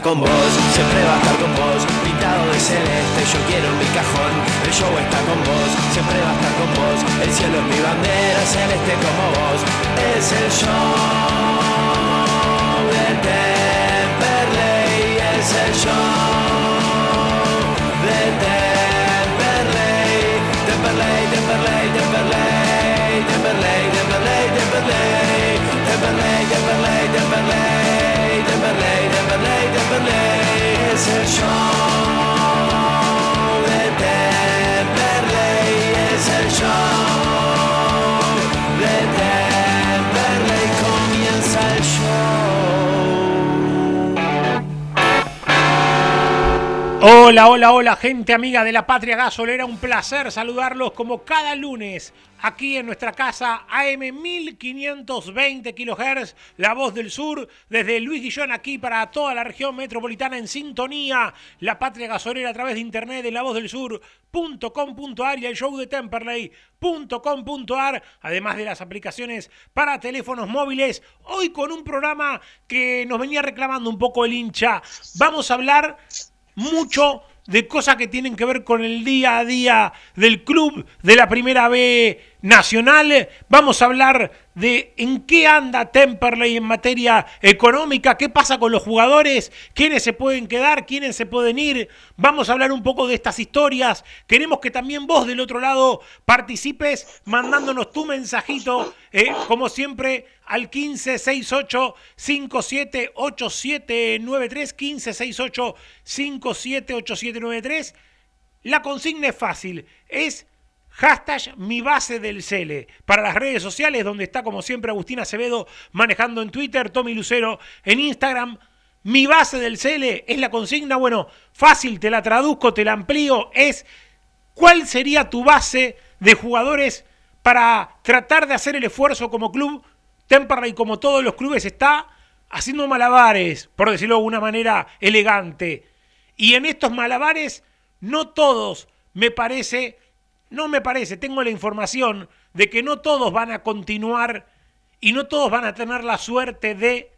combo. Hola, gente amiga de la Patria Gasolera. Un placer saludarlos como cada lunes aquí en nuestra casa AM 1520 kHz, La Voz del Sur, desde Luis Guillón aquí para toda la región metropolitana en sintonía. La Patria Gasolera a través de internet de lavozdelSur.com.ar y el show de Temperley.com.ar, además de las aplicaciones para teléfonos móviles. Hoy con un programa que nos venía reclamando un poco el hincha. Vamos a hablar mucho de cosas que tienen que ver con el día a día del club de la Primera B Nacional. Vamos a hablar de en qué anda Temperley en materia económica, qué pasa con los jugadores, quiénes se pueden quedar, quiénes se pueden ir. Vamos a hablar un poco de estas historias. Queremos que también vos del otro lado participes mandándonos tu mensajito, eh, como siempre, al 1568 578793 1568 578793. La consigna es fácil, es hashtag mi base del Cele para las redes sociales, donde está como siempre Agustín Acevedo manejando en Twitter, Tommy Lucero en Instagram. Mi base del Cele es la consigna, bueno, fácil, te la traduzco, te la amplío, es cuál sería tu base de jugadores para tratar de hacer el esfuerzo como club. Temperley, como todos los clubes, está haciendo malabares, por decirlo de alguna manera elegante. Y en estos malabares, no todos, me parece, no me parece, tengo la información de que no todos van a continuar y no todos van a tener la suerte de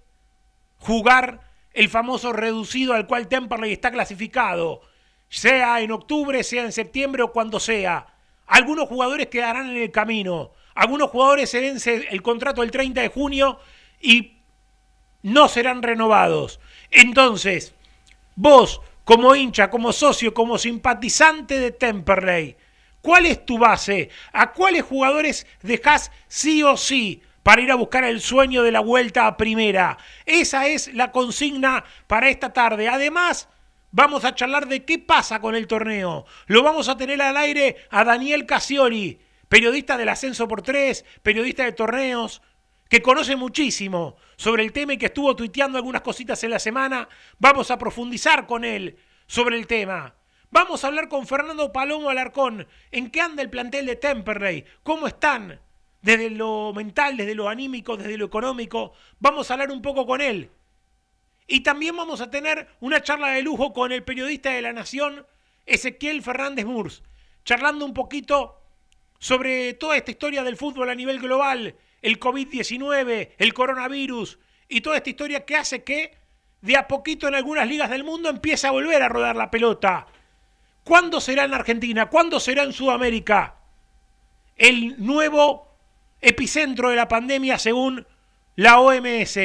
jugar el famoso reducido al cual Temperley está clasificado, sea en octubre, sea en septiembre o cuando sea. Algunos jugadores quedarán en el camino, algunos jugadores se vence el contrato el 30 de junio y no serán renovados. Entonces, vos, como hincha, como socio, como simpatizante de Temperley, ¿cuál es tu base? ¿A cuáles jugadores dejás sí o sí para ir a buscar el sueño de la vuelta a primera? Esa es la consigna para esta tarde. Además, vamos a charlar de qué pasa con el torneo. Lo vamos a tener al aire a Daniel Casioli, periodista del Ascenso por Tres, periodista de torneos, que conoce muchísimo sobre el tema y que estuvo tuiteando algunas cositas en la semana. Vamos a profundizar con él sobre el tema. Vamos a hablar con Fernando Palomo Alarcón. ¿En qué anda el plantel de Temperley? ¿Cómo están? Desde lo mental, desde lo anímico, desde lo económico. Vamos a hablar un poco con él. Y también vamos a tener una charla de lujo con el periodista de La Nación, Ezequiel Fernández Murs, charlando un poquito sobre toda esta historia del fútbol a nivel global, el COVID-19, el coronavirus y toda esta historia que hace que de a poquito en algunas ligas del mundo empiece a volver a rodar la pelota. ¿Cuándo será en Argentina? ¿Cuándo será en Sudamérica? El nuevo epicentro de la pandemia según la OMS.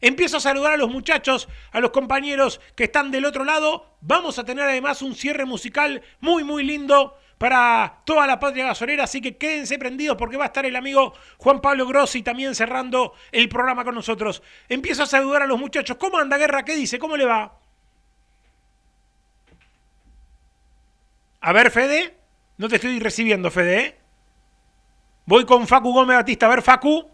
Empiezo a saludar a los muchachos, a los compañeros que están del otro lado. Vamos a tener además un cierre musical muy, muy lindo para toda la patria gasolera, así que quédense prendidos porque va a estar el amigo Juan Pablo Grossi también cerrando el programa con nosotros. Empiezo a saludar a los muchachos. ¿Cómo anda Guerra? ¿Qué dice? ¿Cómo le va? A ver, Fede. No te estoy recibiendo, Fede. ¿eh? Voy con Facu Gómez Batista. A ver, Facu.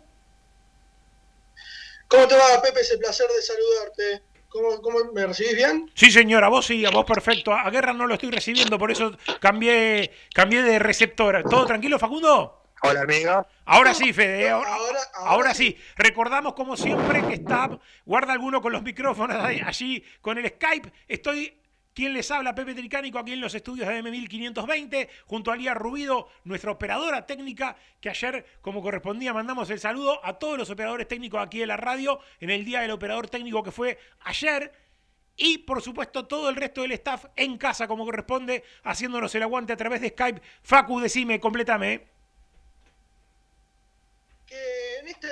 ¿Cómo te va, Pepe? Es el placer de saludarte. ¿Cómo, cómo me recibís bien? Sí, señor, a vos sí, a vos perfecto. A Guerra no lo estoy recibiendo, por eso cambié, cambié de receptor. ¿Todo tranquilo, Facundo? Hola, amigo. Ahora sí, Fede. Ahora, Ahora- ahora ahora sí. Recordamos, como siempre, que está. Guarda alguno con los micrófonos allí con el Skype. Estoy. ¿Quién les habla? Pepe Tricánico, aquí en los estudios de M1520, junto a Lía Rubido, nuestra operadora técnica, que ayer, como correspondía, mandamos el saludo a todos los operadores técnicos aquí de la radio, en el Día del Operador Técnico que fue ayer. Y por supuesto todo el resto del staff en casa como corresponde, haciéndonos el aguante a través de Skype. Facu, decime, completame. Que en, este,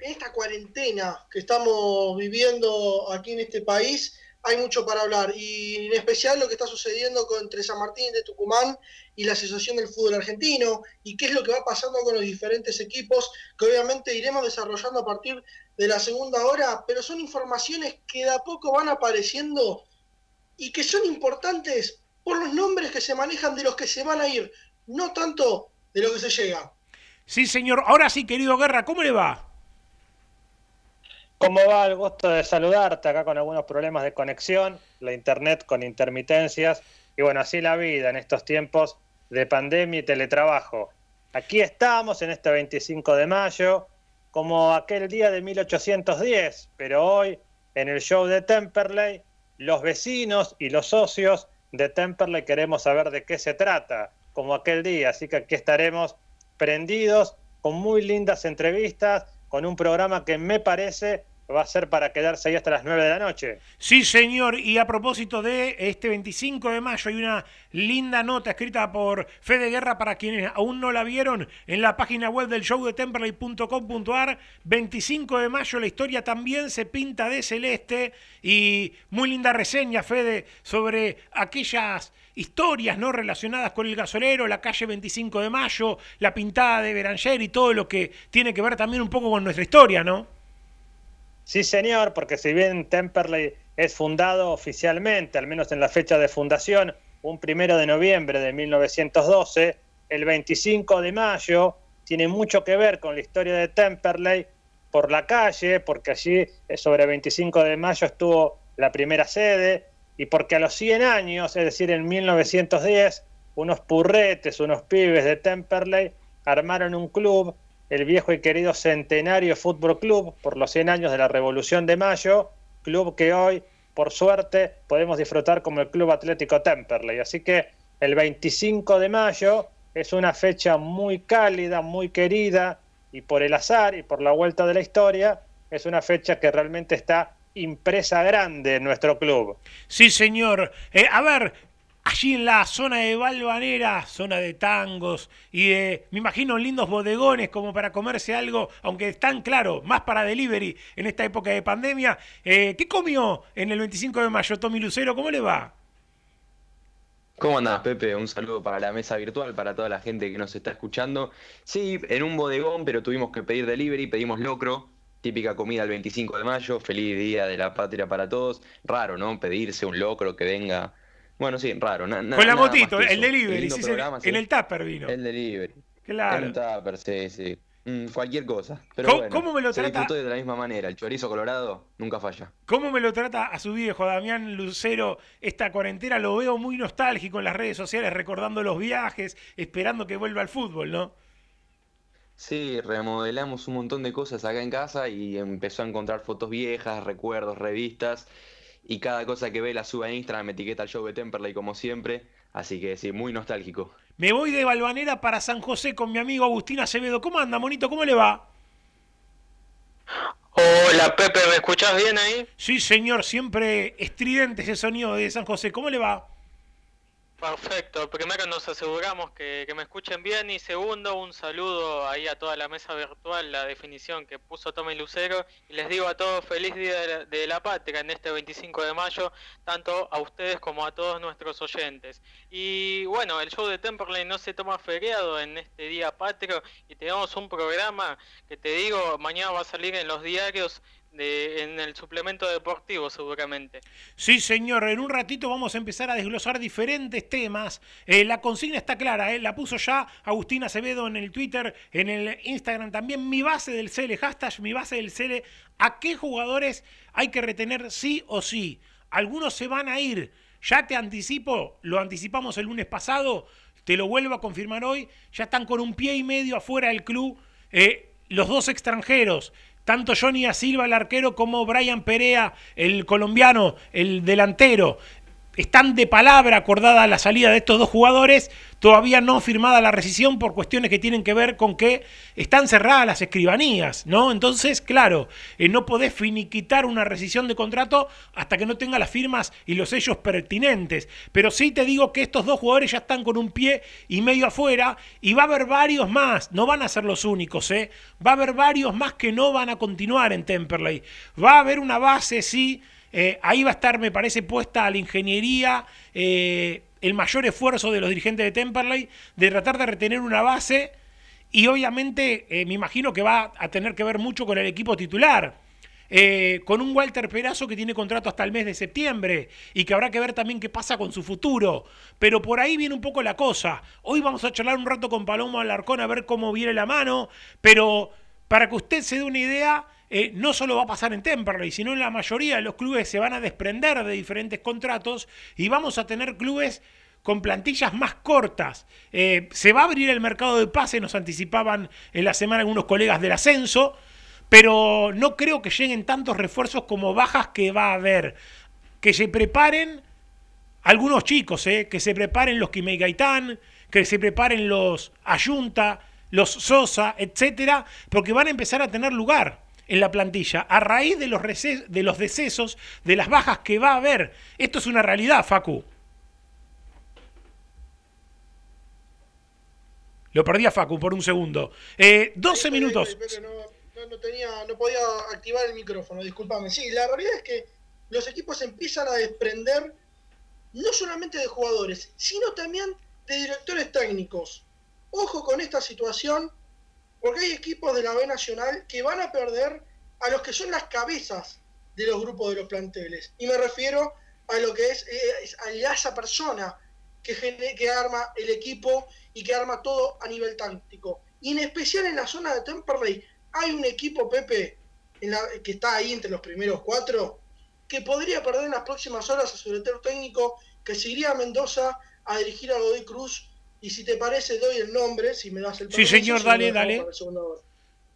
en esta cuarentena que estamos viviendo aquí en este país hay mucho para hablar y en especial lo que está sucediendo entre San Martín de Tucumán y la Asociación del Fútbol Argentino y qué es lo que va pasando con los diferentes equipos que obviamente iremos desarrollando a partir de la segunda hora, pero son informaciones que de a poco van apareciendo y que son importantes por los nombres que se manejan de los que se van a ir, no tanto de lo que se llega. Sí, señor. Ahora sí, querido Guerra, ¿cómo le va? ¿Cómo va? El gusto de saludarte acá con algunos problemas de conexión, la internet con intermitencias y bueno, así la vida en estos tiempos de pandemia y teletrabajo. Aquí estamos en este 25 de mayo, como aquel día de 1810, pero hoy en el show de Temperley, los vecinos y los socios de Temperley queremos saber de qué se trata, como aquel día, así que aquí estaremos prendidos con muy lindas entrevistas, con un programa que me parece va a ser para quedarse ahí hasta las 9 de la noche. Sí, señor. Y a propósito de este 25 de mayo, hay una linda nota escrita por Fede Guerra para quienes aún no la vieron en la página web del show de temperley.com.ar. 25 de mayo, la historia también se pinta de celeste y muy linda reseña, Fede, sobre aquellas historias no relacionadas con el gasolero, la calle 25 de mayo, la pintada de Beranger y todo lo que tiene que ver también un poco con nuestra historia, ¿no? Sí, señor, porque si bien Temperley es fundado oficialmente, al menos en la fecha de fundación, un primero de noviembre de 1912, el 25 de mayo tiene mucho que ver con la historia de Temperley por la calle, porque allí eh, sobre 25 de mayo estuvo la primera sede, y porque a los 100 años, es decir, en 1910, unos purretes, unos pibes de Temperley armaron un club el viejo y querido Centenario Fútbol Club por los 100 años de la Revolución de Mayo, club que hoy, por suerte, podemos disfrutar como el Club Atlético Temperley. Así que el 25 de mayo es una fecha muy cálida, muy querida, y por el azar y por la vuelta de la historia, es una fecha que realmente está impresa grande en nuestro club. Sí, señor. Eh, a ver, allí en la zona de Valvanera, zona de tangos y de, me imagino, lindos bodegones como para comerse algo, aunque están, claro, más para delivery en esta época de pandemia. Eh, ¿Qué comió en el 25 de mayo, Tommy Lucero? ¿Cómo le va? ¿Cómo andás, Pepe? Un saludo para la mesa virtual, para toda la gente que nos está escuchando. Sí, en un bodegón, pero tuvimos que pedir delivery, pedimos locro, típica comida el 25 de mayo, feliz día de la patria para todos. Raro, ¿no? Pedirse un locro que venga. Bueno, sí, raro. na- na- Con la motito, el delivery, Lindo sí, sí, programa, sí. en el tupper vino. El delivery. Claro. En tupper, sí, sí. Mm, cualquier cosa. Pero ¿Cómo- bueno, cómo me lo se trata? de la misma manera. El chorizo colorado nunca falla. ¿Cómo me lo trata a su viejo Damián Lucero esta cuarentena? Lo veo muy nostálgico en las redes sociales, recordando los viajes, esperando que vuelva al fútbol, ¿no? Sí, remodelamos un montón de cosas acá en casa y empezó a encontrar fotos viejas, recuerdos, revistas y cada cosa que ve la sube a Instagram, me etiqueta el show de Temperley como siempre, así que sí, muy nostálgico. Me voy de Balvanera para San José con mi amigo Agustín Acevedo. ¿Cómo anda, monito? ¿Cómo le va? Hola Pepe, ¿me escuchás bien ahí? Sí, señor, siempre estridente ese sonido de San José. ¿Cómo le va? Perfecto. Primero nos aseguramos que, me escuchen bien y segundo un saludo ahí a toda la mesa virtual, la definición que puso Tommy Lucero y les digo a todos feliz día de la, patria en este 25 de mayo, tanto a ustedes como a todos nuestros oyentes. Y bueno, el show de Temperley no se toma feriado en este día patrio y tenemos un programa que te digo, mañana va a salir en los diarios en el suplemento deportivo seguramente. Sí, señor, en un ratito vamos a empezar a desglosar diferentes temas. Eh, la consigna está clara, eh, la puso ya Agustín Acevedo en el Twitter, en el Instagram también. Mi base del CL, hashtag mi base del CL. ¿A qué jugadores hay que retener sí o sí? Algunos se van a ir. Ya te anticipo, lo anticipamos el lunes pasado, te lo vuelvo a confirmar hoy. Ya están con un pie y medio afuera del club. Eh, los dos extranjeros, tanto Johnny. Silva, el arquero, como Brian Perea, el colombiano, el delantero, están de palabra acordada la salida de estos dos jugadores, todavía no firmada la rescisión por cuestiones que tienen que ver con que están cerradas las escribanías, ¿no? Entonces, claro, eh, no podés finiquitar una rescisión de contrato hasta que no tenga las firmas y los sellos pertinentes. Pero sí te digo que estos dos jugadores ya están con un pie y medio afuera y va a haber varios más, no van a ser los únicos, ¿eh? Va a haber varios más que no van a continuar en Temperley. Va a haber una base, sí eh, ahí va a estar, me parece, puesta a la ingeniería eh, el mayor esfuerzo de los dirigentes de Temperley de tratar de retener una base y obviamente eh, me imagino que va a tener que ver mucho con el equipo titular. con un Walter Perazo que tiene contrato hasta el mes de septiembre y que habrá que ver también qué pasa con su futuro. Pero por ahí viene un poco la cosa. Hoy vamos a charlar un rato con Palomo Alarcón a ver cómo viene la mano, pero para que usted se dé una idea, eh, no solo va a pasar en Temperley, sino en la mayoría de los clubes se van a desprender de diferentes contratos y vamos a tener clubes con plantillas más cortas. Eh, se va a abrir el mercado de pase, nos anticipaban en la semana algunos colegas del ascenso, pero no creo que lleguen tantos refuerzos como bajas que va a haber. Que se preparen algunos chicos, eh, que se preparen los Kimei Gaitán, que se preparen los Ayunta, los Sosa, etcétera, porque van a empezar a tener lugar en la plantilla a raíz de los, de los decesos, de las bajas que va a haber. Esto es una realidad, Facu. Lo perdí a Facu por un segundo. 12 eh, minutos. no, tenía, no podía activar el micrófono, discúlpame. Sí, la realidad es que los equipos empiezan a desprender no solamente de jugadores, sino también de directores técnicos. Ojo con esta situación porque hay equipos de la B Nacional que van a perder a los que son las cabezas de los grupos de los planteles. Y me refiero a lo que es, eh, a esa persona que, que arma el equipo y que arma todo a nivel táctico. Y en especial en la zona de Temperley hay un equipo, Pepe, que está ahí entre los primeros cuatro, que podría perder en las próximas horas a su director técnico, que se iría a Mendoza a dirigir a Godoy Cruz y si te parece, doy el nombre, si me das el Sí, señor, dale, dale.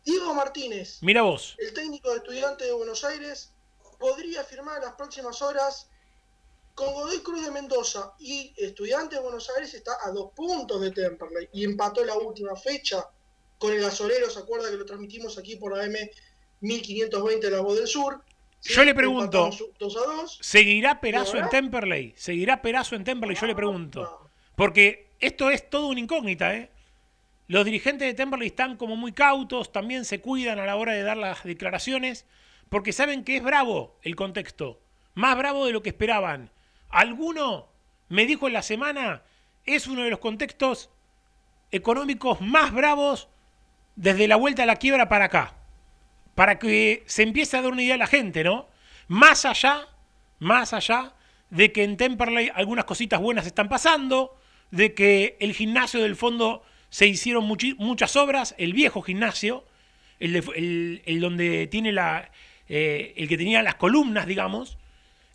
Diego Martínez. Mira vos. El técnico de estudiante de Buenos Aires podría firmar en las próximas horas con Godoy Cruz de Mendoza y Estudiante de Buenos Aires está a dos puntos de Temperley y empató la última fecha con el Azolero, ¿se acuerda que lo transmitimos aquí por AM 1520 de la Voz del Sur? Yo le pregunto, ¿seguirá Perazo en Temperley? ¿Seguirá Perazo en Temperley? Yo le pregunto. Porque esto es todo una incógnita, ¿eh? Los dirigentes de Temperley están como muy cautos, también se cuidan a la hora de dar las declaraciones, porque saben que es bravo el contexto, más bravo de lo que esperaban. Alguno me dijo en la semana, es uno de los contextos económicos más bravos desde la vuelta a la quiebra para acá, para que se empiece a dar una idea a la gente, ¿no? Más allá, más allá de que en Temperley algunas cositas buenas están pasando, de que el gimnasio del fondo se hicieron muchas obras, el viejo gimnasio, el, donde tiene la, eh, el que tenía las columnas, digamos,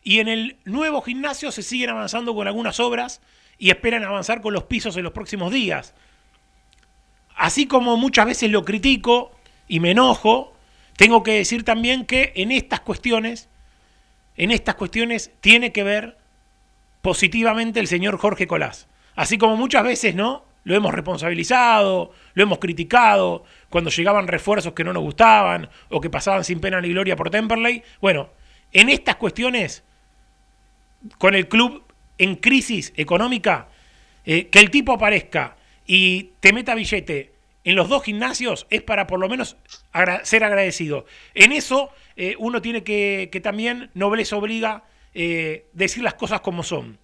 y en el nuevo gimnasio se siguen avanzando con algunas obras y esperan avanzar con los pisos en los próximos días. Así como muchas veces lo critico y me enojo, tengo que decir también que en estas cuestiones, en estas cuestiones tiene que ver positivamente el señor Jorge Colás. Así como muchas veces, ¿no? Lo hemos responsabilizado, lo hemos criticado, cuando llegaban refuerzos que no nos gustaban o que pasaban sin pena ni gloria por Temperley. Bueno, en estas cuestiones, con el club en crisis económica, eh, que el tipo aparezca y te meta billete en los dos gimnasios es para por lo menos ser agradecido. En eso eh, uno tiene que, que, también, nobleza obliga, eh, decir las cosas como son.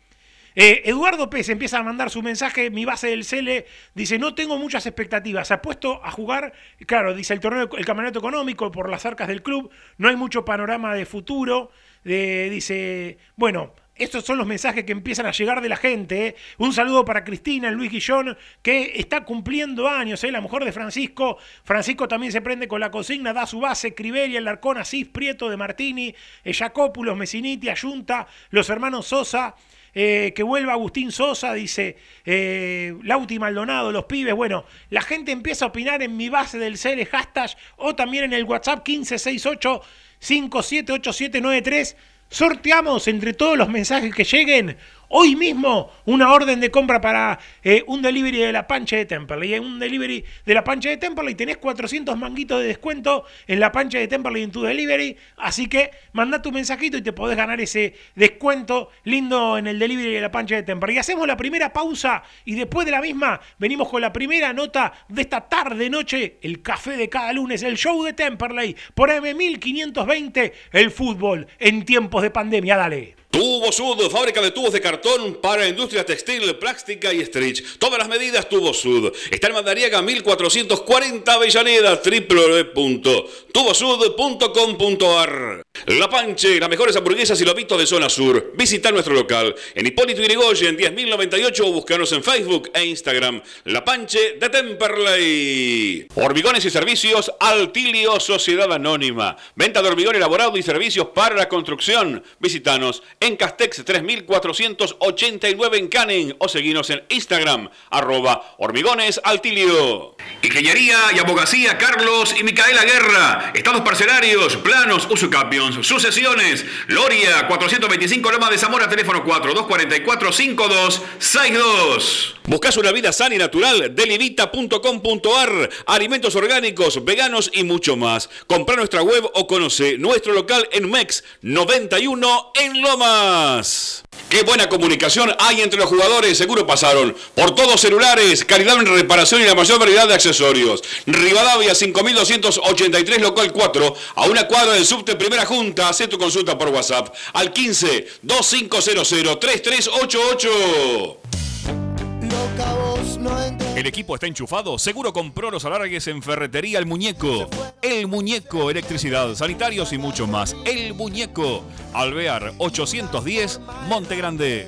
Eh, Eduardo Pérez empieza a mandar su mensaje, mi base del Cele, dice, no tengo muchas expectativas, se ha puesto a jugar, claro, dice el torneo, el campeonato económico por las arcas del club, no hay mucho panorama de futuro, dice, bueno, estos son los mensajes que empiezan a llegar de la gente. ¿eh? Un saludo para Cristina, Luis Guillón, que está cumpliendo años, ¿eh? la mujer de Francisco. Francisco también se prende con la consigna, da su base, Criberia, el Arcón, Asís, Prieto, de Martini, Jacópulos, Messiniti, Ayunta, los hermanos Sosa. Eh, que vuelva Agustín Sosa, dice eh, Lauti Maldonado, los pibes. Bueno, la gente empieza a opinar en mi base del CL hashtag o también en el WhatsApp 1568 578793 sorteamos entre todos los mensajes que lleguen Hoy mismo una orden de compra para eh, un delivery de la pancha de Temperley. Un delivery de la pancha de Temperley tenés 400 manguitos de descuento en la pancha de Temperley en tu delivery. Así que manda tu mensajito y te podés ganar ese descuento lindo en el delivery de la pancha de Temperley. Hacemos la primera pausa y después de la misma venimos con la primera nota de esta tarde noche. El café de cada lunes, el show de Temperley por M1520, el fútbol en tiempos de pandemia. Dale. Tubo Sud, fábrica de tubos de cartón para industria textil, plástica y stretch. Todas las medidas Tubo Sud. Está en Mandariaga 1440 Avellaneda, www.tubosud.com.ar. La Panche, las mejores hamburguesas y lobitos de zona sur. Visita nuestro local en Hipólito Yrigoyen 10.098 o búscanos en Facebook e Instagram. La Panche de Temperley. Hormigones y servicios Altilio Sociedad Anónima. Venta de hormigón elaborado y servicios para la construcción. Visítanos en Castex 3489 en Canning o seguinos en Instagram, arroba hormigones altilio. Ingeniería y abogacía Carlos y Micaela Guerra. Estados parcelarios, planos, sucesiones. Loria 425 Loma de Zamora, teléfono 4244 5262. Buscas una vida sana y natural, delivita.com.ar, alimentos orgánicos, veganos y mucho más. Compra nuestra web o conoce nuestro local en MEX 91 en Lomas. Qué buena comunicación hay entre los jugadores, seguro pasaron por todos celulares, calidad en reparación y la mayor variedad de accesorios. Rivadavia 5283 local 4, a una cuadra del subte Primera Junta, haz tu consulta por WhatsApp al 15 2500 3388. El equipo está enchufado, seguro compró los alargues en Ferretería El Muñeco. El Muñeco, electricidad, sanitarios y mucho más. El Muñeco, Alvear 810, Monte Grande.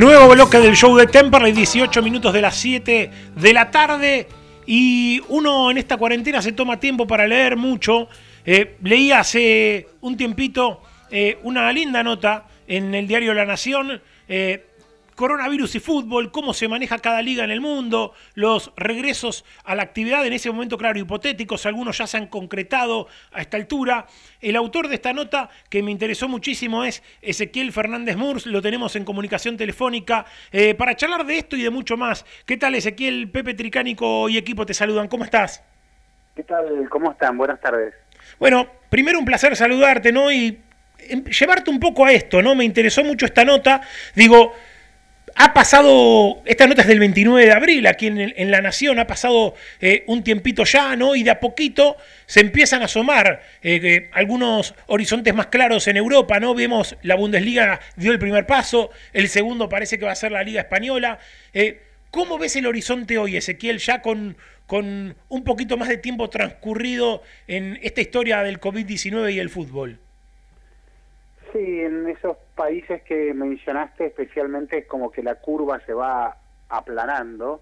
Nuevo bloque del show de Temperley, 18 minutos de las 7 de la tarde. Y uno en esta cuarentena se toma tiempo para leer mucho. Eh, leí hace un tiempito eh, una linda nota en el diario La Nación. Eh, coronavirus y fútbol, cómo se maneja cada liga en el mundo, los regresos a la actividad, en ese momento, claro, hipotéticos, algunos ya se han concretado a esta altura. El autor de esta nota, que me interesó muchísimo, es Ezequiel Fernández Murs, lo tenemos en comunicación telefónica, eh, para charlar de esto y de mucho más. ¿Qué tal, Ezequiel? Pepe Tricánico y equipo te saludan, ¿cómo estás? ¿Qué tal? ¿Cómo están? Buenas tardes. Bueno, primero un placer saludarte, ¿no? Y em, llevarte un poco a esto, ¿no? Me interesó mucho esta nota. Digo, ha pasado, esta nota es del 29 de abril, aquí en, La Nación, ha pasado eh, un tiempito ya, ¿no? Y de a poquito se empiezan a asomar eh, algunos horizontes más claros en Europa, ¿no? Vemos la Bundesliga dio el primer paso, el segundo parece que va a ser la Liga Española. Eh, ¿Cómo ves el horizonte hoy, Ezequiel, ya con, con un poquito más de tiempo transcurrido en esta historia del COVID-19 y el fútbol? Sí, en, esos países que mencionaste, especialmente es como que la curva se va aplanando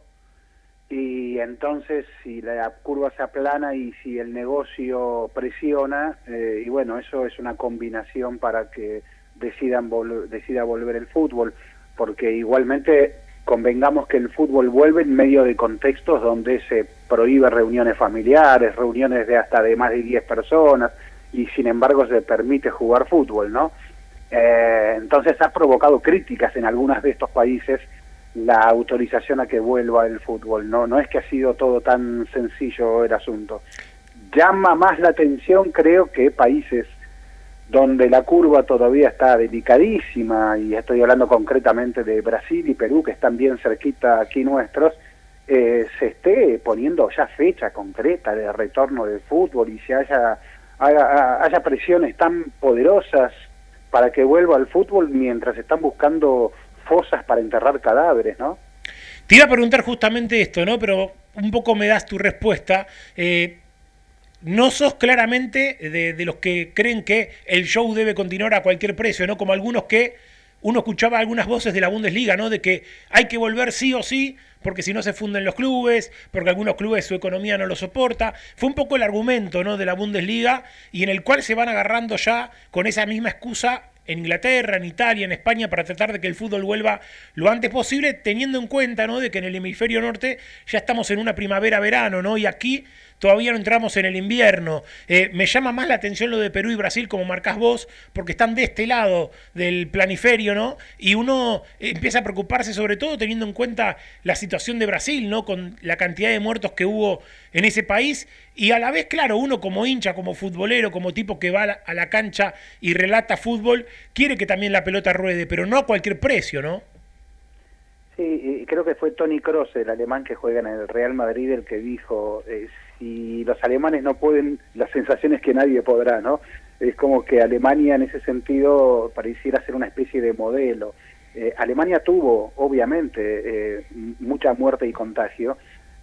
y entonces si la curva se aplana y si el negocio presiona, eh, y bueno, eso es una combinación para que decidan decida volver el fútbol, porque igualmente convengamos que el fútbol vuelve en medio de contextos donde se prohíbe reuniones familiares, reuniones de hasta de más de 10 personas, y sin embargo se permite jugar fútbol, ¿no? Eh, entonces ha provocado críticas en algunos de estos países la autorización a que vuelva el fútbol, ¿no? No es que ha sido todo tan sencillo el asunto. Llama más la atención, creo, que países donde la curva todavía está delicadísima, y estoy hablando concretamente de Brasil y Perú, que están bien cerquita aquí nuestros, eh, se esté poniendo ya fecha concreta de retorno del fútbol y se haya, haya, presiones tan poderosas para que vuelva al fútbol mientras están buscando fosas para enterrar cadáveres, ¿no? Te iba a preguntar justamente esto, ¿no? Pero un poco me das tu respuesta. Eh, no sos claramente de, los que creen que el show debe continuar a cualquier precio, ¿no? Como algunos que uno escuchaba algunas voces de la Bundesliga, ¿no? De que hay que volver sí o sí, porque si no se funden los clubes, porque algunos clubes su economía no lo soporta. Fue un poco el argumento, ¿no? De la Bundesliga y en el cual se van agarrando ya con esa misma excusa en Inglaterra, en Italia, en España, para tratar de que el fútbol vuelva lo antes posible, teniendo en cuenta, ¿no? De que en el hemisferio norte ya estamos en una primavera-verano, ¿no? Y aquí todavía no entramos en el invierno. Eh, me llama más la atención lo de Perú y Brasil, como marcás vos, porque están de este lado del planiferio, ¿no? Y uno empieza a preocuparse sobre todo teniendo en cuenta la situación de Brasil, ¿no? Con la cantidad de muertos que hubo en ese país. Y a la vez, claro, uno como hincha, como futbolero, como tipo que va a la cancha y relata fútbol, quiere que también la pelota ruede, pero no a cualquier precio, ¿no? Sí, creo que fue Tony Kroos, el alemán que juega en el Real Madrid, el que dijo, eh, si los alemanes no pueden, las sensaciones que nadie podrá, ¿no? Es como que Alemania en ese sentido pareciera ser una especie de modelo. Eh, Alemania tuvo, obviamente, eh, mucha muerte y contagio,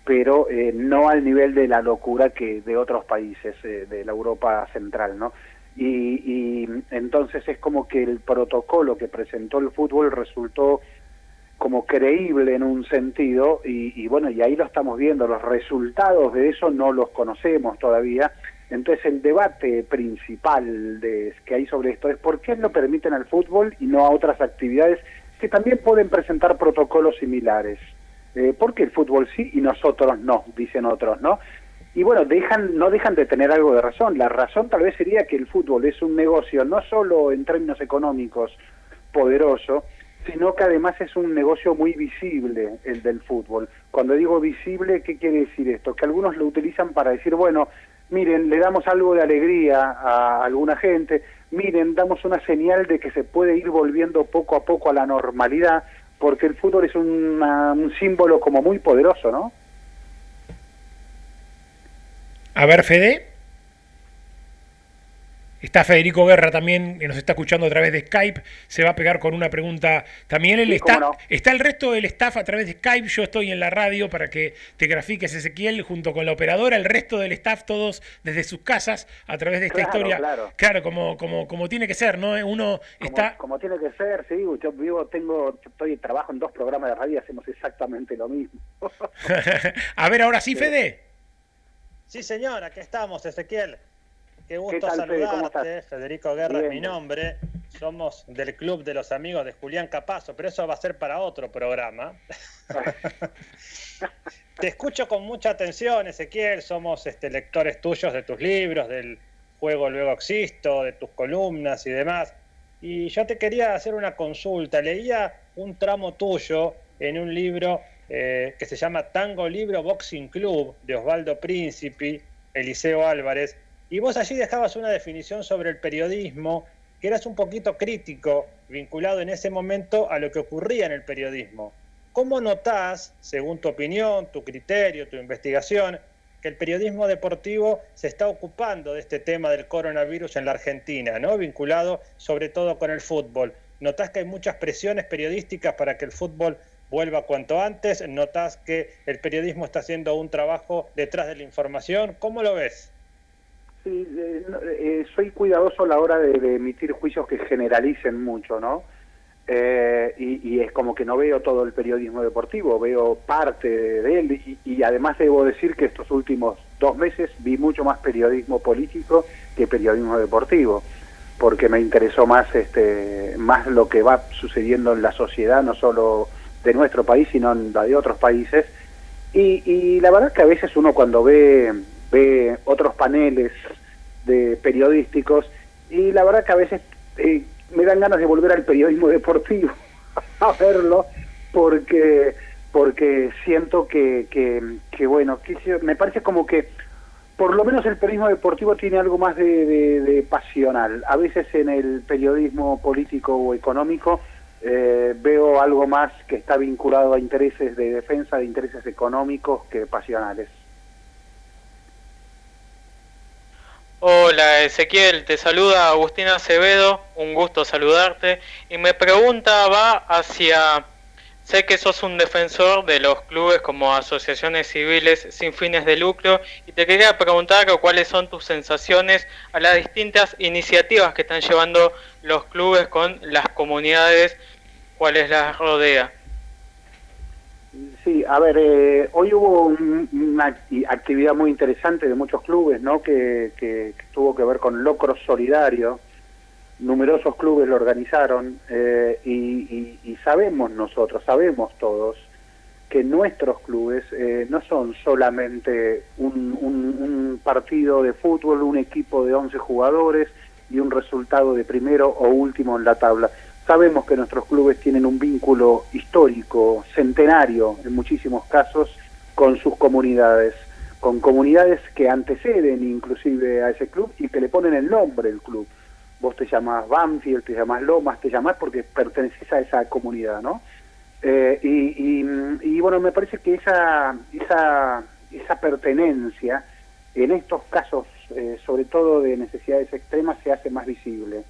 pero eh, no al nivel de la locura que de otros países de la Europa central, ¿no? Y, y entonces es como que el protocolo que presentó el fútbol resultó como creíble en un sentido y, bueno, y ahí lo estamos viendo, los resultados de eso no los conocemos todavía. Entonces el debate principal de, que hay sobre esto es por qué lo permiten al fútbol y no a otras actividades que también pueden presentar protocolos similares. Eh, ¿Por qué el fútbol sí y nosotros no? Dicen otros, ¿no? Y bueno, dejan, no dejan de tener algo de razón. La razón tal vez sería que el fútbol es un negocio no solo en términos económicos poderoso, sino que además es un negocio muy visible el del fútbol. Cuando digo visible, ¿qué quiere decir esto? Que algunos lo utilizan para decir, bueno, miren, le damos algo de alegría a alguna gente, miren, damos una señal de que se puede ir volviendo poco a poco a la normalidad, porque el fútbol es un símbolo como muy poderoso, ¿no? A ver, Fede. Está Federico Guerra también, que nos está escuchando a través de Skype, se va a pegar con una pregunta. También él está, está el resto del staff a través de Skype, yo estoy en la radio para que te grafiques Ezequiel junto con la operadora, el resto del staff todos desde sus casas a través de esta historia. Claro, claro como, como, como tiene que ser, ¿no? Uno está... Como tiene que ser, sí, yo vivo, tengo, estoy, trabajo en dos programas de radio y hacemos exactamente lo mismo. a ver, ahora sí, Fede. Sí, señor, aquí estamos, Ezequiel. Qué gusto saludarte, Federico Guerra es mi nombre. Somos del Club de los Amigos de Julián Capazo, pero eso va a ser para otro programa. Te escucho con mucha atención, Ezequiel. Somos este, lectores tuyos de tus libros, del juego Luego Existo, de tus columnas y demás. Y yo te quería hacer una consulta. Leía un tramo tuyo en un libro eh, que se llama Tango Libro Boxing Club de Osvaldo Príncipe, Eliseo Álvarez y vos allí dejabas una definición sobre el periodismo que eras un poquito crítico, vinculado en ese momento a lo que ocurría en el periodismo. ¿Cómo notás, según tu opinión, tu criterio, tu investigación, que el periodismo deportivo se está ocupando de este tema del coronavirus en la Argentina, ¿no? vinculado sobre todo con el fútbol? ¿Notás que hay muchas presiones periodísticas para que el fútbol vuelva cuanto antes? ¿Notás que el periodismo está haciendo un trabajo detrás de la información? ¿Cómo lo ves? Sí, eh, eh, soy cuidadoso a la hora de, emitir juicios que generalicen mucho, ¿no? Eh, y, es como que no veo todo el periodismo deportivo, veo parte de él y, y, además debo decir que estos últimos dos meses vi mucho más periodismo político que periodismo deportivo, porque me interesó más, este, más lo que va sucediendo en la sociedad, no solo de nuestro país, sino en la de otros países. Y, y la verdad que a veces uno cuando ve ve otros paneles de periodísticos y la verdad que a veces eh, me dan ganas de volver al periodismo deportivo a verlo porque porque siento que, que, bueno, me parece como que por lo menos el periodismo deportivo tiene algo más de, pasional. A veces en el periodismo político o económico eh, veo algo más que está vinculado a intereses de defensa, de intereses económicos que pasionales. Hola Ezequiel, te saluda Agustina Acevedo, un gusto saludarte. Y me pregunta va hacia, sé que sos un defensor de los clubes como asociaciones civiles sin fines de lucro y te quería preguntar cuáles son tus sensaciones a las distintas iniciativas que están llevando los clubes con las comunidades cuáles las rodea. Sí, a ver, eh, hoy hubo una actividad muy interesante de muchos clubes, ¿no? Que, tuvo que ver con Locro Solidario. Numerosos clubes lo organizaron eh, y, sabemos nosotros, sabemos todos, que nuestros clubes eh, no son solamente un, un, partido de fútbol, un equipo de 11 jugadores y un resultado de primero o último en la tabla Sabemos que nuestros clubes tienen un vínculo histórico, centenario en muchísimos casos, con sus comunidades, con comunidades que anteceden inclusive a ese club y que le ponen el nombre del club. Vos te llamás Banfield, te llamás Lomas, te llamás porque perteneces a esa comunidad, ¿no? Eh, y, bueno, me parece que esa, esa, esa pertenencia en estos casos, eh, sobre todo de necesidades extremas, se hace más visible.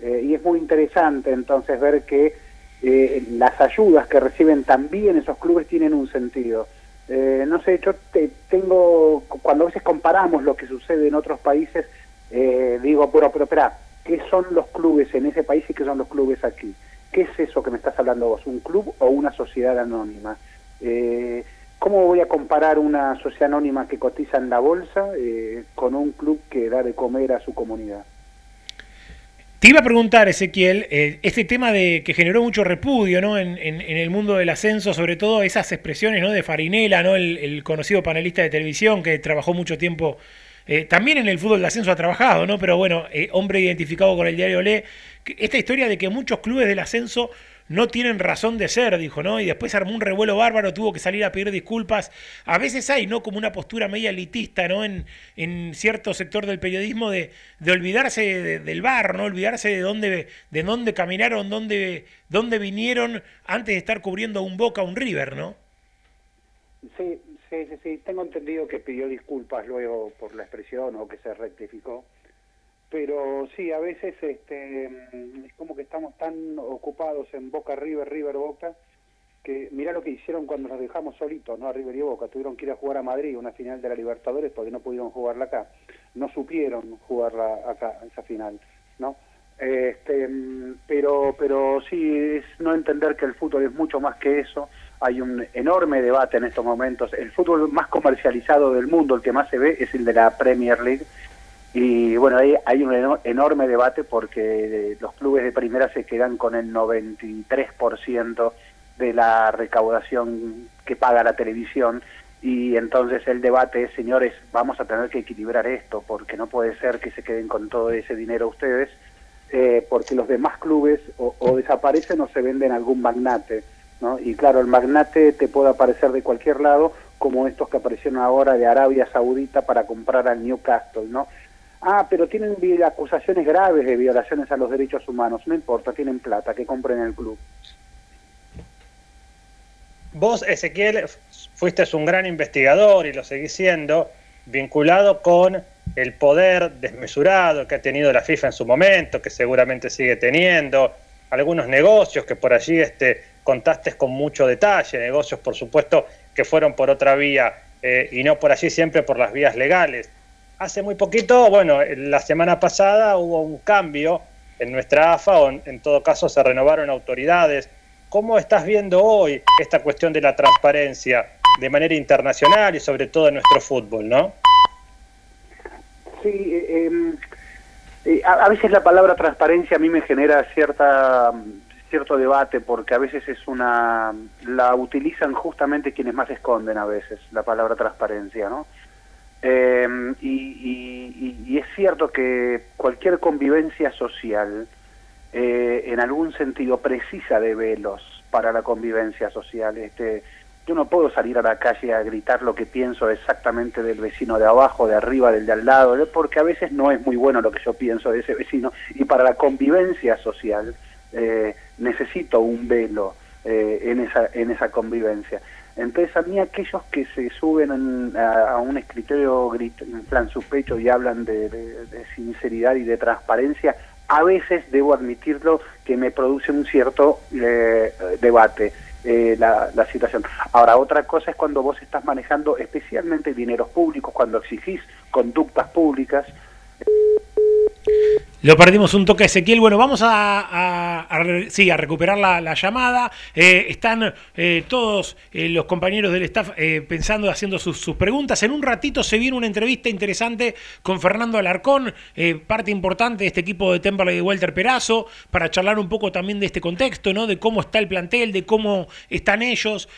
Eh, y es muy interesante entonces ver que eh, las ayudas que reciben también esos clubes tienen un sentido. Eh, no sé, yo te, tengo, cuando a veces comparamos lo que sucede en otros países, digo, pero, pero espera, ¿qué son los clubes en ese país y qué son los clubes aquí? ¿Qué es eso que me estás hablando vos? ¿Un club o una sociedad anónima? ¿Cómo voy a comparar una sociedad anónima que cotiza en la bolsa con un club que da de comer a su comunidad? Te iba a preguntar, Ezequiel, eh, este tema de que generó mucho repudio ¿no? en, el mundo del ascenso, sobre todo esas expresiones ¿no? de Farinela, ¿no? El, conocido panelista de televisión que trabajó mucho tiempo, eh, también en el fútbol de ascenso ha trabajado, ¿no? pero bueno, eh, hombre identificado con el diario Le, esta historia de que muchos clubes del ascenso no tienen razón de ser, dijo, ¿no? Y después armó un revuelo bárbaro, tuvo que salir a pedir disculpas. A veces hay, ¿no? Como una postura media elitista, ¿no? En, en cierto sector del periodismo de, de olvidarse del bar, ¿no? Olvidarse de dónde, de dónde caminaron, dónde, dónde vinieron antes de estar cubriendo un Boca, un River, ¿no? Sí, sí, sí, sí. Tengo entendido que pidió disculpas luego por la expresión o que se rectificó pero sí, a veces este, es como que estamos tan ocupados en Boca River, River Boca, que mira lo que hicieron cuando nos dejamos solitos, ¿no? A River y Boca, tuvieron que ir a jugar a Madrid, una final de la Libertadores, porque no pudieron jugarla acá, no supieron jugarla acá, esa final, ¿no? Este, pero, pero sí, es no entender que el fútbol es mucho más que eso, hay un enorme debate en estos momentos, el fútbol más comercializado del mundo, el que más se ve, es el de la Premier League, y bueno, hay, hay un enorme debate porque eh, los clubes de primera se quedan con el 93% de la recaudación que paga la televisión y entonces el debate es, señores, vamos a tener que equilibrar esto porque no puede ser que se queden con todo ese dinero ustedes eh, porque los demás clubes o, o, desaparecen o se venden algún magnate, ¿no? Y claro, el magnate te puede aparecer de cualquier lado como estos que aparecieron ahora de Arabia Saudita para comprar al Newcastle, ¿no? Ah, pero tienen acusaciones graves de violaciones a los derechos humanos. No importa, tienen plata, que compren el club. Vos, Ezequiel, fuiste un gran investigador y lo seguís siendo, vinculado con el poder desmesurado que ha tenido la FIFA en su momento, que seguramente sigue teniendo, algunos negocios que por allí este, contaste con mucho detalle, negocios por supuesto que fueron por otra vía eh, y no por allí siempre por las vías legales. Hace muy poquito, bueno, la semana pasada hubo un cambio en nuestra AFA, o en todo caso se renovaron autoridades. ¿Cómo estás viendo hoy esta cuestión de la transparencia de manera internacional y sobre todo en nuestro fútbol, no? Sí, em, eh, a, veces la palabra transparencia a mí me genera cierta cierto debate porque a veces es una la utilizan justamente quienes más esconden a veces la palabra transparencia, ¿no? Em, y, es cierto que cualquier convivencia social eh, en algún sentido precisa de velos para la convivencia social. Este, yo no puedo salir a la calle a gritar lo que pienso exactamente del vecino de abajo, de arriba, del de al lado, porque a veces no es muy bueno lo que yo pienso de ese vecino. Y para la convivencia social eh, necesito un velo eh, en, esa, en esa convivencia. Entonces a mí aquellos que se suben a, un escritorio, inflan su pecho y hablan de, sinceridad y de transparencia, a veces debo admitirlo que me produce un cierto eh, debate. Eh, la, la, situación. Ahora, otra cosa es cuando vos estás manejando especialmente dineros públicos, cuando exigís conductas públicas. Lo perdimos un toque Ezequiel. Bueno, vamos a, sí, a recuperar la, llamada. Eh, están eh, todos eh, los compañeros del staff pensando, haciendo sus, preguntas. En un ratito se viene una entrevista interesante con Fernando Alarcón, parte importante de este equipo de Temperley y de Walter Perazo, para charlar un poco también de este contexto, ¿no? De cómo está el plantel, de cómo están ellos,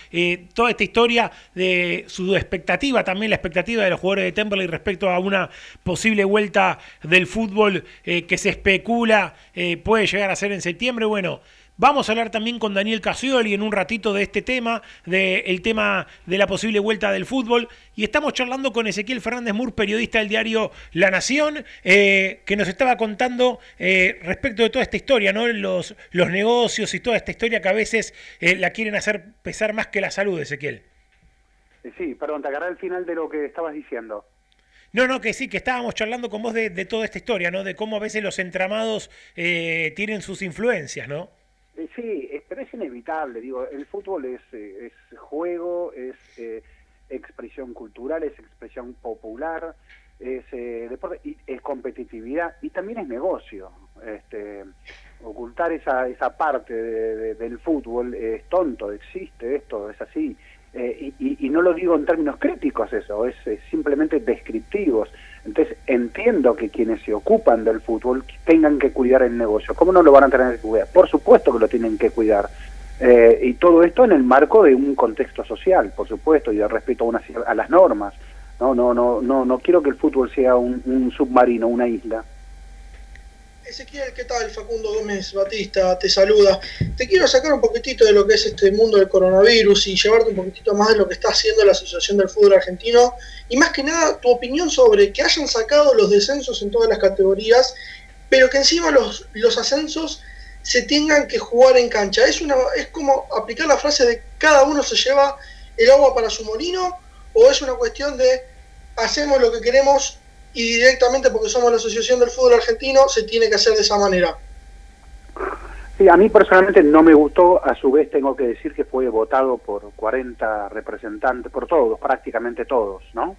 toda esta historia de su expectativa, también la expectativa de los jugadores de Temperley respecto a una posible vuelta del fútbol que se especula eh, puede llegar a ser en septiembre. Bueno, Vamos a hablar también con Daniel Casioli en un ratito de este tema, del tema de la posible vuelta del fútbol. Y estamos charlando con Ezequiel Fernández Mur, periodista del diario La Nación, eh, que nos estaba contando eh, respecto de toda esta historia, ¿no? Los, los negocios y toda esta historia que a veces la quieren hacer pesar más que la salud, Ezequiel. Sí, perdón, te agarré al final de lo que estabas diciendo. No, no, que sí, que estábamos charlando con vos de, toda esta historia, ¿no? De cómo a veces los entramados eh, tienen sus influencias, ¿no? Eh, sí, pero es inevitable, digo, el fútbol es, eh, es juego, es expresión cultural, es expresión popular, es deporte, y es competitividad y también es negocio. Este, ocultar esa, esa parte del fútbol es tonto, existe esto, es así. Eh, y, no lo digo en términos críticos eso, es, simplemente descriptivos. Entonces entiendo que quienes se ocupan del fútbol tengan que cuidar el negocio. ¿Cómo no lo van a tener que cuidar? Por supuesto que lo tienen que cuidar. Eh, y todo esto en el marco de un contexto social, por supuesto, y de respeto a, a las normas. No, no, no, no, no quiero que el fútbol sea un submarino, una isla. Ezequiel, ¿qué tal? Facundo Gómez Batista te saluda. Te quiero sacar un poquitito de lo que es este mundo del coronavirus y llevarte un poquitito más de lo que está haciendo la Asociación del Fútbol Argentino y más que nada tu opinión sobre que hayan sacado los descensos en todas las categorías, pero que encima los, los ascensos se tengan que jugar en cancha. Es, una, es como aplicar la frase de cada uno se lleva el agua para su molino o es una cuestión de hacemos lo que queremos y directamente porque somos la Asociación del Fútbol Argentino se tiene que hacer de esa manera. Sí, a mí personalmente no me gustó, a su vez tengo que decir que fue votado por 40 representantes, por todos, prácticamente todos, ¿no?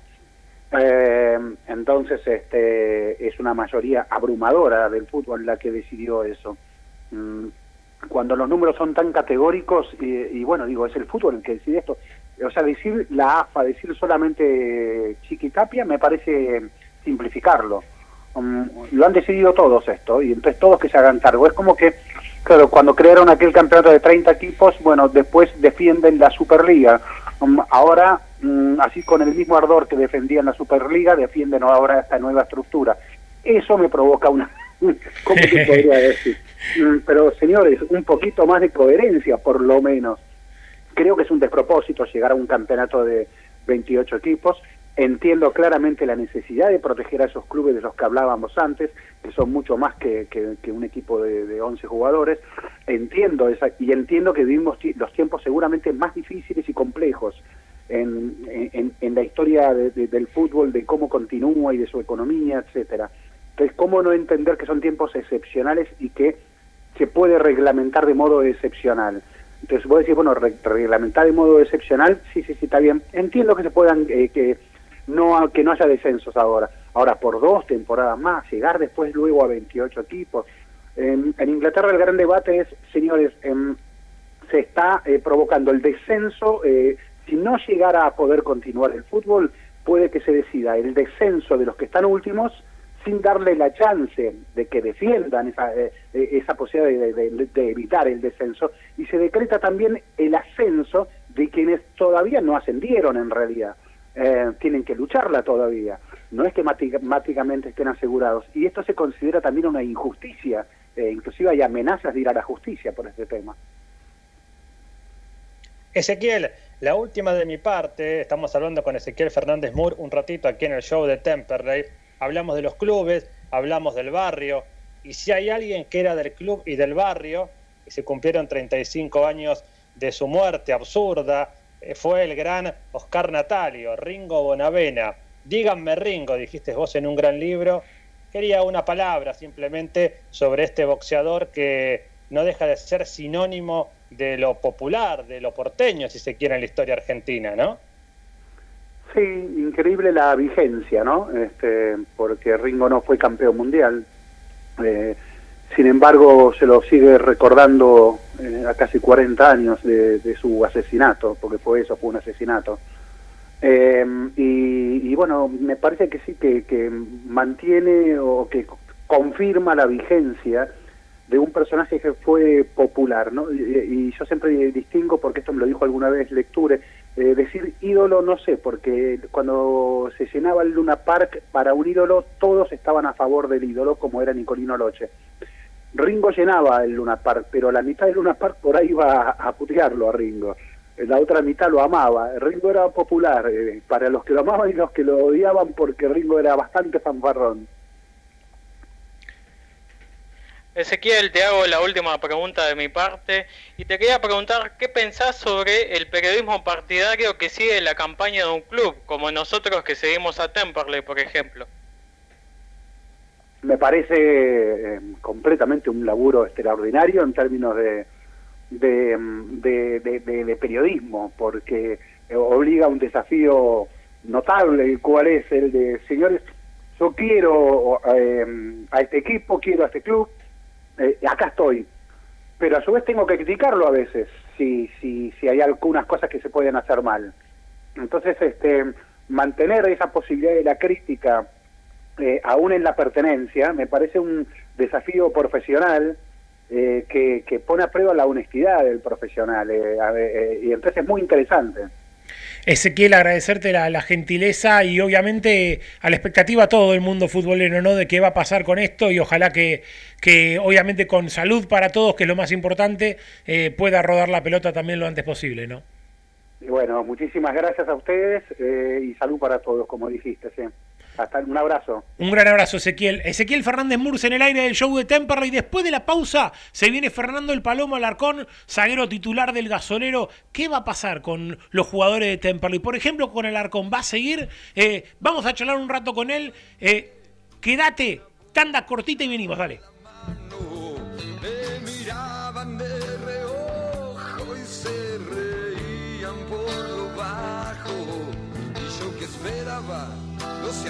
Eh, entonces este, es una mayoría abrumadora del fútbol la que decidió eso. Mm, cuando los números son tan categóricos, y, bueno, digo, es el fútbol el que decide esto. O sea, decir la AFA, decir solamente Chiquitapia, me parece simplificarlo. Um, lo han decidido todos esto, y entonces todos que se hagan cargo. Es como que, claro, cuando crearon aquel campeonato de 30 equipos, bueno, después defienden la Superliga. Um, ahora, mm, así con el mismo ardor que defendían la Superliga, defienden ahora esta nueva estructura. Eso me provoca una... ¿Cómo se podría decir? Mm, pero, señores, un poquito más de coherencia, por lo menos. Creo que es un despropósito llegar a un campeonato de 28 equipos Entiendo claramente la necesidad de proteger a esos clubes de los que hablábamos antes, que son mucho más que, un equipo de, de, 11 jugadores. Entiendo esa, y entiendo que vivimos los tiempos seguramente más difíciles y complejos en, en, la historia del fútbol, de cómo continúa y de su economía, etcétera. Entonces, ¿cómo no entender que son tiempos excepcionales y que se puede reglamentar de modo excepcional? Entonces, vos decís, bueno, reglamentar de modo excepcional, sí, sí, sí, está bien. Entiendo que se puedan, eh, que no que no haya descensos ahora. ahora por dos temporadas más, llegar después luego a 28 equipos. En, Inglaterra el gran debate es, señores, em, se está eh, provocando el descenso, eh, si no llegara a poder continuar el fútbol, puede que se decida el descenso de los que están últimos sin darle la chance de que defiendan esa, eh, esa posibilidad de, evitar el descenso y se decreta también el ascenso de quienes todavía no ascendieron en realidad. Tienen que lucharla todavía. No es que matemáticamente estén asegurados. Y esto se considera también una injusticia. inclusive hay amenazas de ir a la justicia por este tema. Ezequiel, la última de mi parte, estamos hablando con Ezequiel Fernández Moore un ratito aquí en el show de Temperley. Hablamos de los clubes, hablamos del barrio, y si hay alguien que era del club y del barrio, y se cumplieron 35 años de su muerte absurda, eh, fue el gran Oscar Natalio, Ringo Bonavena. Díganme Ringo, dijiste vos en un gran libro. Quería una palabra simplemente sobre este boxeador que no deja de ser sinónimo de lo popular, de lo porteño, si se quiere, en la historia argentina, ¿no? Sí, increíble la vigencia, ¿no? Este, porque Ringo no fue campeón mundial. Eh, sin embargo, se lo sigue recordando eh, a casi 40 años de, su asesinato, porque fue eso, fue un asesinato. Eh, y, bueno, me parece que sí, que, que mantiene o que confirma la vigencia de un personaje que fue popular, ¿no? Y, yo siempre distingo, porque esto me lo dijo alguna vez Lecture, eh, decir ídolo no sé, porque cuando se llenaba el Luna Park para un ídolo, todos estaban a favor del ídolo, como era Nicolino Loche. Ringo llenaba el Luna Park, pero la mitad del Luna Park por ahí iba a, putearlo a Ringo. La otra mitad lo amaba. Ringo era popular, eh, para los que lo amaban y los que lo odiaban, porque Ringo era bastante fanfarrón. Ezequiel, te hago la última pregunta de mi parte y te quería preguntar qué pensás sobre el periodismo partidario que sigue la campaña de un club, como nosotros que seguimos a Temperley, por ejemplo. Me parece eh, completamente un laburo extraordinario en términos de, de, periodismo, porque obliga a un desafío notable, cuál es el de, señores, yo quiero eh, a este equipo, quiero a este club, eh, acá estoy. Pero a su vez tengo que criticarlo a veces, si, si, si hay algunas cosas que se pueden hacer mal. Entonces, este, mantener esa posibilidad de la crítica, eh, aún en la pertenencia, me parece un desafío profesional eh, que, que, pone a prueba la honestidad del profesional. y entonces es muy interesante. Ezequiel, agradecerte la, gentileza y obviamente a la expectativa todo el mundo futbolero, ¿no? De qué va a pasar con esto y ojalá que, que obviamente con salud para todos, que es lo más importante, eh, pueda rodar la pelota también lo antes posible, ¿no? Y bueno, muchísimas gracias a ustedes eh, y salud para todos, como dijiste, sí. Hasta un abrazo. Un gran abrazo, Ezequiel. Ezequiel Fernández Murs en el aire del show de Temperley. Después de la pausa, se viene Fernando el Palomo Alarcón, zaguero titular del gasolero. ¿Qué va a pasar con los jugadores de Temperley? Por ejemplo, con el Arcón. ¿Va a seguir? Eh, vamos a charlar un rato con él. Eh, quédate, tanda cortita y venimos, dale.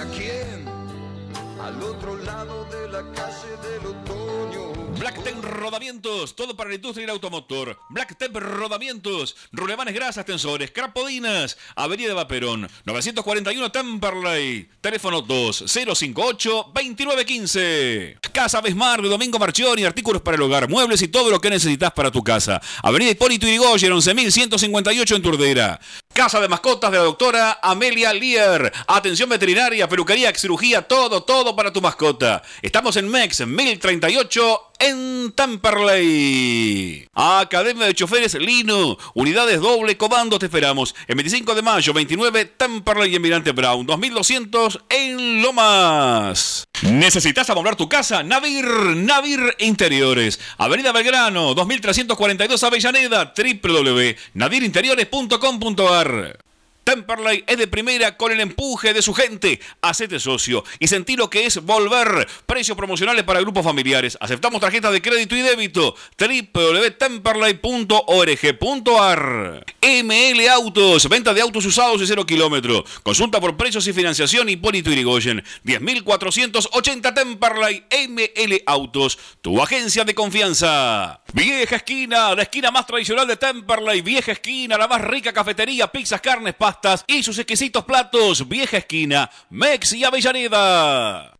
No sé a quién, al otro lado de la calle del otoño. Black Rodamientos, todo para la industria del automotor. Black Rodamientos, rulemanes grasas, tensores, crapodinas, Avenida Vaperón, 941 Temperley, teléfono 2058-2915. Casa Besmar de Domingo Marchioni, artículos para el hogar, muebles y todo lo que necesitas para tu casa. Avenida Hipólito Yrigoyen, 11158 en Turdera. Casa de mascotas de la doctora Amelia Lear. Atención veterinaria, peluquería, cirugía, todo, todo para tu mascota. Estamos en MEX 1038 en Tamperley. Academia de Choferes Lino. Unidades doble comando te esperamos. El 25 de mayo, 29, Tamperley y Emirante Brown. 2200 en Lomas. ¿Necesitas amoblar tu casa? Navir, Navir Interiores. Avenida Belgrano, 2342 Avellaneda, www.navirinteriores.com.ar Temperley es de primera con el empuje de su gente. Hacete socio y sentí lo que es volver. Precios promocionales para grupos familiares. Aceptamos tarjetas de crédito y débito. www.temperley.org.ar ML Autos, venta de autos usados y cero kilómetro. Consulta por precios y financiación Hipólito Irigoyen. 10.480 Temperley ML Autos, tu agencia de confianza. Vieja esquina, la esquina más tradicional de Temperley. Vieja esquina, la más rica cafetería, pizzas, carnes, pastas y sus exquisitos platos. Vieja esquina, Mex y Avellaneda.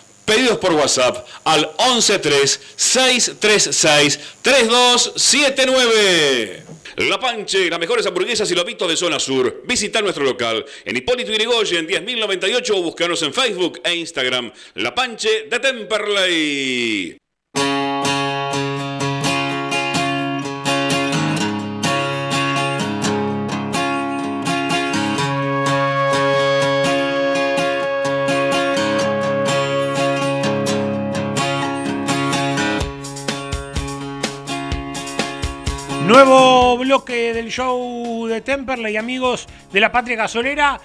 Pedidos por WhatsApp al 113-636-3279. La Panche, las mejores hamburguesas y lobitos de zona sur. Visita nuestro local en Hipólito Yrigoyen 10.098 o búscanos en Facebook e Instagram. La Panche de Temperley. Nuevo bloque del show de Temperley, amigos de la Patria Gasolera.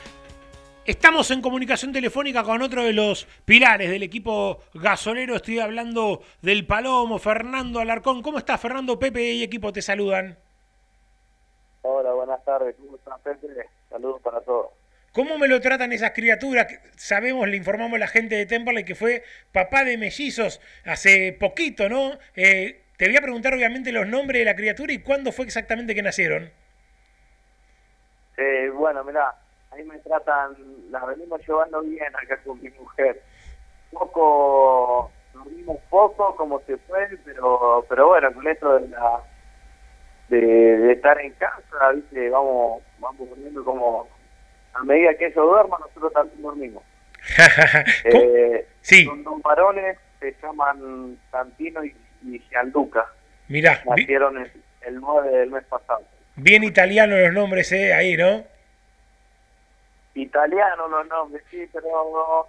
Estamos en comunicación telefónica con otro de los pilares del equipo gasolero. Estoy hablando del Palomo, Fernando Alarcón. ¿Cómo estás, Fernando? Pepe y equipo te saludan. Hola, buenas tardes. ¿Cómo estás, Pepe? Saludos para todos. ¿Cómo me lo tratan esas criaturas? Sabemos, le informamos a la gente de Temperley que fue papá de mellizos hace poquito, ¿no? Eh, te voy a preguntar obviamente los nombres de la criatura y cuándo fue exactamente que nacieron. Eh, bueno, mira, ahí me tratan, la venimos llevando bien acá con mi mujer. Poco, dormimos poco como se fue, pero pero bueno, con esto de la de, de estar en casa, ¿viste? vamos vamos durmiendo como a medida que ellos duerman, nosotros también dormimos. eh, sí. Son dos varones, se llaman Santino y y Gianluca. Mirá, Nacieron el, el 9 del mes pasado. bien italianos los nombres, ¿eh? Ahí, ¿no? Italiano los nombres, sí, pero no-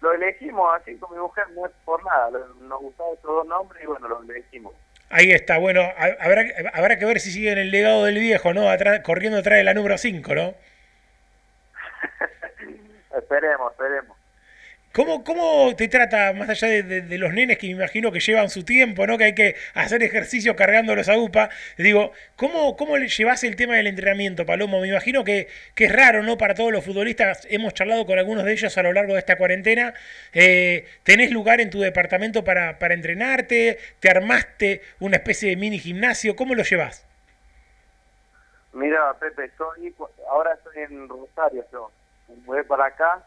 lo elegimos así con mi mujer, no es por nada. Nos gustaban estos dos nombres y bueno, los elegimos. Ahí está, bueno, ha- habrá, habrá que ver si siguen el legado del viejo, ¿no? Atrás- corriendo atrás de la número 5, ¿no? Esperemos, esperemos. ¿Cómo, ¿Cómo te trata, más allá de, los nenes que me imagino que llevan su tiempo, ¿no? que hay que hacer ejercicio cargándolos a UPA? Digo, ¿cómo, ¿cómo le llevas el tema del entrenamiento, Palomo? Me imagino que, que es raro, ¿no? Para todos los futbolistas, hemos charlado con algunos de ellos a lo largo de esta cuarentena. Eh, ¿Tenés lugar en tu departamento para, para entrenarte? ¿Te armaste una especie de mini gimnasio? ¿Cómo lo llevas? Mira, Pepe, estoy, ahora estoy en Rosario, yo. Mudé para acá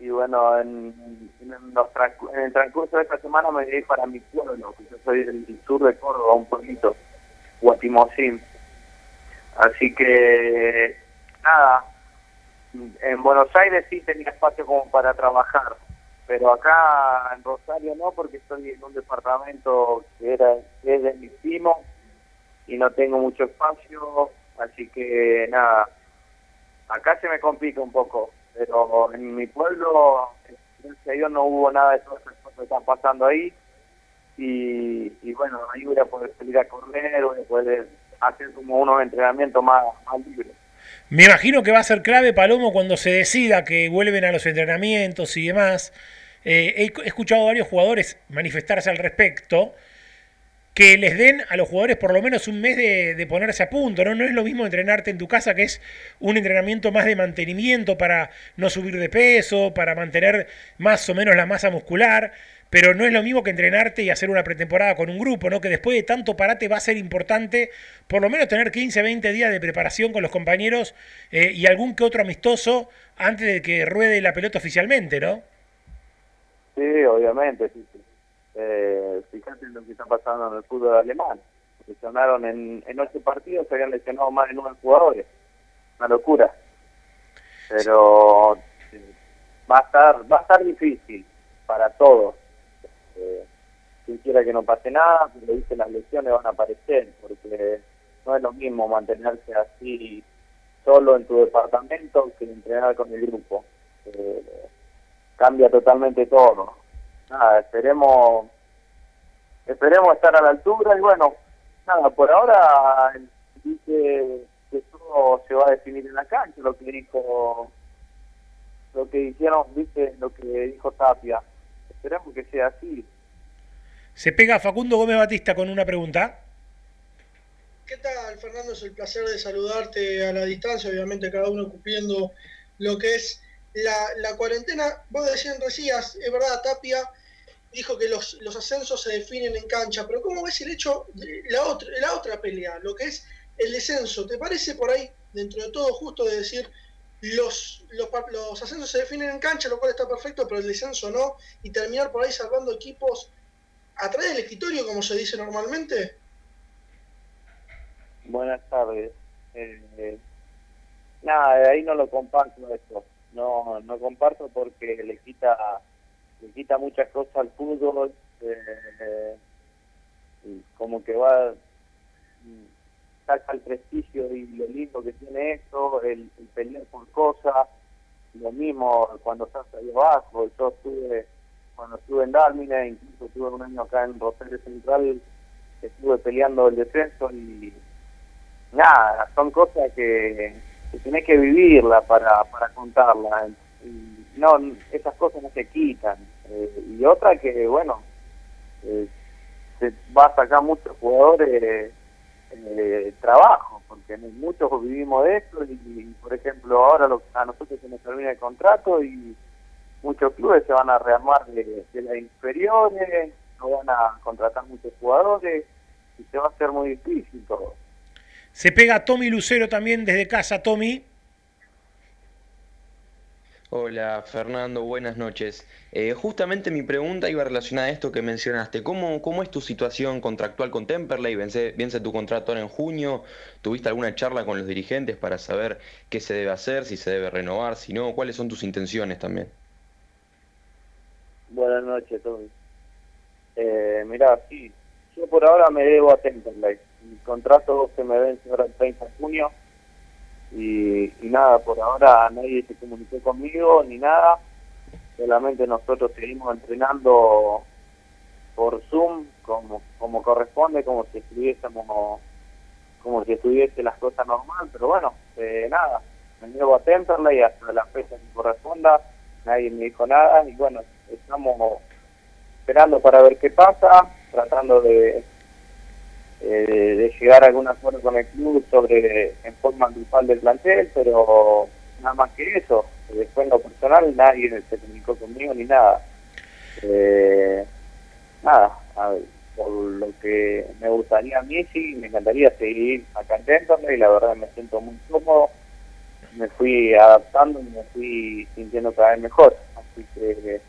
y bueno, en, en los en el transcurso de esta semana me voy para mi pueblo, que yo soy del sur de Córdoba, un pueblito, Guatimocín. Así que, nada, en Buenos Aires sí tenía espacio como para trabajar, pero acá en Rosario no, porque estoy en un departamento que, era, que es de mi primo y no tengo mucho espacio, así que nada, acá se me complica un poco, pero en mi pueblo, gracias a Dios, no hubo nada de todas esas cosas que están pasando ahí, y, y bueno, ahí voy a poder salir a correr, voy a poder hacer como unos entrenamientos más, más libres. Me imagino que va a ser clave, Palomo, cuando se decida que vuelven a los entrenamientos y demás. Eh, he escuchado a varios jugadores manifestarse al respecto, que les den a los jugadores por lo menos un mes de, ponerse a punto, ¿no? No es lo mismo entrenarte en tu casa, que es un entrenamiento más de mantenimiento para no subir de peso, para mantener más o menos la masa muscular, pero no es lo mismo que entrenarte y hacer una pretemporada con un grupo, ¿no? Que después de tanto parate va a ser importante por lo menos tener 15, 20 días de preparación con los compañeros eh, y algún que otro amistoso antes de que ruede la pelota oficialmente, ¿no? Sí, obviamente, sí, sí. Eh, fíjate lo que está pasando en el fútbol alemán. Lesionaron en, en ocho partidos, se habían lesionado más de nueve jugadores. Una locura. pero eh, va a estar va a estar difícil para todos. Eh, quien quiera que no pase nada, pero dice las lesiones van a aparecer, porque no es lo mismo mantenerse así solo en tu departamento que entrenar con el grupo. Eh, cambia totalmente todo. Nada, esperemos esperemos estar a la altura y bueno, nada, por ahora dice que todo se va a definir en la cancha, lo que dijo, lo que hicieron, viste, lo que dijo Tapia. Esperemos que sea así. Se pega Facundo Gómez Batista con una pregunta. ¿Qué tal, Fernando? Es el placer de saludarte a la distancia, obviamente cada uno cumpliendo lo que es la, la cuarentena. Vos decías, decías, es verdad, Tapia dijo que los, los ascensos se definen en cancha, pero ¿cómo ves el hecho de la otra, la otra pelea, lo que es el descenso? ¿Te parece por ahí, dentro de todo, justo de decir los, los, los ascensos se definen en cancha, lo cual está perfecto, pero el descenso no, y terminar por ahí salvando equipos atrás del escritorio, como se dice normalmente? Buenas tardes. Eh, nada, ahí no lo comparto esto. No, no comparto porque le quita le quita muchas cosas al fútbol, eh, como que va, saca el prestigio y lo lindo que tiene esto, el, pelear por cosas, lo mismo cuando estás ahí abajo, yo estuve, cuando estuve en Dálmine, incluso estuve un año acá en Rosario Central, estuve peleando el descenso y nada, son cosas que, que tenés que vivirla para, para contarla. Y, no, esas cosas no se quitan. Eh, y otra que, bueno, eh, se va a sacar muchos jugadores eh, trabajo, porque muchos vivimos de esto y, por ejemplo, ahora lo, a nosotros se nos termina el contrato y muchos clubes se van a rearmar de, de las inferiores, no van a contratar muchos jugadores y se va a hacer muy difícil todo. Se pega Tommy Lucero también desde casa, Tommy. Hola Fernando, buenas noches. Eh, justamente mi pregunta iba relacionada a esto que mencionaste. ¿Cómo, cómo es tu situación contractual con Temperley? Vence, vence tu contrato ahora en junio. ¿Tuviste alguna charla con los dirigentes para saber qué se debe hacer, si se debe renovar, si no? ¿Cuáles son tus intenciones también? Buenas noches, Tommy. Eh, mirá, sí, yo por ahora me debo a Temperley. Mi contrato se me vence ahora el 30 de junio y, nada, por ahora nadie se comunicó conmigo ni nada, solamente nosotros seguimos entrenando por Zoom como, como corresponde, como si estuviésemos como si estuviese las cosas normal, pero bueno, eh, nada, me llevo a Temperley hasta la fecha que corresponda, nadie me dijo nada y bueno, estamos esperando para ver qué pasa, tratando de, eh, de llegar a algún acuerdo con el club sobre en forma grupal del plantel, pero nada más que eso. Después en lo personal nadie se comunicó conmigo ni nada. Eh, nada, por lo que me gustaría a mí sí, me encantaría seguir acá y la verdad me siento muy cómodo. Me fui adaptando y me fui sintiendo cada vez mejor. Así que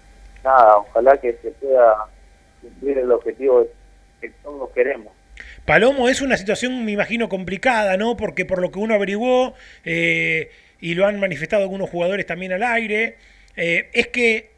nada, ojalá que se pueda cumplir el objetivo que todos queremos. Palomo es una situación, me imagino, complicada, ¿no? Porque por lo que uno averiguó, eh, y lo han manifestado algunos jugadores también al aire, eh, es que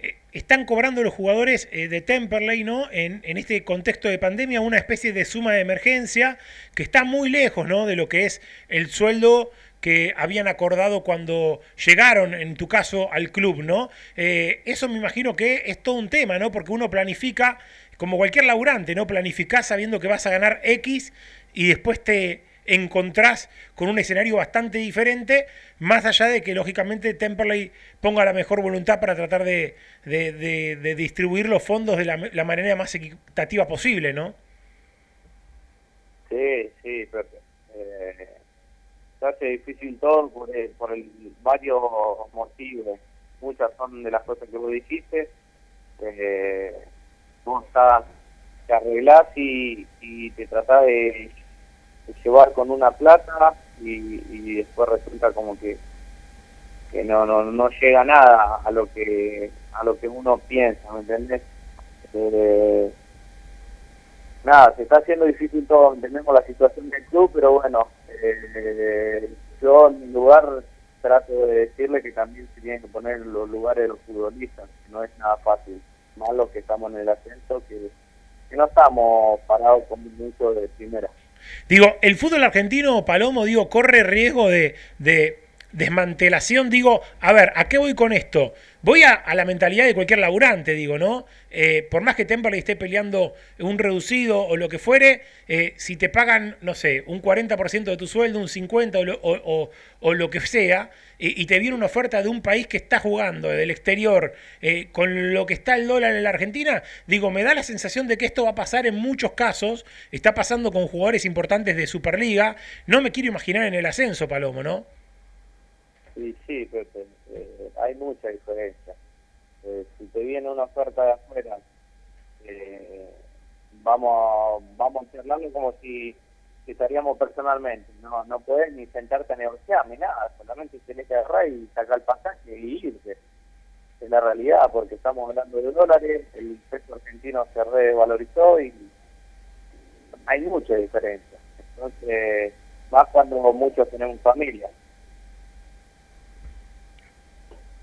eh, están cobrando los jugadores de Temperley, ¿no? En, en, este contexto de pandemia, una especie de suma de emergencia que está muy lejos, ¿no? De lo que es el sueldo que habían acordado cuando llegaron, en tu caso, al club, ¿no? eso me imagino que es todo un tema, ¿no? Porque uno planifica como cualquier laburante, ¿no? Planificás sabiendo que vas a ganar X y después te encontrás con un escenario bastante diferente, más allá de que lógicamente Temperley ponga la mejor voluntad para tratar de, de, distribuir los fondos de la, manera más equitativa posible, ¿no? Sí, sí, Pepe. Eh, se hace difícil todo por, el, por el, varios motivos. Muchas son de las cosas que vos dijiste. Eh, vos te arreglás y, te tratás de, llevar con una plata y, después resulta como que que no, no no llega nada a lo que a lo que uno piensa ¿me entendés? Eh, nada se está haciendo difícil todo entendemos la situación del club pero bueno eh, yo en mi lugar trato de decirle que también se tienen que poner en los lugares de los futbolistas, que no es nada fácil. Más los que estamos en el ascenso, que, no estamos parados con mucho de primera. Digo, el fútbol argentino, Palomo, digo, corre riesgo de, de desmantelación. Digo, a ver, ¿a qué voy con esto? Voy a, la mentalidad de cualquier laburante, digo, ¿no? Eh, por más que Temperley esté peleando un reducido o lo que fuere, eh, si te pagan, no sé, un 40% de tu sueldo, un 50% o lo, que sea, y, te viene una oferta de un país que está jugando, del exterior, eh, con lo que está el dólar en la Argentina, digo, me da la sensación de que esto va a pasar en muchos casos, está pasando con jugadores importantes de Superliga, no me quiero imaginar en el ascenso, Palomo, ¿no? Sí, sí, hay mucha diferencia. Eh, si te viene una oferta de afuera, eh, vamos, vamos a charlarlo como si, si estaríamos personalmente. No no puedes ni sentarte a negociar ni nada, solamente tenés que agarrar y sacar el pasaje y irte. Es la realidad, porque estamos hablando de dólares, el peso argentino se revalorizó y hay mucha diferencia. Entonces, más cuando muchos tenemos familia.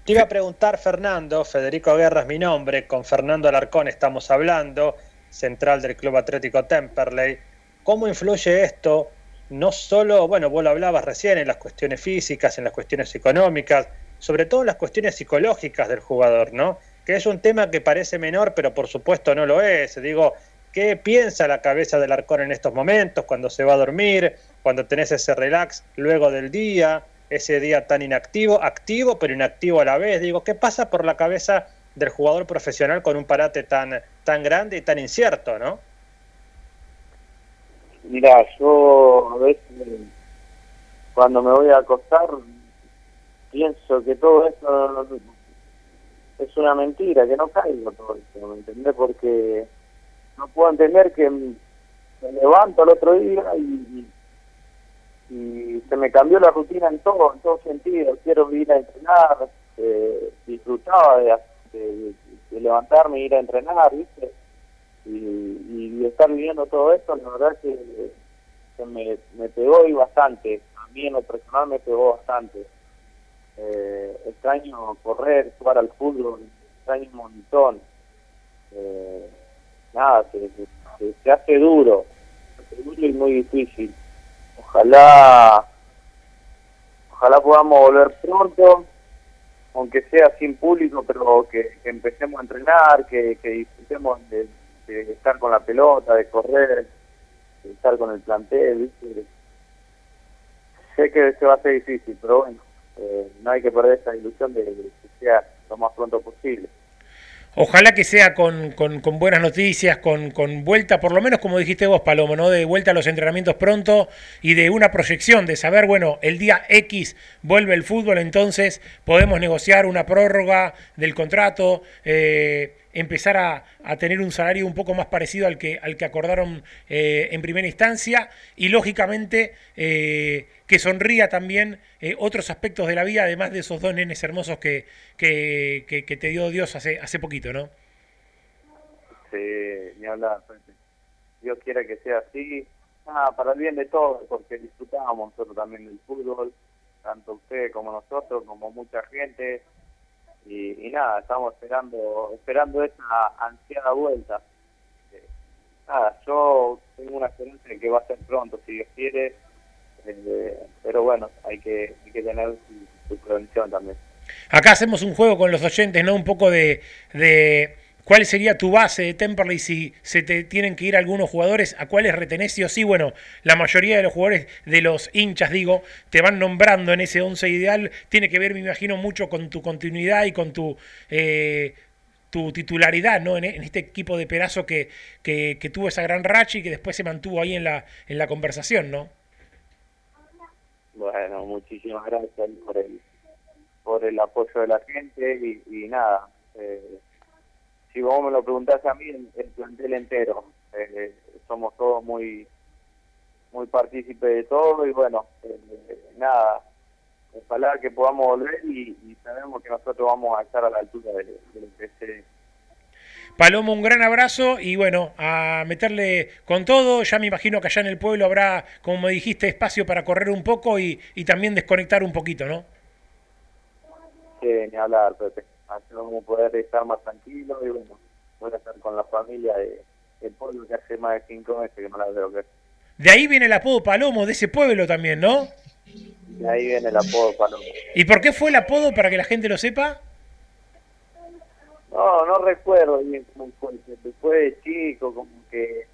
Te iba a preguntar, Fernando, Federico Guerra es mi nombre, con Fernando Alarcón estamos hablando, central del Club Atlético Temperley. ¿Cómo influye esto? No solo, bueno, vos lo hablabas recién en las cuestiones físicas, en las cuestiones económicas, sobre todo en las cuestiones psicológicas del jugador, ¿no? Que es un tema que parece menor, pero por supuesto no lo es. Digo, ¿qué piensa la cabeza del Arcón en estos momentos, cuando se va a dormir, cuando tenés ese relax luego del día? Ese día tan inactivo, activo pero inactivo a la vez. Digo, ¿qué pasa por la cabeza del jugador profesional con un parate tan, tan grande y tan incierto, no? Mira, yo a veces cuando me voy a acostar pienso que todo esto es una mentira, que no caigo todo esto, ¿me entendés? Porque no puedo entender que me levanto el otro día y, y se me cambió la rutina en todo, en todo sentido. Quiero ir a entrenar, eh, disfrutaba de, levantarme e ir a entrenar, ¿viste? Y, y estar viviendo todo esto, la verdad que, que me, me pegó y bastante. A mí en lo personal me pegó bastante. Eh, extraño correr, jugar al fútbol, extraño un montón. Eh, nada, se, se, se hace duro, se hace duro y muy difícil. Ojalá, ojalá podamos volver pronto, aunque sea sin público, pero que, empecemos a entrenar, que, que disfrutemos de, estar con la pelota, de correr, de estar con el plantel. ¿viste? Sé que se va a ser difícil, pero bueno, eh, no hay que perder esa ilusión de que sea lo más pronto posible. Ojalá que sea con, con, con buenas noticias, con, con, vuelta, por lo menos como dijiste vos, Palomo, ¿no? De vuelta a los entrenamientos pronto y de una proyección, de saber, bueno, el día X vuelve el fútbol, entonces podemos negociar una prórroga del contrato, eh, empezar a, a, tener un salario un poco más parecido al que, al que acordaron eh, en primera instancia y lógicamente eh, que sonría también eh, otros aspectos de la vida, además de esos dos nenes hermosos que, que, que, te dio Dios hace, hace poquito, ¿no? Sí, ni hablar, Dios quiera que sea así, ah, para el bien de todos, porque disfrutábamos nosotros también del fútbol, tanto usted como nosotros, como mucha gente, y, y, nada, estamos esperando esperando esa ansiada vuelta. Eh, nada, yo tengo una esperanza de que va a ser pronto, si Dios quiere, eh, pero bueno, hay que, tener su, su, prevención también. Acá hacemos un juego con los oyentes, ¿no? Un poco de, de cuál sería tu base de Temperley si se te tienen que ir algunos jugadores, a cuáles retenés sí o sí. Bueno, la mayoría de los jugadores, de los hinchas, digo, te van nombrando en ese once ideal. Tiene que ver, me imagino, mucho con tu continuidad y con tu... Eh, tu titularidad ¿no? en, este equipo de Perazo que, que, que, tuvo esa gran racha y que después se mantuvo ahí en la, en la conversación, ¿no? Bueno, muchísimas gracias por el, por el apoyo de la gente y, nada, eh, si vos me lo preguntás a mí, el, el plantel entero, eh, somos todos muy muy partícipes de todo y bueno, eh, nada, ojalá que podamos volver y, sabemos que nosotros vamos a estar a la altura de, de lo que se Palomo, un gran abrazo y bueno, a meterle con todo. Ya me imagino que allá en el pueblo habrá, como me dijiste, espacio para correr un poco y, y también desconectar un poquito, ¿no? Sí, ni hablar, Pepe. Así a poder estar más tranquilos y bueno, a estar con la familia de, del pueblo que hace más de cinco meses que no la veo. Que De ahí viene el apodo Palomo, de ese pueblo también, ¿no? de ahí viene el apodo Palomo. ¿Y por qué fue el apodo para que la gente lo sepa? No, no recuerdo bien cómo fue. Fue de chico, como que,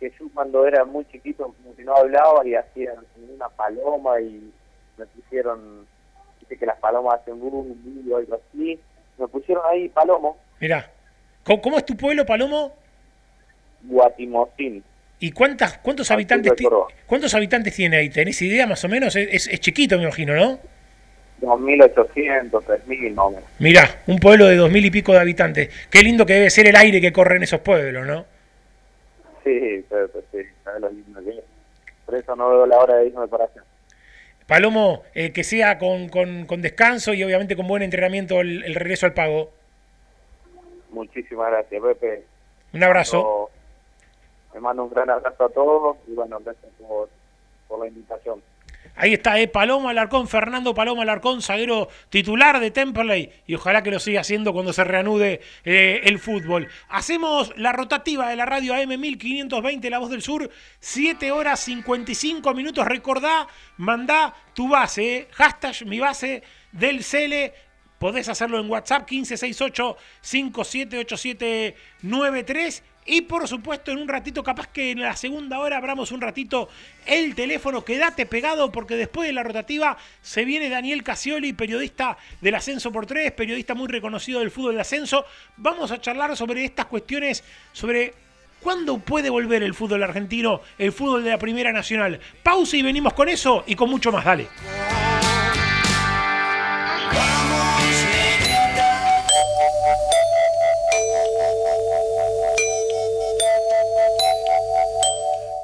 que yo cuando era muy chiquito, como que no hablaba y hacía como una paloma y me pusieron, dice que las palomas hacen boom, o algo así. Me pusieron ahí Palomo, Mirá. ¿Cómo, cómo es tu pueblo, Palomo? Guatimocín. ¿Y cuántas, cuántos habitantes ti- cuántos habitantes tiene ahí? ¿Tenés idea más o menos? Es, es- es chiquito, me imagino, ¿no? 2.800, 3.000 más o menos. Mirá, un pueblo de dos mil y pico de habitantes. Qué lindo que debe ser el aire que corre en esos pueblos, ¿no? Sí, pero, pero sí, lo lindo que es. Por eso no veo la hora de irme para allá. Palomo, eh, que sea con, con- con descanso y obviamente con buen entrenamiento el, el regreso al pago. Muchísimas gracias, Pepe. Un abrazo. Mando- Me mando un gran abrazo a todos y bueno, gracias por, por la invitación. Ahí está, eh, Paloma Alarcón, Fernando Paloma Alarcón, zaguero titular de Temperley, y ojalá que lo siga haciendo cuando se reanude eh, el fútbol. Hacemos la rotativa de la radio AM 1520, La Voz del Sur, 7 horas 55 minutos. Recordá, mandá tu base, eh, hashtag mi base del CL. Podés hacerlo en WhatsApp 1568-578793. Y por supuesto, en un ratito, capaz que en la segunda hora abramos un ratito el teléfono. Quédate pegado porque después de la rotativa se viene Daniel Casioli, periodista del Ascenso por Tres, periodista muy reconocido del fútbol de ascenso. Vamos a charlar sobre estas cuestiones, sobre cuándo puede volver el fútbol argentino, el fútbol de la Primera Nacional. Pausa y venimos con eso y con mucho más. Dale.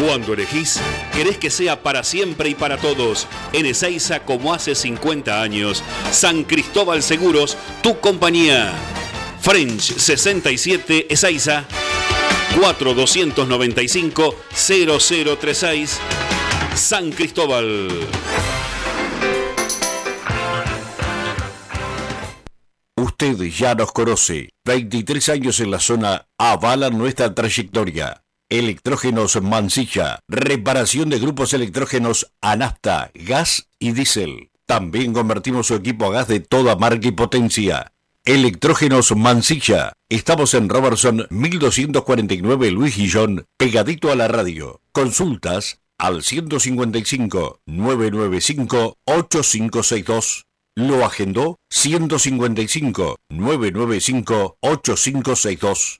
Cuando elegís, querés que sea para siempre y para todos. En Ezeiza, como hace 50 años. San Cristóbal Seguros, tu compañía. French 67 Ezeiza. 4295-0036. San Cristóbal. Usted ya nos conoce. 23 años en la zona avalan nuestra trayectoria. Electrógenos Mansilla. Reparación de grupos electrógenos a nafta, gas y diésel. También convertimos su equipo a gas de toda marca y potencia. Electrógenos Mansilla. Estamos en Robertson 1249 Luis Guillón, pegadito a la radio. Consultas al 155 995 8562. Lo agendó 155 995 8562.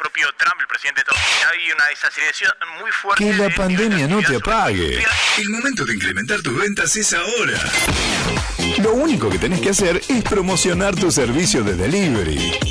propio Trump, el presidente de Estados Unidos? Hay una desaceleración muy fuerte. Que la de- pandemia no te apague. El momento de incrementar tus ventas es ahora. Lo único que tenés que hacer es promocionar tu servicio de delivery.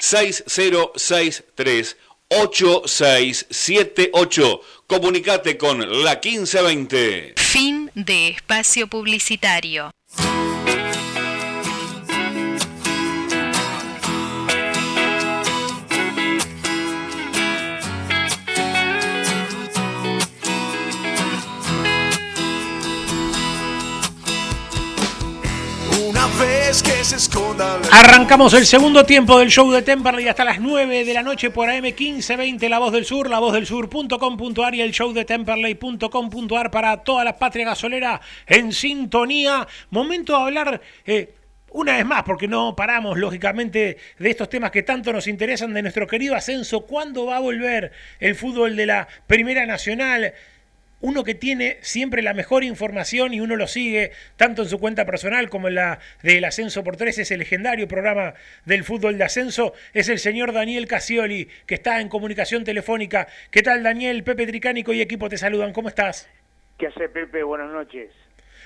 6063 8678. Comunicate con la 1520. Fin de espacio publicitario. Arrancamos el segundo tiempo del show de Temperley hasta las 9 de la noche por AM1520, La Voz del Sur, lavozdelSur.com.ar y el show de Temperley.com.ar para toda la patria gasolera en sintonía. Momento de hablar eh, una vez más, porque no paramos lógicamente de estos temas que tanto nos interesan de nuestro querido ascenso. ¿Cuándo va a volver el fútbol de la Primera Nacional? Uno que tiene siempre la mejor información y uno lo sigue tanto en su cuenta personal como en la del Ascenso por Tres, es el legendario programa del fútbol de ascenso, es el señor Daniel Casioli, que está en comunicación telefónica. ¿Qué tal Daniel? Pepe Tricánico y equipo te saludan, ¿cómo estás? ¿Qué hace Pepe? Buenas noches.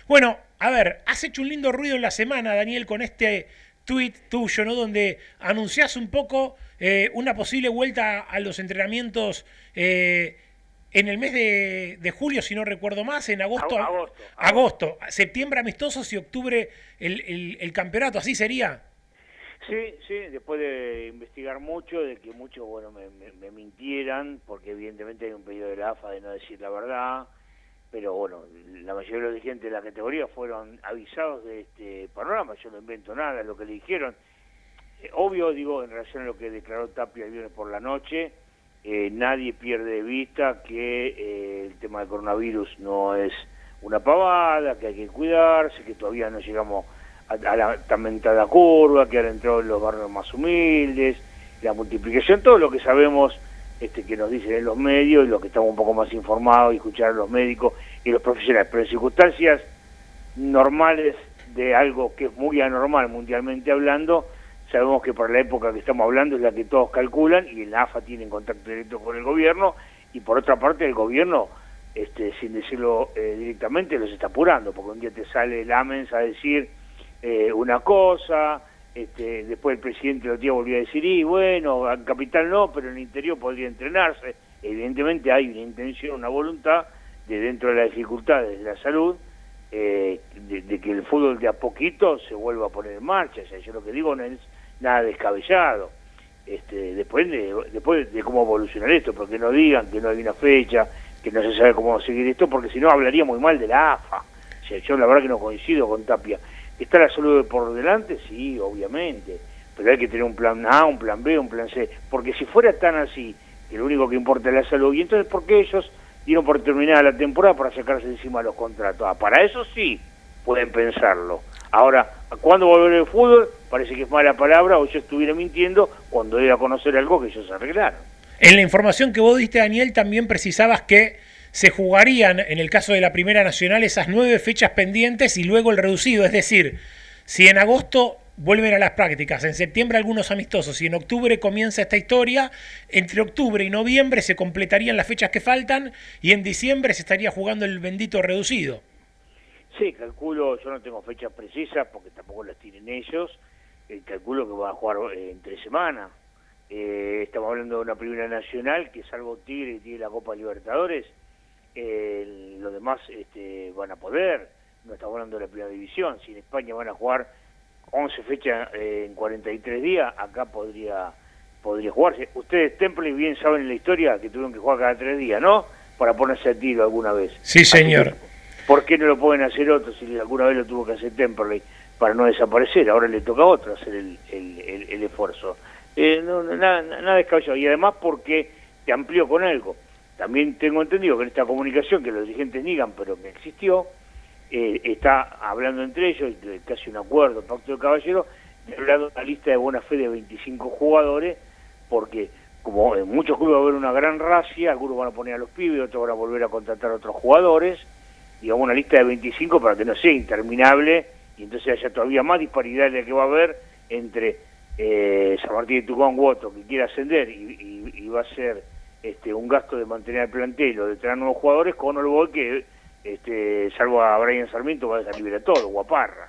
Bueno, a ver, has hecho un lindo ruido en la semana, Daniel, con este tuit tuyo, ¿no? Donde anunciás un poco eh, una posible vuelta a los entrenamientos eh, en el mes de, de julio, si no recuerdo más, en agosto. Ag- agosto, agosto. septiembre amistosos y octubre el, el- el campeonato, ¿así sería? Sí, sí, después de investigar mucho, de que muchos, bueno, me, me- me mintieran, porque evidentemente hay un pedido de la AFA de no decir la verdad, pero bueno, la mayoría de los dirigentes de la categoría fueron avisados de este programa, yo no invento nada, lo que le dijeron. Eh, obvio, digo, en relación a lo que declaró Tapia el viernes por la noche, eh, nadie pierde de vista que eh, el tema del coronavirus no es una pavada, que hay que cuidarse, que todavía no llegamos a, a la tan mentada curva, que ahora entró en los barrios más humildes, la multiplicación, todo lo que sabemos este, que nos dicen en los medios y lo que estamos un poco más informados y escuchar a los médicos y los profesionales, pero en circunstancias normales de algo que es muy anormal mundialmente hablando, sabemos que para la época que estamos hablando es la que todos calculan y la AFA tiene contacto directo con el gobierno y por otra parte el gobierno, este, sin decirlo eh, directamente, los está apurando, porque un día te sale el AMENS a decir eh, una cosa, este, después el presidente el otro día volvió a decir, y bueno, en capital no, pero en el interior podría entrenarse. Evidentemente hay una intención, una voluntad de dentro de las dificultades de la salud, eh, de, de que el fútbol de a poquito se vuelva a poner en marcha. O sea, yo lo que digo no es nada descabellado. Este, después, de, después de cómo evolucionar esto, porque no digan que no hay una fecha, que no se sabe cómo seguir esto, porque si no hablaría muy mal de la AFA. O sea, yo la verdad que no coincido con Tapia. ¿Está la salud por delante? Sí, obviamente. Pero hay que tener un plan A, un plan B, un plan C. Porque si fuera tan así, que lo único que importa es la salud, y entonces, ¿por qué ellos dieron por terminada la temporada para sacarse encima los contratos? Ah, para eso sí pueden pensarlo. Ahora, ¿cuándo volver el fútbol? Parece que es mala palabra o yo estuviera mintiendo cuando dé a conocer algo que ellos arreglaron. En la información que vos diste, Daniel, también precisabas que se jugarían, en el caso de la Primera Nacional, esas nueve fechas pendientes y luego el reducido. Es decir, si en agosto vuelven a las prácticas, en septiembre algunos amistosos y en octubre comienza esta historia, entre octubre y noviembre se completarían las fechas que faltan y en diciembre se estaría jugando el bendito reducido. Sí, calculo, yo no tengo fechas precisas porque tampoco las tienen ellos, eh, calculo que va a jugar eh, en tres semanas. Eh, estamos hablando de una primera nacional que salvo Tigre y tiene la Copa Libertadores, eh, los demás este, van a poder, no estamos hablando de la primera división, si en España van a jugar 11 fechas eh, en 43 días, acá podría podría jugarse. Ustedes, Temple, bien saben la historia que tuvieron que jugar cada tres días, ¿no? Para ponerse a tiro alguna vez. Sí, señor. ¿Por qué no lo pueden hacer otros si alguna vez lo tuvo que hacer Temperley para no desaparecer? Ahora le toca a otro hacer el, esfuerzo. Eh, no, nada, nada descabellado. Y además porque te amplió con algo. También tengo entendido que en esta comunicación que los dirigentes niegan, pero que existió, eh, está hablando entre ellos, casi un acuerdo, pacto de caballero, de hablar de una lista de buena fe de 25 jugadores, porque como en muchos clubes va a haber una gran racia, algunos van a poner a los pibes, otros van a volver a contratar a otros jugadores, digamos una lista de 25 para que no sea interminable y entonces haya todavía más disparidad de la que va a haber entre eh, San Martín de Tucumán u que quiera ascender y, va a ser este, un gasto de mantener el plantel o de traer nuevos jugadores con el que, este, salvo a Brian Sarmiento, va a salir a todo, guaparra.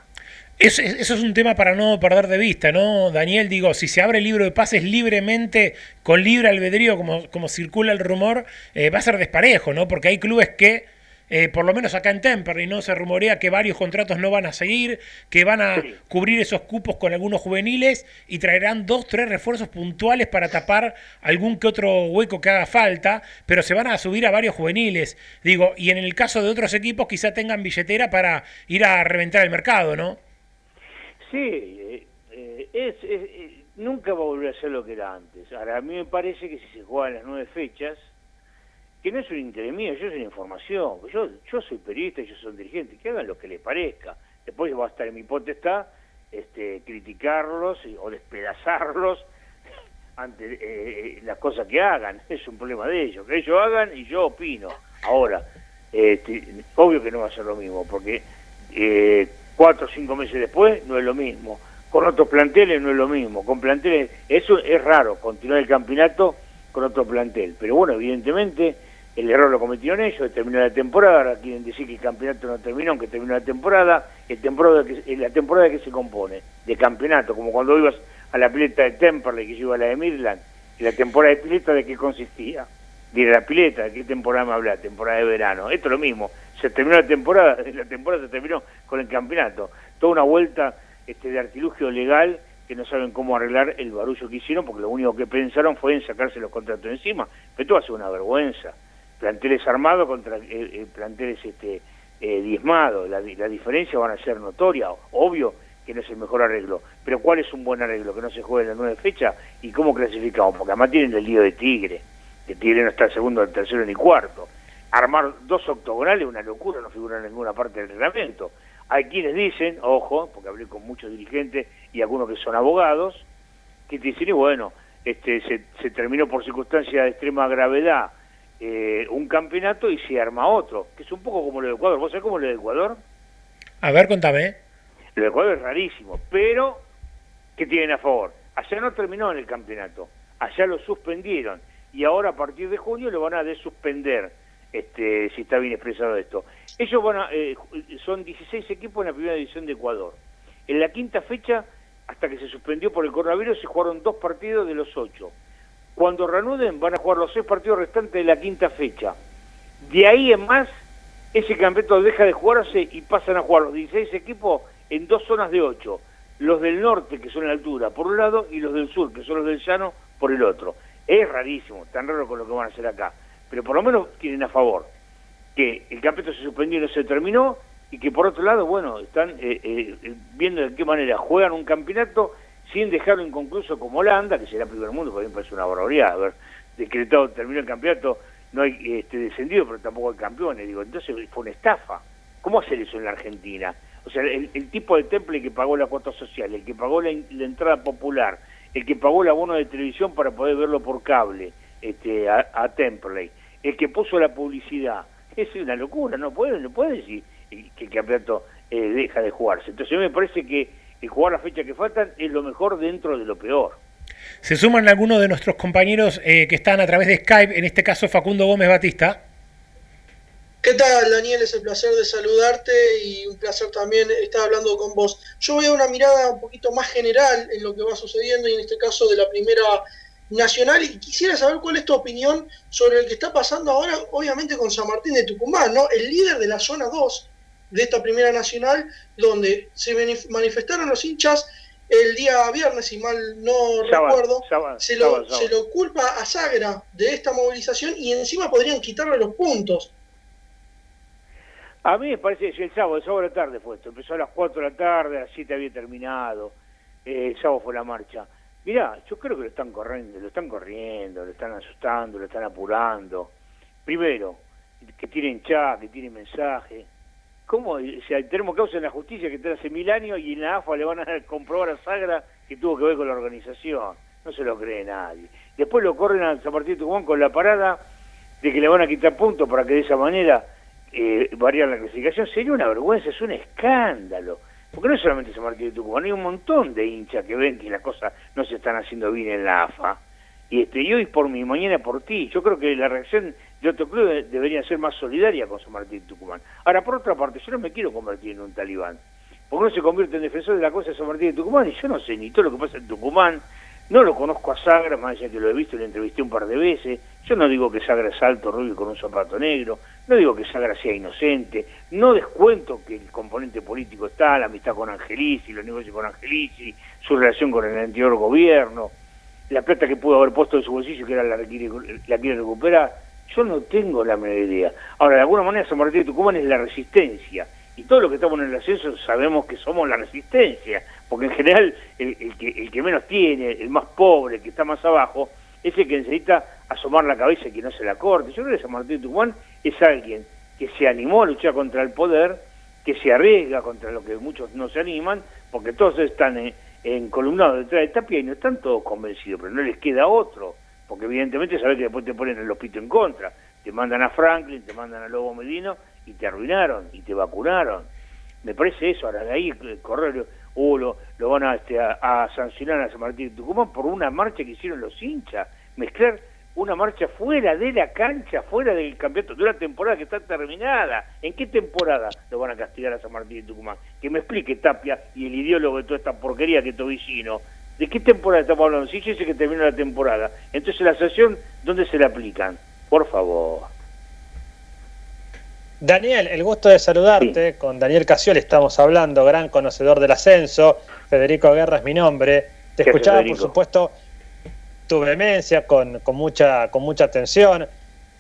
Eso, eso, es un tema para no perder de vista, ¿no, Daniel? Digo, si se abre el libro de pases libremente, con libre albedrío, como, como circula el rumor, eh, va a ser desparejo, ¿no? Porque hay clubes que eh, por lo menos acá en Temperley, ¿no? Se rumorea que varios contratos no van a seguir, que van a cubrir esos cupos con algunos juveniles y traerán dos, tres refuerzos puntuales para tapar algún que otro hueco que haga falta, pero se van a subir a varios juveniles. Digo, y en el caso de otros equipos quizá tengan billetera para ir a reventar el mercado, ¿no? Sí, eh, es, nunca va a volver a ser lo que era antes. Ahora, a mí me parece que si se juegan las nueve fechas, que no es un interés mío, yo soy información, yo, soy periodista yo soy dirigente, que hagan lo que les parezca. Después va a estar en mi potestad este, criticarlos o despedazarlos ante eh, eh, las cosas que hagan, es un problema de ellos, que ellos hagan y yo opino. Ahora, este, obvio que no va a ser lo mismo, porque eh, cuatro o cinco meses después no es lo mismo, con otros planteles no es lo mismo, con planteles, eso es raro, continuar el campeonato con otro plantel, pero bueno, evidentemente el error lo cometieron ellos, terminó la temporada, ahora quieren decir que el campeonato no terminó, aunque terminó la temporada, el temporada que, la temporada que se compone de campeonato, como cuando ibas a la pileta de Temperley, que yo iba a la de Midland, y la temporada de pileta de qué consistía, de la pileta, de qué temporada me habla, temporada de verano, esto es lo mismo, se terminó la temporada, la temporada se terminó con el campeonato, toda una vuelta este, de artilugio legal que no saben cómo arreglar el barullo que hicieron, porque lo único que pensaron fue en sacarse los contratos encima, pero esto va a ser una vergüenza planteles armados contra eh, eh, planteles este, eh, diezmados. La, la, diferencia van a ser notoria, obvio que no es el mejor arreglo. Pero ¿cuál es un buen arreglo? Que no se juegue en la nueve fecha y cómo clasificamos, porque además tienen el lío de Tigre, que Tigre no está segundo, tercero ni cuarto. Armar dos octogonales es una locura, no figura en ninguna parte del reglamento. Hay quienes dicen, ojo, porque hablé con muchos dirigentes y algunos que son abogados, que dicen, y bueno, este, se, se terminó por circunstancias de extrema gravedad eh, un campeonato y se arma otro, que es un poco como lo de Ecuador. ¿Vos sabés cómo lo de Ecuador? A ver, contame. Lo de Ecuador es rarísimo, pero ¿qué tienen a favor? Allá no terminó en el campeonato, allá lo suspendieron y ahora a partir de junio lo van a desuspender, este, si está bien expresado esto. Ellos van a, eh, son 16 equipos en la primera división de Ecuador. En la quinta fecha, hasta que se suspendió por el coronavirus, se jugaron dos partidos de los ocho. Cuando reanuden van a jugar los seis partidos restantes de la quinta fecha. De ahí en más, ese campeonato deja de jugarse y pasan a jugar los 16 equipos en dos zonas de ocho. Los del norte, que son la altura, por un lado, y los del sur, que son los del llano, por el otro. Es rarísimo, tan raro con lo que van a hacer acá. Pero por lo menos tienen a favor que el campeonato se suspendió y no se terminó, y que por otro lado, bueno, están eh, eh, viendo de qué manera juegan un campeonato sin dejarlo inconcluso como Holanda, que será primer mundo, porque a me parece una barbaridad haber decretado, terminó el campeonato, no hay este, descendido, pero tampoco hay campeones. Digo, entonces fue una estafa. ¿Cómo hacer eso en la Argentina? O sea, el, tipo de temple que pagó la cuota social, el que pagó la, entrada popular, el que pagó el abono de televisión para poder verlo por cable este, a, Temple, el que puso la publicidad, es una locura, no puede, no puede decir que el campeonato eh, deja de jugarse. Entonces a me parece que y jugar la fecha que faltan es lo mejor dentro de lo peor. Se suman algunos de nuestros compañeros eh, que están a través de Skype, en este caso Facundo Gómez Batista. ¿Qué tal, Daniel? Es el placer de saludarte y un placer también estar hablando con vos. Yo voy a una mirada un poquito más general en lo que va sucediendo y en este caso de la primera nacional y quisiera saber cuál es tu opinión sobre el que está pasando ahora, obviamente con San Martín de Tucumán, ¿no? El líder de la zona 2, de esta Primera Nacional, donde se manifestaron los hinchas el día viernes, si mal no recuerdo, se, lo, se lo culpa a Sagra de esta movilización y encima podrían quitarle los puntos. A mí me parece que el sábado, el sábado de la tarde fue esto, empezó a las 4 de la tarde, a las 7 había terminado, eh, el sábado fue la marcha. Mirá, yo creo que lo están corriendo, lo están corriendo, lo están asustando, lo están apurando. Primero, que tienen chat, que tienen mensaje. ¿Cómo? O sea, termo causa en la justicia que está hace mil años y en la AFA le van a comprobar a Sagra que tuvo que ver con la organización. No se lo cree nadie. Después lo corren a San Martín de Tucumán con la parada de que le van a quitar puntos para que de esa manera eh, variar la clasificación. Sería una vergüenza, es un escándalo. Porque no es solamente San Martín de Tucumán, hay un montón de hinchas que ven que las cosas no se están haciendo bien en la AFA. Y, este, y hoy por mí, mañana por ti. Yo creo que la reacción de otro club debería ser más solidaria con San Martín de Tucumán. Ahora, por otra parte, yo no me quiero convertir en un talibán. Porque no se convierte en defensor de la cosa de San Martín de Tucumán y yo no sé ni todo lo que pasa en Tucumán. No lo conozco a Sagra, más allá que lo he visto lo entrevisté un par de veces. Yo no digo que Sagra es alto, rubio con un zapato negro. No digo que Sagra sea inocente, no descuento que el componente político está, la amistad con Angelici, los negocios con Angelici, su relación con el anterior gobierno, la plata que pudo haber puesto en su bolsillo que era la, la quiere recuperar. Yo no tengo la menor idea. Ahora, de alguna manera San Martín de Tucumán es la resistencia, y todos los que estamos en el ascenso sabemos que somos la resistencia, porque en general el, que, el que menos tiene, el más pobre, el que está más abajo, es el que necesita asomar la cabeza y que no se la corte. Yo creo que San Martín de Tucumán es alguien que se animó a luchar contra el poder, que se arriesga contra lo que muchos no se animan, porque todos están en, encolumnados detrás de Tapia y no están todos convencidos, pero no les queda otro, porque evidentemente sabes que después te ponen el hospito en contra, te mandan a Franklin, te mandan a Lobo Medino y te arruinaron y te vacunaron. Me parece eso, ahora de ahí correr, uh, lo, lo van a, este, a, sancionar a San Martín de Tucumán por una marcha que hicieron los hinchas, mezclar una marcha fuera de la cancha, fuera del campeonato, de una temporada que está terminada. ¿En qué temporada lo van a castigar a San Martín de Tucumán? Que me explique Tapia y el ideólogo de toda esta porquería que Tobicino. ¿De qué temporada estamos hablando? Si dice que terminó la temporada. Entonces la sanción, ¿dónde se la aplican? Por favor. Daniel, el gusto de saludarte. Con Daniel Casiol estamos hablando, gran conocedor del ascenso. Federico Guerra es mi nombre. Te escuchaba, por supuesto, tu vehemencia, con, con, mucha, con mucha atención.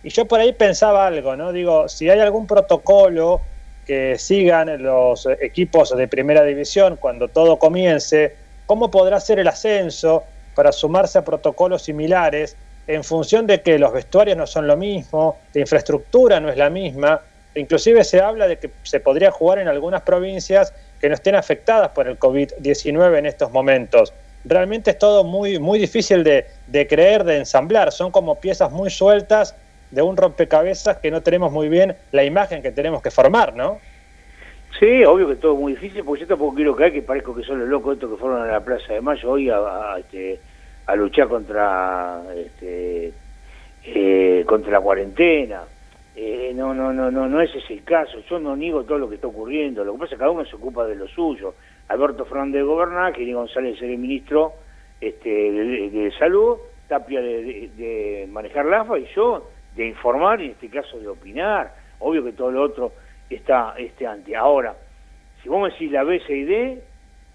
Y yo por ahí pensaba algo, ¿no? Digo, si hay algún protocolo que sigan los equipos de primera división cuando todo comience, ¿cómo podrá ser el ascenso para sumarse a protocolos similares en función de que los vestuarios no son lo mismo, la infraestructura no es la misma? Inclusive se habla de que se podría jugar en algunas provincias que no estén afectadas por el COVID-19 en estos momentos realmente es todo muy, muy difícil de, creer, de ensamblar. Son como piezas muy sueltas de un rompecabezas que no tenemos muy bien la imagen que tenemos que formar, ¿no? Sí, obvio que todo es muy difícil, porque yo tampoco quiero creer que parezco que son los locos estos que fueron a la Plaza de Mayo hoy a, este, a luchar contra este, eh, contra la cuarentena. Eh, no, no, no, no, no ese es el caso. Yo no niego todo lo que está ocurriendo. Lo que pasa es que cada uno se ocupa de lo suyo. Alberto Fernández de gobernar, Kiri González ser el ministro este, de, Salud, Tapia de, manejar la AFA y yo de informar y en este caso de opinar. Obvio que todo lo otro está este ante. Ahora, si vos me decís la B, C y D,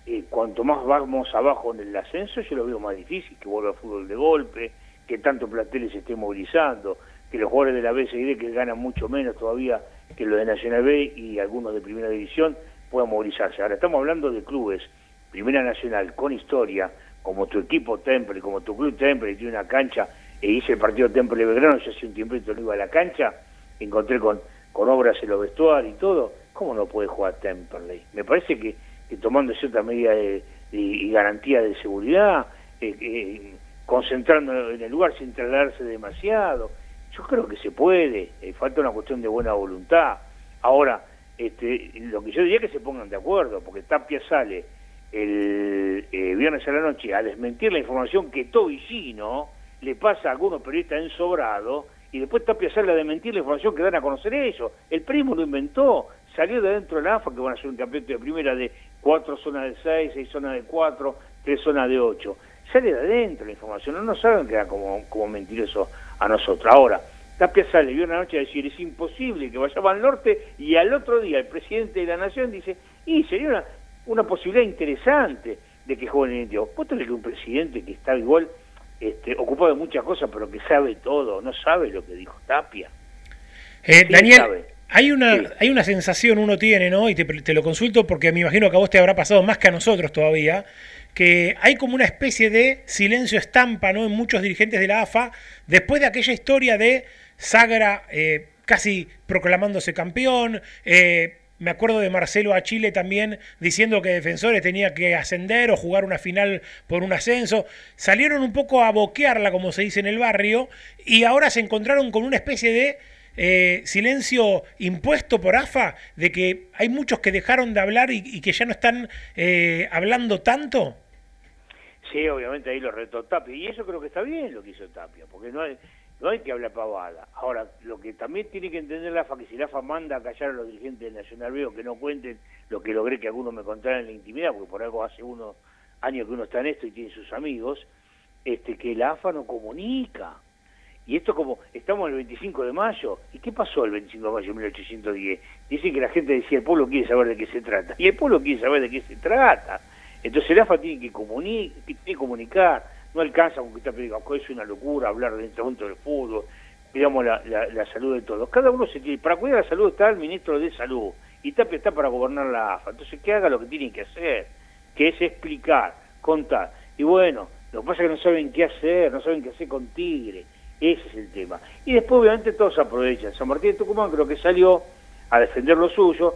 eh, cuanto más vamos abajo en el ascenso, yo lo veo más difícil, que vuelva el fútbol de golpe, que tanto Plateles se esté movilizando, que los jugadores de la B, C y D que ganan mucho menos todavía que los de Nacional B y algunos de Primera División, pueda movilizarse. Ahora estamos hablando de clubes, Primera Nacional, con historia, como tu equipo Temple, como tu club Temple, tiene una cancha, e hice el partido Temple Belgrano, yo hace un tiempito no iba a la cancha, encontré con, con obras en los vestuarios y todo, ¿cómo no puede jugar Temple? Me parece que, tomando cierta medida de, y garantía de seguridad, eh, eh, concentrando en el lugar sin trasladarse demasiado, yo creo que se puede, eh, falta una cuestión de buena voluntad. Ahora, este, lo que yo diría es que se pongan de acuerdo, porque Tapia sale el eh, viernes a la noche a desmentir la información que Tobicino le pasa a algunos periodistas en Sobrado, y después Tapia sale a desmentir la información que dan a conocer ellos. El primo lo inventó, salió de adentro de la AFA, que van a ser un campeonato de primera de cuatro zonas de seis, seis zonas de cuatro, tres zonas de ocho. Sale de adentro la información, no nos saben que era como, como mentiroso a nosotros. Ahora, Tapia sale vio una noche a decir es imposible que vayamos al norte y al otro día el presidente de la nación dice, y sería una, posibilidad interesante de que jueguen en Indio. Vos tenés que un presidente que está igual este, ocupado de muchas cosas, pero que sabe todo, no sabe lo que dijo Tapia. Eh, ¿Quién Daniel, sabe? hay una, hay una sensación uno tiene, ¿no? Y te, te lo consulto porque me imagino que a vos te habrá pasado más que a nosotros todavía, que hay como una especie de silencio estampa, ¿no? En muchos dirigentes de la AFA, después de aquella historia de Sagra eh, casi proclamándose campeón, eh, me acuerdo de Marcelo a Chile también diciendo que Defensores tenía que ascender o jugar una final por un ascenso. Salieron un poco a boquearla, como se dice en el barrio, y ahora se encontraron con una especie de eh, silencio impuesto por AFA, de que hay muchos que dejaron de hablar y, y que ya no están eh, hablando tanto. Sí, obviamente ahí lo retó Tapia. Y eso creo que está bien lo que hizo Tapia, porque no hay, no hay que hablar pavada. Ahora, lo que también tiene que entender la AFA, que si la AFA manda a callar a los dirigentes del Nacional Veo que no cuenten lo que logré que algunos me contaran en la intimidad, porque por algo hace unos años que uno está en esto y tiene sus amigos, este que la AFA no comunica. Y esto como, estamos el 25 de mayo, ¿y qué pasó el 25 de mayo de 1810? Dicen que la gente decía, el pueblo quiere saber de qué se trata, y el pueblo quiere saber de qué se trata. Entonces el AFA tiene que comunicar, no alcanza con que está pedido, es una locura hablar del instrumento del fútbol, cuidamos la, la, la, salud de todos. Cada uno se tiene, para cuidar la salud está el ministro de salud, y Tapia está para gobernar la AFA. Entonces que haga lo que tiene que hacer, que es explicar, contar. Y bueno, lo que pasa es que no saben qué hacer, no saben qué hacer con Tigre. Ese es el tema. Y después, obviamente, todos aprovechan. San Martín de Tucumán creo que salió a defender lo suyo,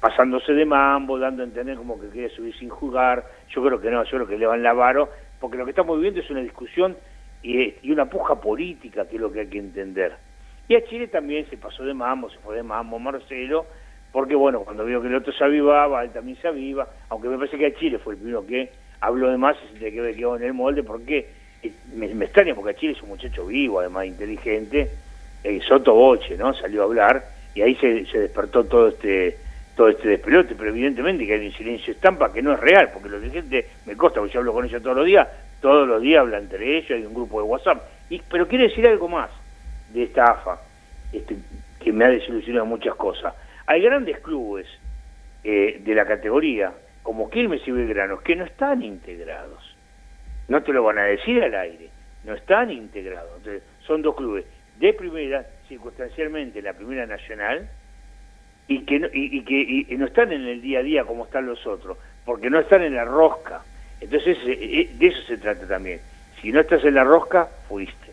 pasándose de mambo, dando a entender como que quiere subir sin jugar. Yo creo que no, yo creo que le van lavaro, porque lo que estamos viviendo es una discusión y, y una puja política, que es lo que hay que entender. Y a Chile también se pasó de mambo, se fue de mambo Marcelo, porque bueno, cuando vio que el otro se avivaba, él también se aviva, aunque me parece que a Chile fue el primero que habló de más y se que quedó en el molde, porque me, me, extraña porque Chile es un muchacho vivo, además inteligente, eh, Soto Boche, ¿no? Salió a hablar y ahí se, despertó todo este todo este despelote, pero evidentemente que hay un silencio estampa que no es real, porque los dirigentes, me consta, porque yo hablo con ellos todos los días, todos los días hablan entre ellos, hay un grupo de WhatsApp, y, pero quiere decir algo más de esta AFA, este, que me ha desilusionado muchas cosas. Hay grandes clubes eh, de la categoría, como Quilmes y Belgrano, que no están integrados no te lo van a decir al aire, no están integrados. Entonces, son dos clubes de primera, circunstancialmente la primera nacional, y que, no, y, y que y no están en el día a día como están los otros, porque no están en la rosca. Entonces, de eso se trata también. Si no estás en la rosca, fuiste.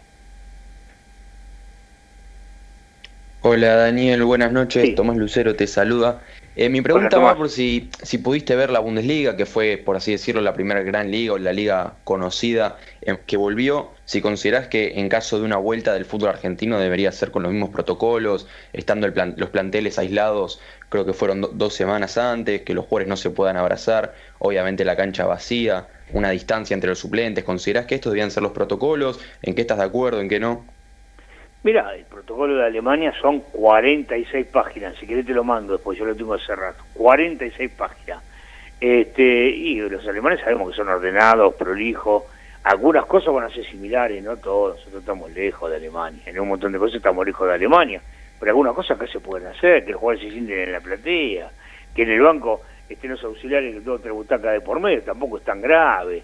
Hola Daniel, buenas noches. Sí. Tomás Lucero te saluda. Eh, mi pregunta va por si, si pudiste ver la Bundesliga, que fue, por así decirlo, la primera gran liga o la liga conocida eh, que volvió. Si considerás que en caso de una vuelta del fútbol argentino debería ser con los mismos protocolos, estando el plan, los planteles aislados, creo que fueron do, dos semanas antes, que los jugadores no se puedan abrazar, obviamente la cancha vacía, una distancia entre los suplentes. ¿Considerás que estos debían ser los protocolos? ¿En qué estás de acuerdo? ¿En qué no? Mira, el protocolo de Alemania son 46 páginas, si querés te lo mando después, yo lo tengo hace rato, 46 páginas. Este, y los alemanes sabemos que son ordenados, prolijos, algunas cosas van a ser similares, no todos, nosotros estamos lejos de Alemania, en un montón de cosas estamos lejos de Alemania, pero algunas cosas acá se pueden hacer, que el jugador se sienten en la platea, que en el banco estén los auxiliares que todo tres butacas de por medio, tampoco es tan grave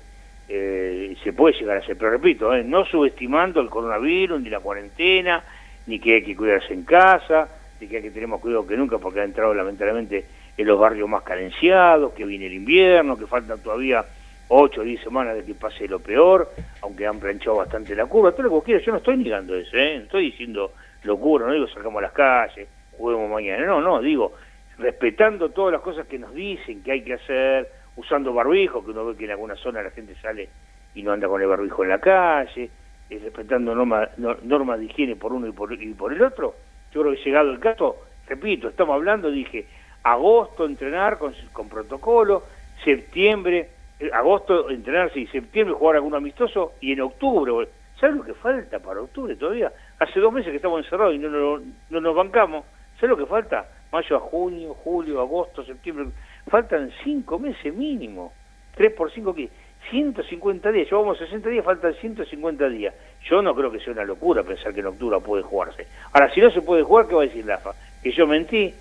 eh, se puede llegar a hacer, pero repito, eh, no subestimando el coronavirus, ni la cuarentena, ni que hay que cuidarse en casa, ni que hay que tener más cuidado que nunca porque ha entrado lamentablemente en los barrios más carenciados, que viene el invierno, que faltan todavía 8 o 10 semanas de que pase lo peor, aunque han planchado bastante la curva, todo lo que vos quieras, yo no estoy negando eso, ¿eh? no estoy diciendo locura, no digo salgamos a las calles, juguemos mañana, no, no, digo respetando todas las cosas que nos dicen que hay que hacer, usando barbijo, que uno ve que en alguna zona la gente sale y no anda con el barbijo en la calle, respetando normas norma de higiene por uno y por, y por el otro. Yo creo que llegado el caso, repito, estamos hablando, dije, agosto entrenar con, con protocolo, septiembre, eh, agosto entrenar, sí, septiembre jugar algún amistoso y en octubre, ¿sabes lo que falta para octubre todavía? Hace dos meses que estamos encerrados y no, no, no nos bancamos, ¿sabes lo que falta? Mayo a junio, julio, agosto, septiembre, faltan cinco meses mínimo. 3 por 5, ¿qué? 150 días. Llevamos 60 días, faltan 150 días. Yo no creo que sea una locura pensar que en octubre puede jugarse. Ahora, si no se puede jugar, ¿qué va a decir la AFA? Que yo mentí.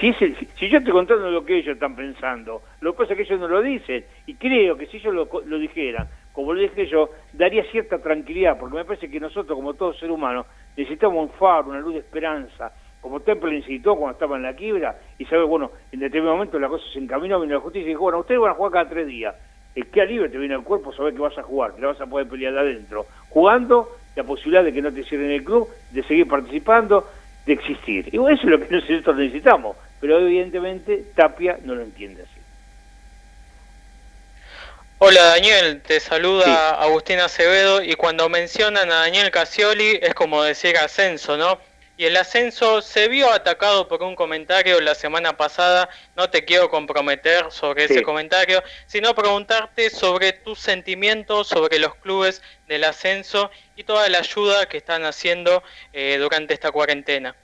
Si, si, si, yo estoy contando lo que ellos están pensando, lo que pasa es que ellos no lo dicen, y creo que si ellos lo, lo dijeran, como lo dije yo, daría cierta tranquilidad, porque me parece que nosotros, como todo ser humano, necesitamos un faro, una luz de esperanza, como Temple necesitó cuando estaba en la quiebra, y sabe, bueno, en determinado momento la cosa se encaminó, vino la justicia y dijo, bueno, ustedes van a jugar cada tres días, el que libre te viene al cuerpo, saber que vas a jugar, que la vas a poder pelear de adentro, jugando la posibilidad de que no te cierren el club, de seguir participando, de existir. Y eso es lo que nosotros necesitamos, pero evidentemente Tapia no lo entiende así. Hola Daniel, te saluda Agustín Acevedo y cuando mencionan a Daniel Casioli es como decir ascenso, ¿no? Y el ascenso se vio atacado por un comentario la semana pasada, no te quiero comprometer sobre ese comentario, sino preguntarte sobre tus sentimientos sobre los clubes del ascenso y toda la ayuda que están haciendo eh, durante esta cuarentena.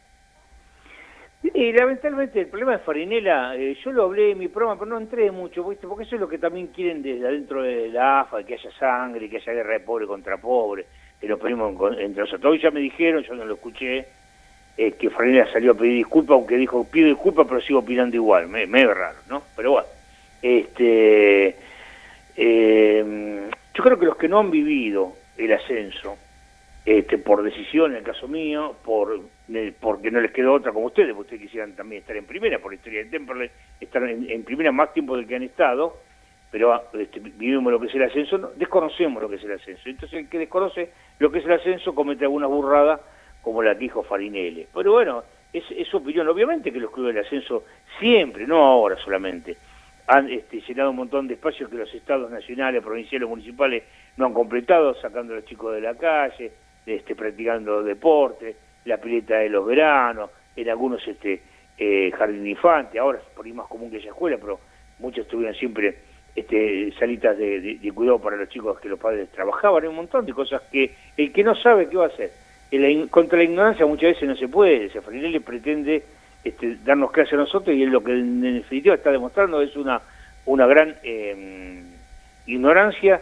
Y lamentablemente el problema de Farinela, eh, yo lo hablé en mi programa, pero no entré mucho, porque eso es lo que también quieren desde adentro de la AFA, que haya sangre, que haya guerra de pobre contra pobre, que lo ponemos entre nosotros. ya me dijeron, yo no lo escuché, eh, que Farinela salió a pedir disculpas, aunque dijo, pido disculpas, pero sigo opinando igual, me, me es raro, ¿no? Pero bueno, este, eh, yo creo que los que no han vivido el ascenso, este, por decisión en el caso mío, por porque no les quedó otra como ustedes, porque ustedes quisieran también estar en primera, por la historia de Temperley, estar en, primera más tiempo del que han estado, pero este, vivimos lo que es el ascenso, desconocemos lo que es el ascenso. Entonces el que desconoce lo que es el ascenso comete alguna burrada como la dijo Farinelli. Pero bueno, es, su opinión. Obviamente que los clubes del ascenso siempre, no ahora solamente, han este, llenado un montón de espacios que los estados nacionales, provinciales, municipales no han completado, sacando a los chicos de la calle, este, practicando deporte, la pileta de los veranos, en algunos este, eh, jardín infante, ahora es por ahí más común que esa escuela, pero muchos tuvieron siempre este, salitas de, cuidado para los chicos que los padres trabajaban, un montón de cosas que el que no sabe qué va a hacer. Contra la ignorancia muchas veces no se puede, le pretende este, darnos clase a nosotros y él lo que en definitiva está demostrando es una, una gran em, ignorancia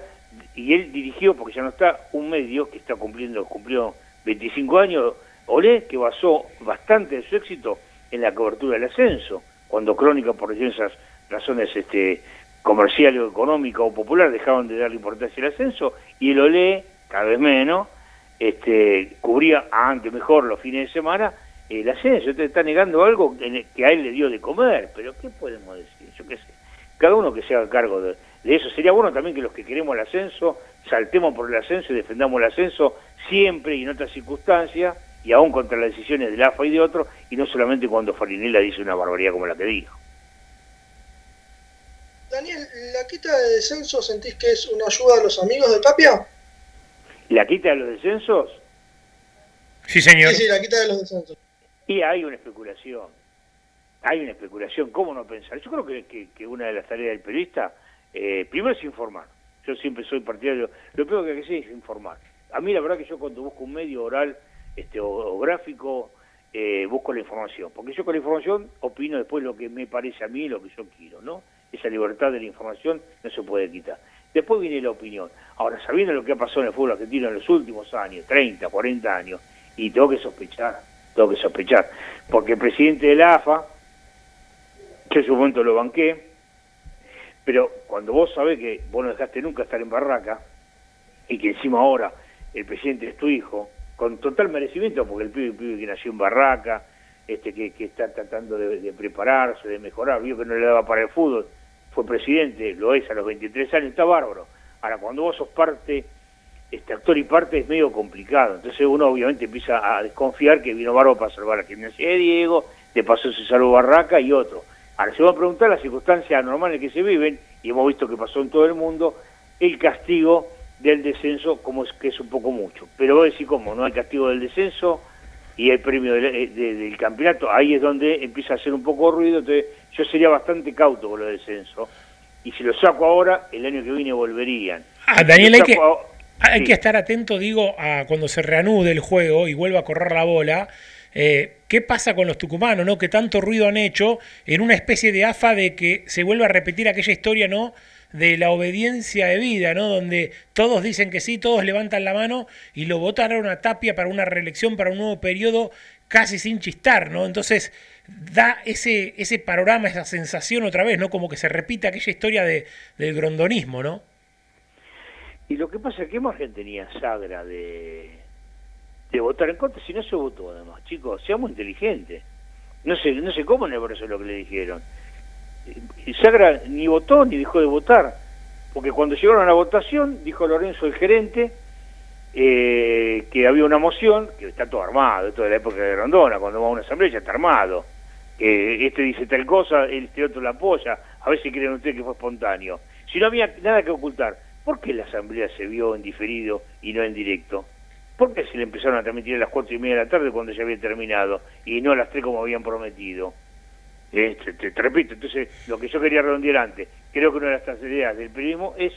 y él dirigió, porque ya no está, un medio que está cumpliendo, cumplió 25 años, Olé, que basó bastante de su éxito en la cobertura del ascenso, cuando Crónica, por diversas razones este, comerciales o económicas o popular dejaban de darle importancia al ascenso, y el Olé, cada vez menos, este, cubría antes mejor los fines de semana el ascenso. Usted está negando algo que a él le dio de comer, pero ¿qué podemos decir? Yo qué sé. Cada uno que se haga cargo de, de eso. Sería bueno también que los que queremos el ascenso saltemos por el ascenso y defendamos el ascenso siempre y en otras circunstancias y aún contra las decisiones del AFA y de otros, y no solamente cuando Farinella dice una barbaridad como la que dijo. Daniel, ¿la quita de descenso sentís que es una ayuda a los amigos de Tapia? ¿La quita de los descensos? Sí, señor. Sí, sí, la quita de los descensos. Y hay una especulación. Hay una especulación. ¿Cómo no pensar? Yo creo que, que, una de las tareas del periodista, eh, primero es informar. Yo siempre soy partidario. Lo primero que hay que hacer es informar. A mí la verdad que yo cuando busco un medio oral este, o, gráfico, eh, busco la información. Porque yo con la información opino después lo que me parece a mí, lo que yo quiero, ¿no? Esa libertad de la información no se puede quitar. Después viene la opinión. Ahora, sabiendo lo que ha pasado en el fútbol argentino en los últimos años, 30, 40 años, y tengo que sospechar, tengo que sospechar, porque el presidente de la AFA, que en su momento lo banqué, pero cuando vos sabés que vos no dejaste nunca estar en Barraca, y que encima ahora el presidente es tu hijo, con total merecimiento, porque el pibe, que nació en Barraca, este que, está tratando de, prepararse, de mejorar, vio que no le daba para el fútbol, fue presidente, lo es a los 23 años, está bárbaro. Ahora, cuando vos sos parte, este actor y parte es medio complicado, entonces uno obviamente empieza a desconfiar que vino Barbo para salvar a gimnasia de Diego, de paso se salvó Barraca y otro. Ahora, se va a preguntar las circunstancias anormales que se viven, y hemos visto que pasó en todo el mundo, el castigo del descenso, como es que es un poco mucho. Pero voy a decir cómo, no hay castigo del descenso y el premio eh, del, campeonato, ahí es donde empieza a hacer un poco ruido, entonces yo sería bastante cauto con lo del descenso. Y si lo saco ahora, el año que viene volverían. Ah, Daniel, hay que, hay que estar atento, digo, a cuando se reanude el juego y vuelva a correr la bola. Eh, ¿Qué pasa con los tucumanos, no? Que tanto ruido han hecho en una especie de afa de que se vuelva a repetir aquella historia, ¿no? De la obediencia de vida, ¿no? Donde todos dicen que sí, todos levantan la mano y lo votaron a Tapia para una reelección, para un nuevo periodo, casi sin chistar, ¿no? Entonces, da ese, ese panorama, esa sensación otra vez, ¿no? Como que se repite aquella historia de, del grondonismo, ¿no? Y lo que pasa es que Margen tenía sagra de, de votar en contra, si no se votó además, chicos, seamos inteligentes. No sé, no sé cómo eso lo que le dijeron. Sagra ni votó ni dejó de votar, porque cuando llegaron a la votación, dijo Lorenzo el gerente, eh, que había una moción, que está todo armado, esto de la época de Rondona, cuando va a una asamblea ya está armado, que este dice tal cosa, este otro la apoya, a ver si creen ustedes que fue espontáneo. Si no había nada que ocultar, ¿por qué la asamblea se vio en diferido y no en directo? ¿Por qué se le empezaron a transmitir a las cuatro y media de la tarde cuando ya había terminado y no a las tres como habían prometido? Este, te, repito, entonces lo que yo quería redondear antes, creo que una de las ideas del periodismo es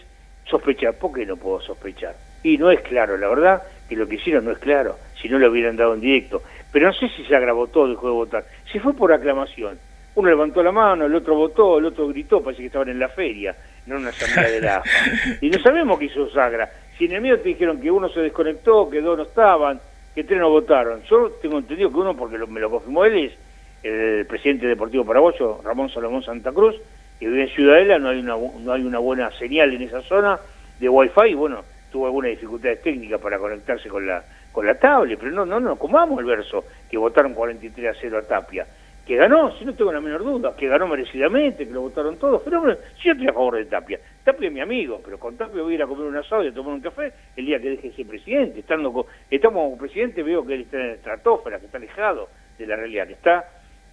sospechar. ¿Por qué no puedo sospechar? Y no es claro, la verdad que lo que hicieron no es claro, si no lo hubieran dado en directo. Pero no sé si se agravó todo, dejó de votar. Si fue por aclamación, uno levantó la mano, el otro votó, el otro gritó, parece que estaban en la feria, no en una asamblea de la AFA. Y no sabemos qué hizo Sagra. Si en el medio te dijeron que uno se desconectó, que dos no estaban, que tres no votaron. Yo tengo entendido que uno, porque me lo confirmó él, es el presidente deportivo paraguayo, Ramón Salomón Santa Cruz, que vive en Ciudadela, no hay una, no hay una buena señal en esa zona de wifi, bueno, tuvo algunas dificultades técnicas para conectarse con la con la tablet, pero no, no, no, comamos el verso, que votaron 43 a 0 a Tapia que ganó, si no tengo la menor duda, que ganó merecidamente, que lo votaron todos, pero bueno, yo estoy a favor de Tapia. Tapia es mi amigo, pero con Tapia voy a ir a comer un asado y a tomar un café el día que deje de ser presidente. Estando con, estamos como presidente, veo que él está en la estratosfera, que está alejado de la realidad, que está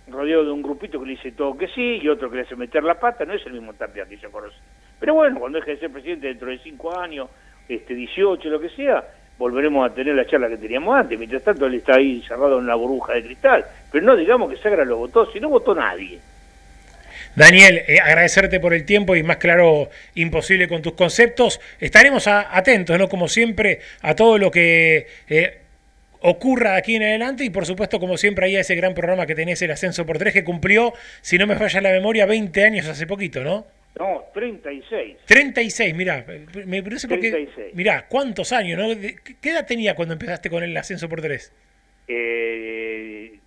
rodeado de un grupito que le dice todo que sí y otro que le hace meter la pata, no es el mismo Tapia que yo conoce. Pero bueno, cuando deje de ser presidente dentro de cinco años, este 18, lo que sea, volveremos a tener la charla que teníamos antes. Mientras tanto, él está ahí cerrado en una burbuja de cristal. Pero no digamos que Sagra lo votó, si no votó nadie. Daniel, eh, agradecerte por el tiempo y más claro imposible con tus conceptos. Estaremos atentos, ¿no? Como siempre, a todo lo que eh, ocurra aquí en adelante y por supuesto, como siempre, ahí a ese gran programa que tenés, el Ascenso por Tres, que cumplió, si no me falla la memoria, 20 años hace poquito, ¿no? No, 36. 36, mirá, me parece porque... Mirá, ¿cuántos años, no? ¿Qué edad tenía cuando empezaste con el ascenso por tres? Eh,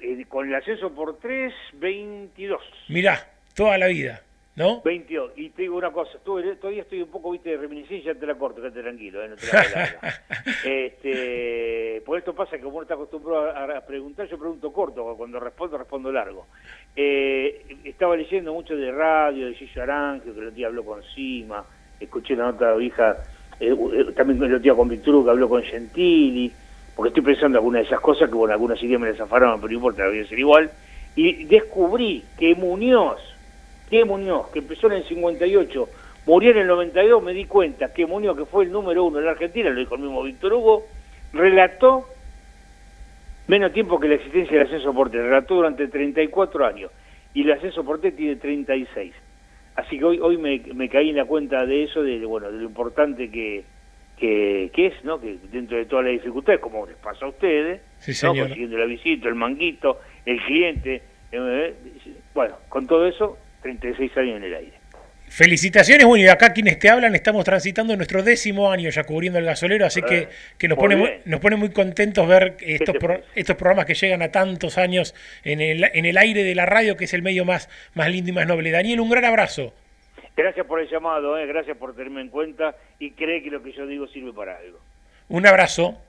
eh, con el ascenso por tres, 22. Mirá, toda la vida. ¿No? 22. Y te digo una cosa, todavía estoy un poco, viste, de reminiscencia, te la corto, quédate tranquilo, ¿eh? no te la este, Por esto pasa que como uno está acostumbrado a, preguntar, yo pregunto corto, cuando respondo, respondo largo. Eh, estaba leyendo mucho de radio, de Gillo Aranjo, que el otro día habló con Sima, escuché la nota de hija, eh, eh, también el otro día con Victor que habló con Gentili, porque estoy pensando algunas de esas cosas que, bueno, algunas ideas me desafaron, pero no importa, voy a ser igual. Y descubrí que Muñoz, que Muñoz, que empezó en el 58, murió en el 92, me di cuenta que Muñoz, que fue el número uno en la Argentina, lo dijo el mismo Víctor Hugo, relató menos tiempo que la existencia del ascenso porte, relató durante 34 años, y el ascenso porte tiene 36. Así que hoy, hoy me, me caí en la cuenta de eso, de, bueno, de lo importante que, que, es, ¿no? Que dentro de todas las dificultades, como les pasa a ustedes, ¿no? consiguiendo la visita, el manguito, el cliente, eh, bueno, con todo eso 36 años en el aire. Felicitaciones, bueno, y acá quienes te hablan estamos transitando nuestro décimo año ya cubriendo el gasolero, así que, que nos, pone muy, nos pone muy contentos ver estos, estos programas que llegan a tantos años en el, en el aire de la radio, que es el medio más, más lindo y más noble. Daniel, un gran abrazo. Gracias por el llamado, eh, gracias por tenerme en cuenta y cree que lo que yo digo sirve para algo. Un abrazo.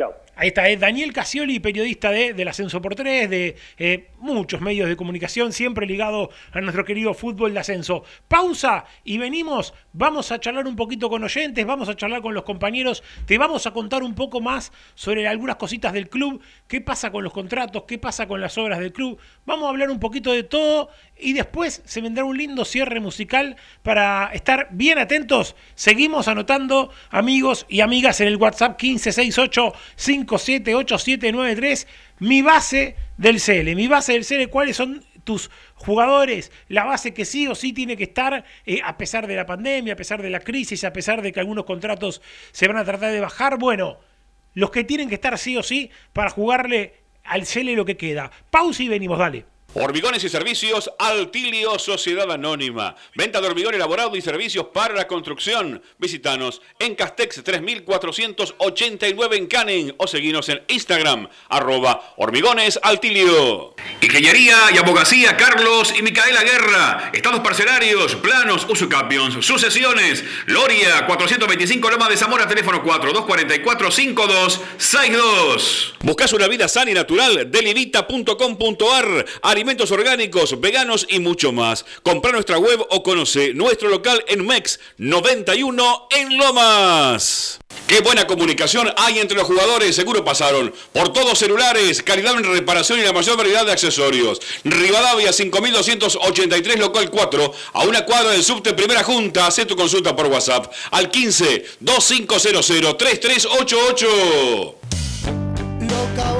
Chao. Ahí está, es Daniel Casioli, periodista de, del Ascenso por Tres, de eh, muchos medios de comunicación, siempre ligado a nuestro querido fútbol de ascenso. Pausa y venimos, vamos a charlar un poquito con oyentes, vamos a charlar con los compañeros, te vamos a contar un poco más sobre algunas cositas del club, qué pasa con los contratos, qué pasa con las obras del club, vamos a hablar un poquito de todo y después se vendrá un lindo cierre musical para estar bien atentos. Seguimos anotando amigos y amigas en el WhatsApp 1568 578793, mi base del CL. Mi base del CL, ¿cuáles son tus jugadores? La base que sí o sí tiene que estar, eh, a pesar de la pandemia, a pesar de la crisis, a pesar de que algunos contratos se van a tratar de bajar. Bueno, los que tienen que estar sí o sí para jugarle al CL lo que queda. Pausa y venimos, dale. Hormigones y servicios Altilio Sociedad Anónima. Venta de hormigón elaborado y servicios para la construcción. Visítanos en Castex 3489 en Canen o seguinos en Instagram arroba hormigones Altilio. Ingeniería y abogacía Carlos y Micaela Guerra. Estados parcelarios, planos, usucapions, sucesiones. Loria 425 Loma de Zamora, teléfono 4244 5262. Buscas una vida sana y natural. Delivita.com.ar alimentos orgánicos, veganos y mucho más. Compra nuestra web o conoce nuestro local en MEX 91 en Lomas. Qué buena comunicación hay entre los jugadores, seguro pasaron. Por todos celulares, calidad en reparación y la mayor variedad de accesorios. Rivadavia 5283 local 4, a una cuadra del subte Primera Junta. Haz tu consulta por WhatsApp al 15 2500 3388.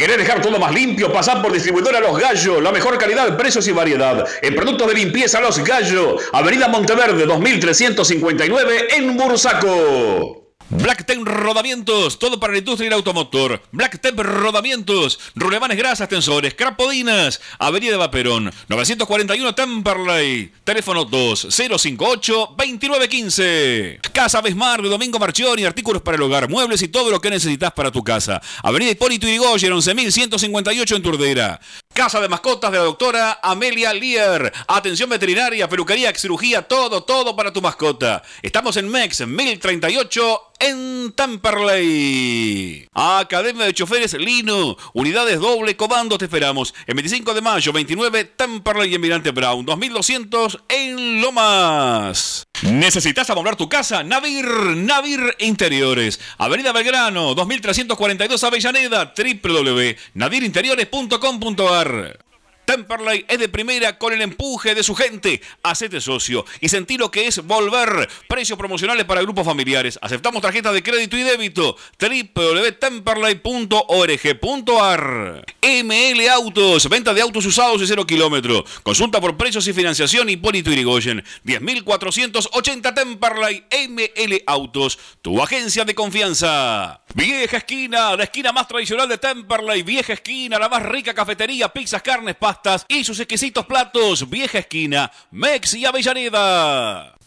¿Querés dejar todo más limpio? Pasar por distribuidora Los Gallos. La mejor calidad, precios y variedad. En productos de limpieza Los Gallos. Avenida Monteverde 2359 en Bursaco. Black Tech Rodamientos, todo para la industria y el automotor. Black Tech Rodamientos, rulemanes grasas, tensores, crapodinas. Avenida Vaperón, 941 Temperley. Teléfono 2058-2915. Casa Besmar de Domingo Marchioni, artículos para el hogar, muebles y todo lo que necesitas para tu casa. Avenida Hipólito Yrigoyen, 11158 en Turdera. Casa de mascotas de la doctora Amelia Lear. Atención veterinaria, peluquería, cirugía, todo, todo para tu mascota. Estamos en MEX 1038 en Tamperley. Academia de Choferes Lino. Unidades doble comando te esperamos. El 25 de mayo, 29, Tamperley y Emirante Brown. 2200 en Lomas. ¿Necesitas amoblar tu casa? Navir, Navir Interiores. Avenida Belgrano, 2342 Avellaneda, www.navirinteriores.com.ar. Temperley es de primera con el empuje de su gente. Hacete socio y sentí lo que es volver. Precios promocionales para grupos familiares. Aceptamos tarjetas de crédito y débito. www.temperley.org.ar ML Autos. Venta de autos usados y cero kilómetros. Consulta por precios y financiación Hipólito Irigoyen. 10.480 Temperley. ML Autos. Tu agencia de confianza. Vieja esquina. La esquina más tradicional de Temperley. Vieja esquina. La más rica cafetería. Pizzas, carnes, pastas y sus exquisitos platos. Vieja esquina. Mex y Avellaneda.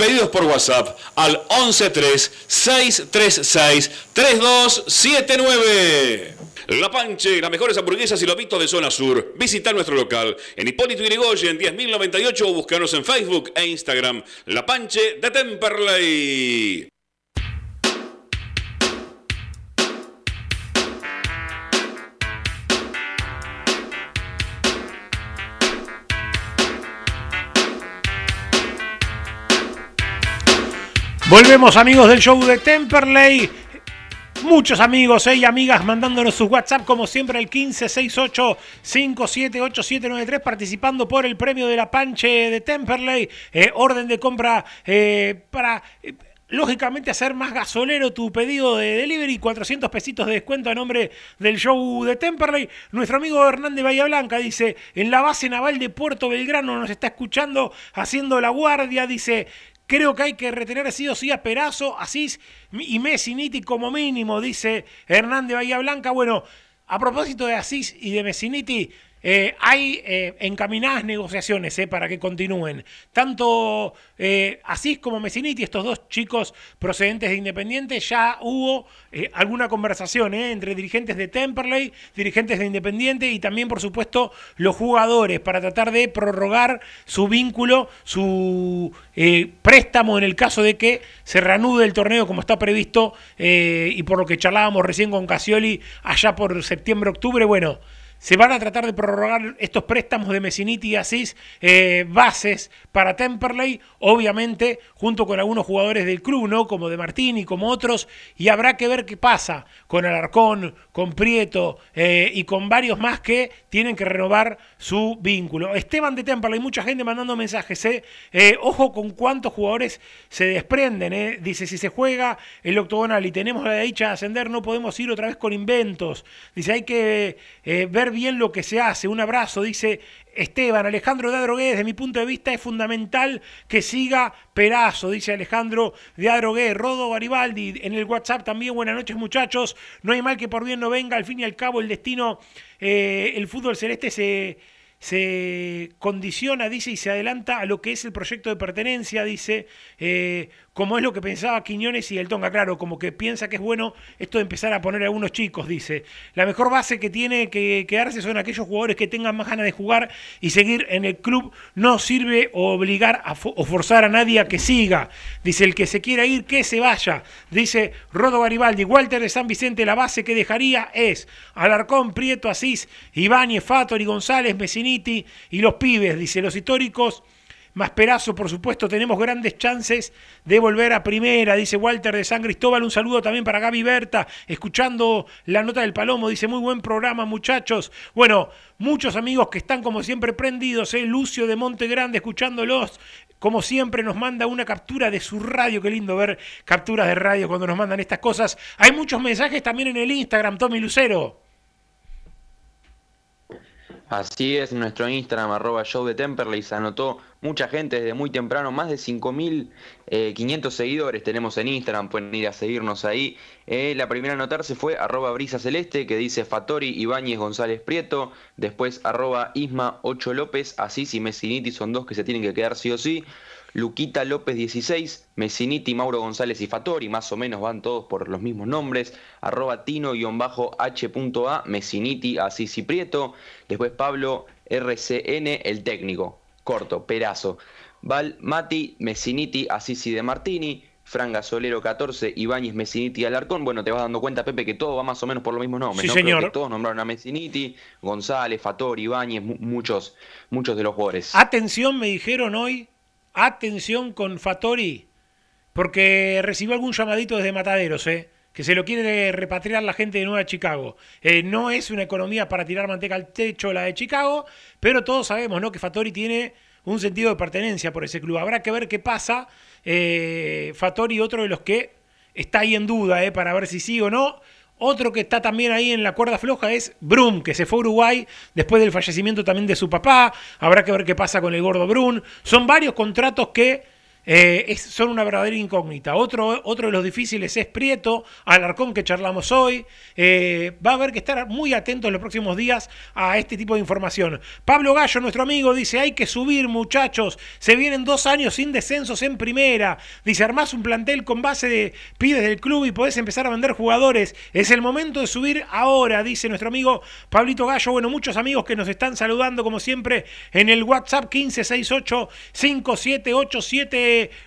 Pedidos por WhatsApp al 113-636-3279. La Panche, las mejores hamburguesas y lobitos de zona sur. Visita nuestro local en Hipólito Yrigoyen 10.098 o búscanos en Facebook e Instagram. La Panche de Temperley. Volvemos amigos del show de Temperley. Muchos amigos eh, y amigas mandándonos sus WhatsApp como siempre al 1568-578793 participando por el premio de la Panche de Temperley. Eh, orden de compra eh, para... Lógicamente hacer más gasolero tu pedido de delivery, 400 pesitos de descuento a nombre del show de Temperley. Nuestro amigo Hernández Bahía Blanca dice, en la base naval de Puerto Belgrano nos está escuchando haciendo la guardia, dice, Creo que hay que retener sí o sí a Perazo, Asís y Messiniti como mínimo, dice Hernández Bahía Blanca. Bueno, a propósito de Asís y de Messiniti, eh, hay eh, encaminadas negociaciones eh, para que continúen. Tanto Asís como Messiniti, estos dos chicos procedentes de Independiente, ya hubo alguna conversación entre dirigentes de Temperley, dirigentes de Independiente y también, por supuesto, los jugadores para tratar de prorrogar su vínculo, su préstamo en el caso de que se reanude el torneo como está previsto y por lo que charlábamos recién con Casioli allá por septiembre-octubre. Bueno. Se van a tratar de prorrogar estos préstamos de Messiniti y Asís, eh, bases para Temperley, obviamente, junto con algunos jugadores del club, ¿no? Como de Martín y como otros, y habrá que ver qué pasa con Alarcón, con Prieto eh, y con varios más que tienen que renovar su vínculo. Esteban de Temperley, mucha gente mandando mensajes, ¿eh? Ojo con cuántos jugadores se desprenden. Dice, si se juega el octogonal y tenemos la dicha de ascender, no podemos ir otra vez con inventos. Dice, hay que eh, bien lo que se hace. Un abrazo, dice Esteban. Alejandro de Adrogué, desde mi punto de vista, es fundamental que siga Perazo, dice Alejandro de Adrogué. Rodo Garibaldi en el WhatsApp también. Buenas noches, muchachos. No hay mal que por bien no venga. Al fin y al cabo, el destino, eh, el fútbol celeste se se condiciona, dice, y se adelanta a lo que es el proyecto de pertenencia, dice, eh, como es lo que pensaba Quiñones y el Tonga, claro, como que piensa que es bueno esto de empezar a poner a algunos chicos, dice. La mejor base que tiene que quedarse son aquellos jugadores que tengan más ganas de jugar y seguir en el club. No sirve obligar o forzar a nadie a que siga. Dice, el que se quiera ir, que se vaya. Dice Rodo Garibaldi, Walter de San Vicente, la base que dejaría es Alarcón, Prieto, Asís, Ibáñez, Fatori, González, Messiniti y los pibes. Dice, los históricos más Perazo, por supuesto, tenemos grandes chances de volver a primera, dice Walter de San Cristóbal. Un saludo también para Gaby Berta, escuchando la nota del Palomo. Dice, muy buen programa, muchachos. Bueno, muchos amigos que están como siempre prendidos, ¿eh? Lucio de Monte Grande, escuchándolos. Como siempre nos manda una captura de su radio, qué lindo ver capturas de radio cuando nos mandan estas cosas. Hay muchos mensajes también en el Instagram, Tommy Lucero. Así es, nuestro Instagram, arroba show de Temperley, se anotó mucha gente desde muy temprano, más de 5.500 seguidores tenemos en Instagram, pueden ir a seguirnos ahí. Eh, la primera a anotarse fue arroba brisa celeste, que dice Fatori, Ibáñez, González Prieto, después arroba Isma 8 López, Asís y Messiniti son dos que se tienen que quedar sí o sí. Luquita López 16, Messiniti, Mauro González y Fatori, más o menos van todos por los mismos nombres, arroba tino-h.a, Messiniti, Asís y Prieto, después Pablo RCN, el técnico, corto, perazo, Val Mati, Messiniti, Asís y de Martini, Fran Gasolero 14, Ibáñez, Messiniti Alarcón. Bueno, te vas dando cuenta, Pepe, que todo va más o menos por los mismos nombres. Sí, ¿no? Creo señor. que todos nombraron a Messiniti, González, Fatori, Ibáñez, mu- muchos, muchos de los jugadores. Atención, me dijeron hoy, atención con Fatori, porque recibió algún llamadito desde Mataderos, ¿eh? que se lo quiere repatriar la gente de Nueva Chicago. Eh, no es una economía para tirar manteca al techo la de Chicago, pero todos sabemos ¿no? que Fatori tiene un sentido de pertenencia por ese club. Habrá que ver qué pasa. Eh, Fatori, otro de los que está ahí en duda, ¿eh? para ver si sí o no. Otro que está también ahí en la cuerda floja es Brum, que se fue a Uruguay después del fallecimiento también de su papá. Habrá que ver qué pasa con el gordo Brum. Son varios contratos que eh, es- son una verdadera incógnita. Otro, otro de los difíciles es Prieto, Alarcón que charlamos hoy. Eh, va a haber que estar muy atentos en los próximos días a este tipo de información. Pablo Gallo, nuestro amigo, dice, hay que subir muchachos. Se vienen dos años sin descensos en primera. Dice, armás un plantel con base de pibes del club y podés empezar a vender jugadores. Es el momento de subir ahora, dice nuestro amigo Pablito Gallo. Bueno, muchos amigos que nos están saludando como siempre en el WhatsApp 1568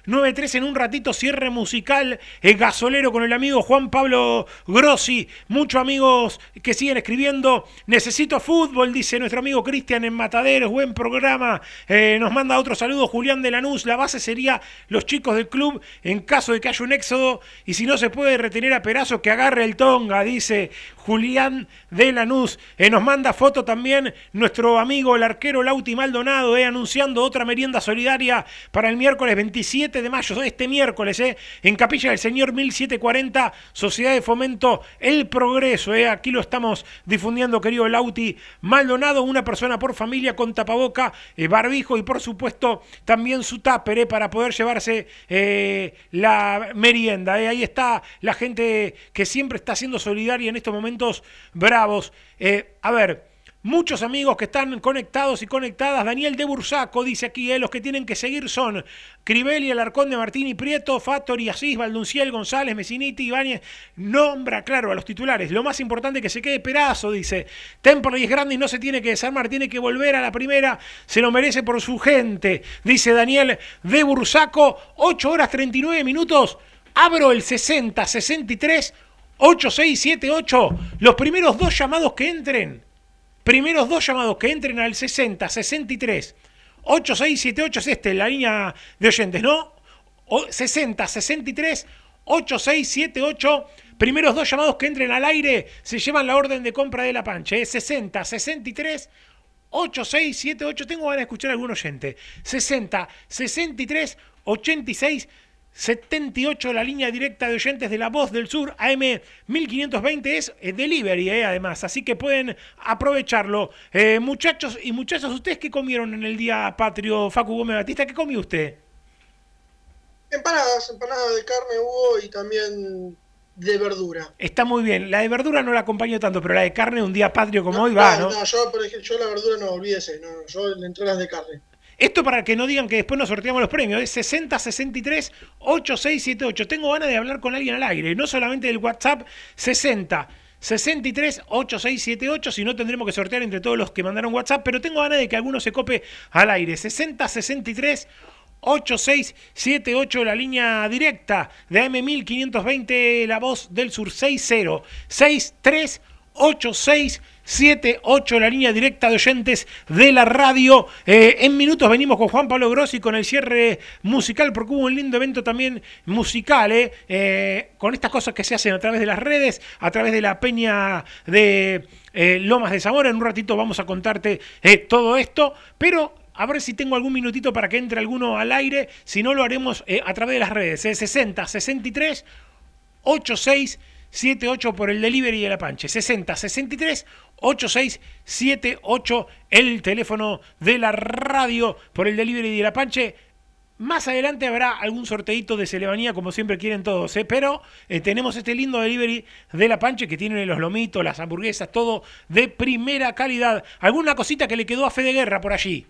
578793 en un ratito cierre musical el gasolero con el amigo Juan Pablo Grossi. Muchos amigos que siguen escribiendo. Necesito fútbol, dice nuestro amigo Cristian en Mataderos. Buen programa. Eh, nos manda otro saludo Julián de Lanús. La base sería los chicos del club en caso de que haya un éxodo. Y si no se puede retener a Perazo, que agarre el tonga, dice Julián de Lanús. Eh, nos manda foto también nuestro amigo el arquero Lauti Maldonado, eh, anunciando otra merienda solidaria para el miércoles 27 de mayo, este miércoles, eh, en Capilla del Señor 1740, Sociedad de Fomento El Progreso. eh. Aquí lo estamos difundiendo, querido Lauti Maldonado, una persona por familia con tapaboca, eh, barbijo y por supuesto también su tupper para poder llevarse la merienda. Ahí está la gente que siempre está siendo solidaria en estos momentos bravos. A ver, muchos amigos que están conectados y conectadas. Daniel de Bursaco dice aquí, eh, los que tienen que seguir son Crivelli, Alarcón de Martini Prieto, Fattori, Asís, Valdunciel, González, Messiniti, Ibáñez. Nombra, claro, a los titulares. Lo más importante que se quede Perazo, dice. Temperley es grande y no se tiene que desarmar, tiene que volver a la primera. Se lo merece por su gente, dice Daniel de Bursaco. 8 horas 39 minutos. Abro el 60, 63, 8678. Los primeros dos llamados que entren Primeros dos llamados que entren al 60, 63, 8678 es este, la línea de oyentes, ¿no? 60, 63, 8678. Primeros dos llamados que entren al aire se llevan la orden de compra de la pancha. Es 60, 63, 8678. Tengo ganas de escuchar a algún oyente. 60, 63, 86 78, la línea directa de oyentes de La Voz del Sur, AM 1520, es eh, delivery, eh, además, así que pueden aprovecharlo. Eh, muchachos y muchachas, ¿ustedes qué comieron en el día patrio, Facu Gómez Batista? ¿Qué comió usted? Empanadas, empanadas de carne hubo y también de verdura. Está muy bien. La de verdura no la acompaño tanto, pero la de carne un día patrio como hoy va, ¿no? No, yo, por ejemplo, yo la verdura no, olvídese, no, yo le entré las de carne. Esto para que no digan que después nos sorteamos los premios. Es 60 63 8678. Tengo ganas de hablar con alguien al aire, no solamente del WhatsApp 60 63 8678, si no tendremos que sortear entre todos los que mandaron WhatsApp, pero tengo ganas de que alguno se cope al aire. 60 63 8678, la línea directa de AM1520, la voz del sur 60 63 86 78, la línea directa de oyentes de la radio. Eh, en minutos venimos con Juan Pablo Grossi con el cierre musical, porque hubo un lindo evento también musical, eh, eh, con estas cosas que se hacen a través de las redes, a través de la peña de Lomas de Zamora. En un ratito vamos a contarte todo esto, pero a ver si tengo algún minutito para que entre alguno al aire. Si no, lo haremos a través de las redes. 60 63 86 78 por el delivery de la Panche. 60 63 8678 el teléfono de la radio por el delivery de la Panche. Más adelante habrá algún sorteito de Celebanía, como siempre quieren todos, ¿eh? pero eh, tenemos este lindo delivery de la Panche que tiene los lomitos, las hamburguesas, todo de primera calidad. ¿Alguna cosita que le quedó a Fede Guerra por allí?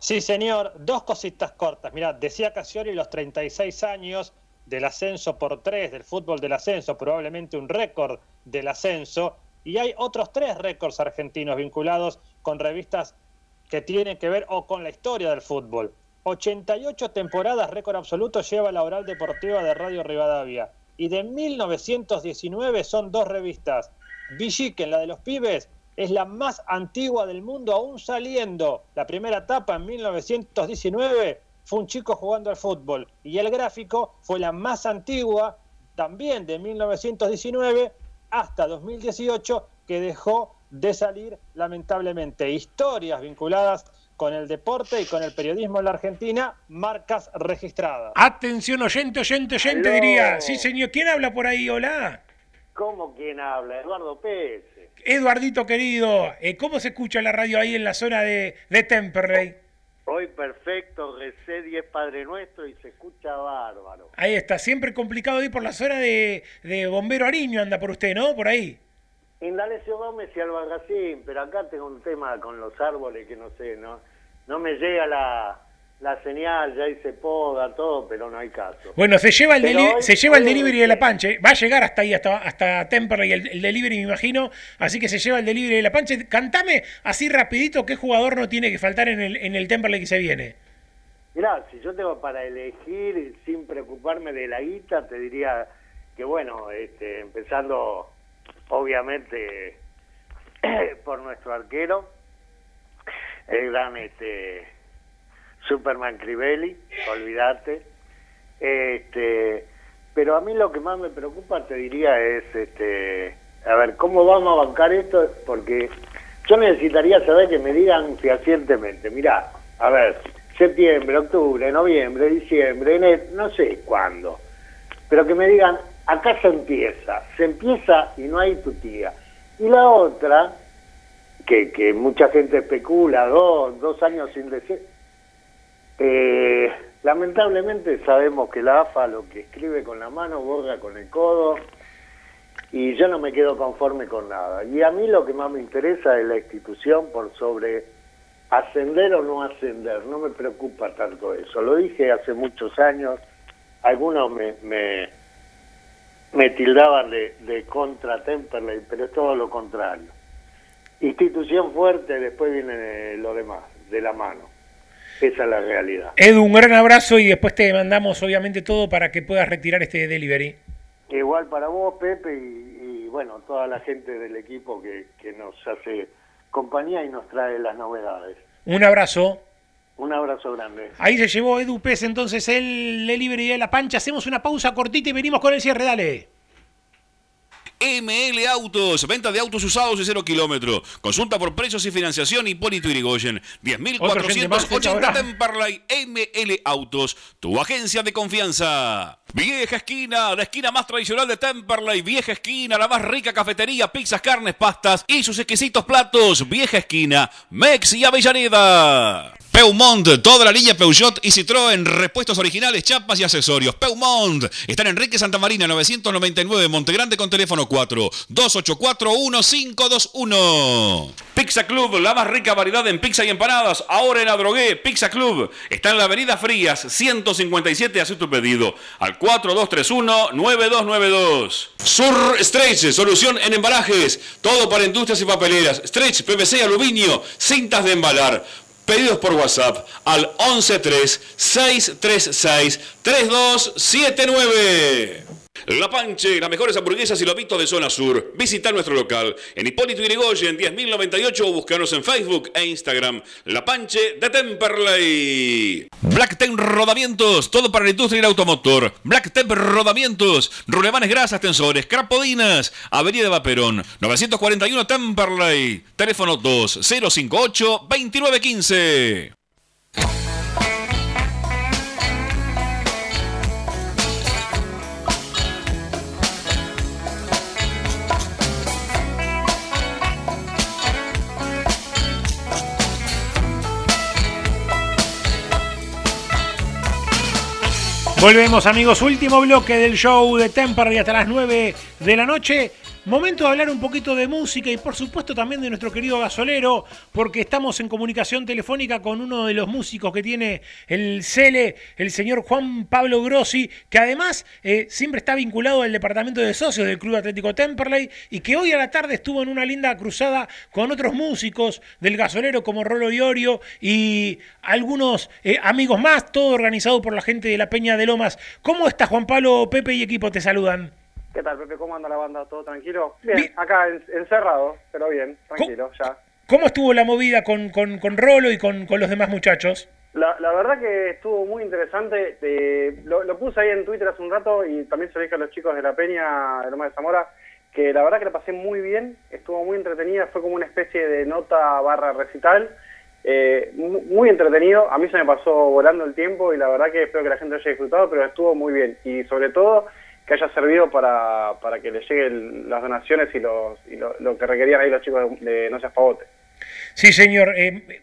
Sí, señor, dos cositas cortas. Mira, decía Casiori los 36 años del ascenso por tres del fútbol del ascenso, probablemente un récord del ascenso, y hay otros tres récords argentinos vinculados con revistas que tienen que ver o con la historia del fútbol. 88 temporadas récord absoluto lleva la oral deportiva de Radio Rivadavia. Y de 1919 son dos revistas. Villiquen, la de los pibes, es la más antigua del mundo, aún saliendo. La primera etapa en 1919 fue un chico jugando al fútbol. Y el gráfico fue la más antigua, también de 1919, hasta 2018 que dejó de salir lamentablemente. Historias vinculadas con el deporte y con el periodismo en la Argentina, marcas registradas. Atención oyente, oyente, oyente diría. Sí, señor. ¿Quién habla por ahí? Hola. ¿Cómo quién habla? Eduardo Pérez. Eduardito querido, eh, ¿cómo se escucha la radio ahí en la zona de, de Temperley? Hoy perfecto, recé 10 Padre Nuestro y se escucha bárbaro. Ahí está, siempre complicado ir por la zona de, Bombero Ariño, anda por usted, ¿no? Por ahí. Indalecio Gómez y Albarracín, pero acá tengo un tema con los árboles que no sé, ¿no? No me llega la, la señal, ya hice poda, todo, pero no hay caso. Bueno, se lleva el, se lleva el delivery de la Panche, va a llegar hasta ahí, hasta, hasta Temperley el, el, delivery, me imagino, así que se lleva el delivery de la Panche. Cantame así rapidito qué jugador no tiene que faltar en el, en el Temperley que se viene. Mirá, si yo tengo para elegir sin preocuparme de la guita, te diría que bueno, este, empezando obviamente por nuestro arquero, el gran este Superman Crivelli, olvídate. Este, pero a mí lo que más me preocupa, te diría, es, este, a ver, ¿cómo vamos a bancar esto? Porque yo necesitaría saber que me digan fehacientemente, mira, a ver, septiembre, octubre, noviembre, diciembre, enero, no sé cuándo, pero que me digan, acá se empieza, se empieza y no hay tu tía. Y la otra, que, que mucha gente especula, dos, dos años sin decir, eh, lamentablemente sabemos que la AFA lo que escribe con la mano borra con el codo y yo no me quedo conforme con nada. Y a mí lo que más me interesa es la institución por sobre ascender o no ascender, no me preocupa tanto eso. Lo dije hace muchos años, algunos me, me, tildaban de, de contra Temperley, pero es todo lo contrario. Institución fuerte, después viene lo demás, de la mano. Esa es la realidad. Edu, un gran abrazo y después te mandamos obviamente todo para que puedas retirar este delivery. Igual para vos, Pepe, y, y bueno, toda la gente del equipo que, que nos hace compañía y nos trae las novedades. Un abrazo. Un abrazo grande. Ahí se llevó Edu Pez entonces el delivery de la pancha. Hacemos una pausa cortita y venimos con el cierre. Dale. ML Autos, venta de autos usados de cero kilómetro. Consulta por precios y financiación Hipólito Yrigoyen. Otro gente más, 10.480 ahora. Temperley ML Autos, tu agencia de confianza. Vieja esquina, la esquina más tradicional de Temperley. Vieja esquina, la más rica cafetería, pizzas, carnes, pastas y sus exquisitos platos. Vieja esquina, Mex y Avellaneda. Peumont, toda la línea Peugeot y Citroën, repuestos originales, chapas y accesorios. Peumont, está en Enrique Santa Marina 999, Montegrande con teléfono 4 284 1521. Pizza Club, la más rica variedad en pizza y empanadas. Ahora en Adrogué, Pizza Club. Está en la avenida Frías, 157. Haz tu pedido al 4231-9292. Sur Stretch, solución en embalajes. Todo para industrias y papeleras. Stretch, PVC aluminio. Cintas de embalar. Pedidos por WhatsApp al 113-636-3279. La Panche, las mejores hamburguesas y lobitos de zona sur. Visita nuestro local en Hipólito Yrigoyen 10.098 o búscanos en Facebook e Instagram. La Panche de Temperley. Black Tem Rodamientos, todo para la industria y el automotor. Black Tem Rodamientos, rulemanes grasas, tensores, crapodinas. Avenida Vaperón, 941 Temperley. Teléfono 2058-2915. Volvemos amigos, último bloque del show de Temperley hasta las 9 de la noche. Momento de hablar un poquito de música y por supuesto también de nuestro querido gasolero, porque estamos en comunicación telefónica con uno de los músicos que tiene el CELE, el señor Juan Pablo Grossi, que además eh, siempre está vinculado al departamento de socios del Club Atlético Temperley y que hoy a la tarde estuvo en una linda cruzada con otros músicos del gasolero como Rolo Iorio y algunos eh, amigos más, todo organizado por la gente de la Peña de Lomas. ¿Cómo está Juan Pablo, Pepe y equipo? Te saludan. ¿Qué tal, Pepe? ¿Cómo anda la banda? ¿Todo tranquilo? Bien, acá en- encerrado, pero bien, tranquilo, ya. ¿Cómo estuvo la movida con, con, con Rolo y con, con los demás muchachos? La, la verdad que estuvo muy interesante. eh, lo, lo puse ahí en Twitter hace un rato y también se lo dije a los chicos de la Peña, de Loma de Zamora, que la verdad que la pasé muy bien, estuvo muy entretenida, fue como una especie de nota barra recital. eh, mu- muy entretenido, a mí se me pasó volando el tiempo y la verdad que espero que la gente lo haya disfrutado, pero estuvo muy bien. Y sobre todo que haya servido para, para que le lleguen las donaciones y, los, y lo, lo que requerían ahí los chicos de, No Seas Pavote. Sí, señor. eh,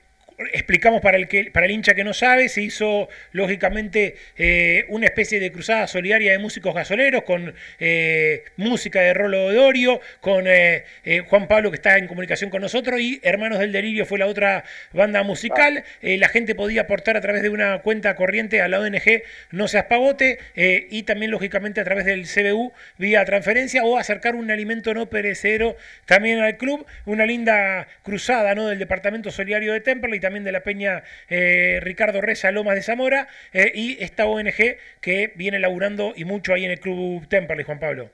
explicamos para el que para el hincha que no sabe, se hizo lógicamente eh, una especie de cruzada solidaria de músicos gasoleros con eh, música de Rolo Dorio, con eh, Juan Pablo que está en comunicación con nosotros y Hermanos del Delirio fue la otra banda musical. La gente podía aportar a través de una cuenta corriente a la ONG No Seas Pavote y también lógicamente a través del CBU vía transferencia o acercar un alimento no perecedero también al club. Una linda cruzada ¿no? del Departamento Solidario de Temperley y también de la Peña eh, Ricardo Reza Lomas de Zamora eh, y esta ONG que viene laburando y mucho ahí en el Club Temperley, Juan Pablo.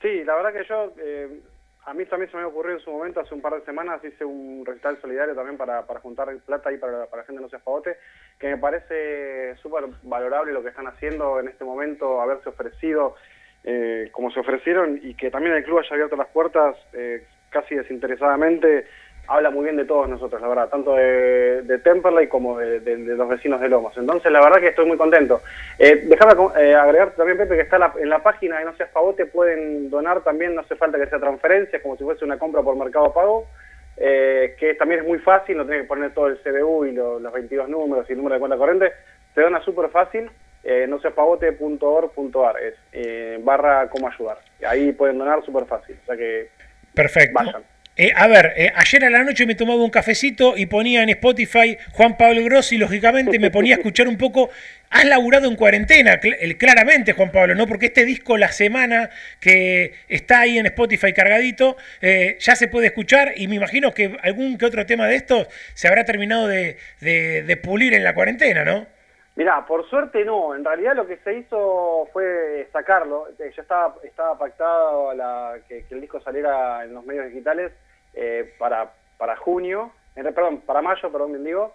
Sí, la verdad que yo, eh, a mí también se me ocurrió en su momento, hace un par de semanas, hice un recital solidario también para, para juntar plata ahí para, para la gente No Seas Pavote, que me parece súper valorable lo que están haciendo en este momento, haberse ofrecido eh, como se ofrecieron y que también el club haya abierto las puertas eh, casi desinteresadamente, habla muy bien de todos nosotros, la verdad, tanto de, de Temperley como de, de- de los vecinos de Lomas. Entonces, la verdad que estoy muy contento. Eh, déjame eh, agregar también, Pepe, que está la- en la página de No Seas Pavote, pueden donar también, no hace falta que sea transferencia, como si fuese una compra por Mercado Pago, eh, que también es muy fácil, no tenés que poner todo el CBU y lo- los 22 números y el número de cuenta corriente, se dona súper fácil eh, nosespavote.org.ar, es eh, barra cómo ayudar. Ahí pueden donar súper fácil, o sea que Perfecto. vayan. Eh, a ver, eh, ayer a la noche me tomaba un cafecito y ponía en Spotify Juan Pablo Grossi, lógicamente me ponía a escuchar un poco. Has laburado en cuarentena, claramente, Juan Pablo, ¿no? Porque este disco, La Semana, que está ahí en Spotify cargadito, eh, ya se puede escuchar y me imagino que algún que otro tema de estos se habrá terminado de, de- de pulir en la cuarentena, ¿no? Mirá, por suerte no. En realidad lo que se hizo fue sacarlo. Eh, Ya estaba, estaba pactado la, que el disco saliera en los medios digitales eh, para, para junio, perdón, para mayo, perdón, bien digo.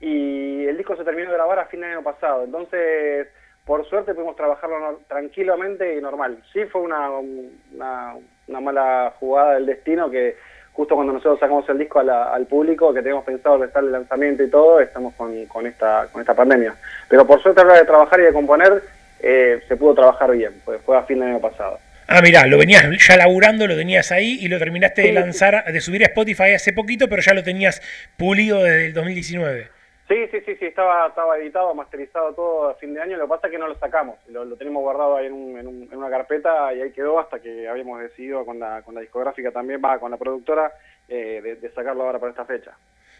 Y el disco se terminó de grabar a fin de año pasado. Entonces, por suerte pudimos trabajarlo tranquilamente y normal. Sí fue una, una, una mala jugada del destino que justo cuando nosotros sacamos el disco a la- al público, que teníamos pensado estar el lanzamiento y todo, estamos con, con, esta, con esta pandemia. Pero por suerte a la hora de trabajar y de componer, eh, se pudo trabajar bien, pues fue a fin de año pasado. Ah, mirá, lo venías ya laburando, lo tenías ahí y lo terminaste de lanzar, de subir a Spotify hace poquito, pero ya lo tenías pulido desde el 2019. Sí, sí, sí, sí, estaba, estaba editado, masterizado todo a fin de año, lo que pasa es que no lo sacamos, lo, lo tenemos guardado ahí en, un- en, un- en una carpeta y ahí quedó hasta que habíamos decidido con la, con la discográfica también, va, con la productora, eh, de, de sacarlo ahora para esta fecha.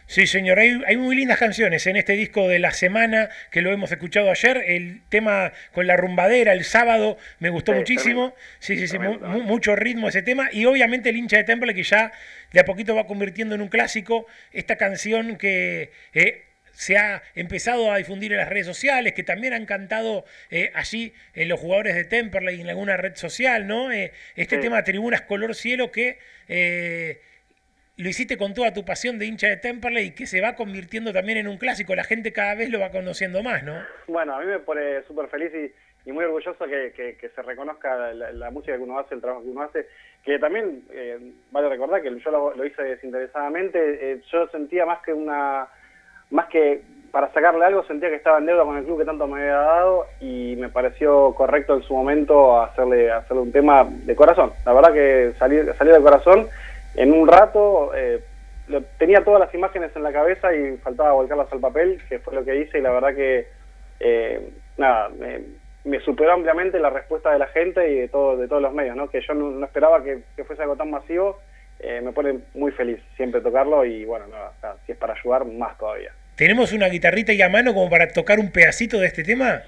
Sí, señor, hay, hay muy lindas canciones en este disco de la semana que lo hemos escuchado ayer. El tema con la rumbadera el sábado me gustó Sí, muchísimo. Sí, sí, sí, mu- mu- mucho ritmo ese tema. Y obviamente el hincha de Temple que ya de a poquito va convirtiendo en un clásico esta canción que eh, se ha empezado a difundir en las redes sociales, que también han cantado eh, allí eh, los jugadores de Temperley en alguna red social, ¿no? Eh, este Sí. tema Tribunas Color Cielo que eh, lo hiciste con toda tu pasión de hincha de Temperley y que se va convirtiendo también en un clásico. La gente cada vez lo va conociendo más, ¿no? Bueno, a mí me pone súper feliz y, y muy orgulloso que, se reconozca la, música que uno hace, el trabajo que uno hace, que también eh, vale recordar que yo lo, lo hice desinteresadamente, eh, yo sentía más que una, más que para sacarle algo, sentía que estaba en deuda con el club que tanto me había dado y me pareció correcto en su momento hacerle, hacerle un tema de corazón. La verdad que salí, salió de corazón en un rato, eh, lo- tenía todas las imágenes en la cabeza y faltaba volcarlas al papel, que fue lo que hice y la verdad que eh, nada, me, superó ampliamente la respuesta de la gente y de, todo, de todos los medios, ¿no? que yo no, esperaba que, fuese algo tan masivo, eh, me pone muy feliz siempre tocarlo y bueno, nada, si es para ayudar, más todavía. ¿Tenemos una guitarrita y a mano como para tocar un pedacito de este tema?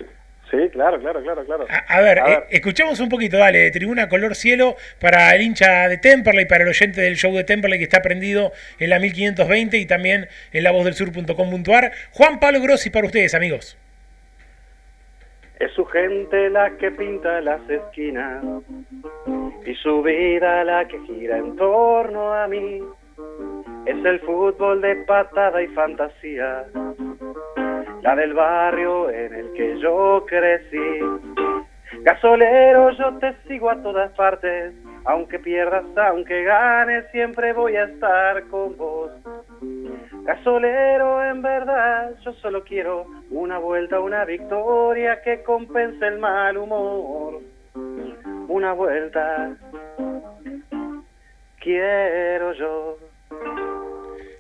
Sí, claro, claro, claro, claro. A, a ver, eh, escuchamos un poquito, dale, de Tribuna Color Cielo para el hincha de Temperley, para el oyente del show de Temperley que está prendido en la 1520 y también en lavozdelsur.com.ar. Juan Pablo Grossi para ustedes, amigos. Es su gente la que pinta las esquinas y su vida la que gira en torno a mí. Es el fútbol de patada y fantasía, del barrio en el que yo crecí. Gasolero, yo te sigo a todas partes, aunque pierdas, aunque ganes, siempre voy a estar con vos. Gasolero, en verdad, yo solo quiero una vuelta, una victoria que compense el mal humor. Una vuelta, quiero yo.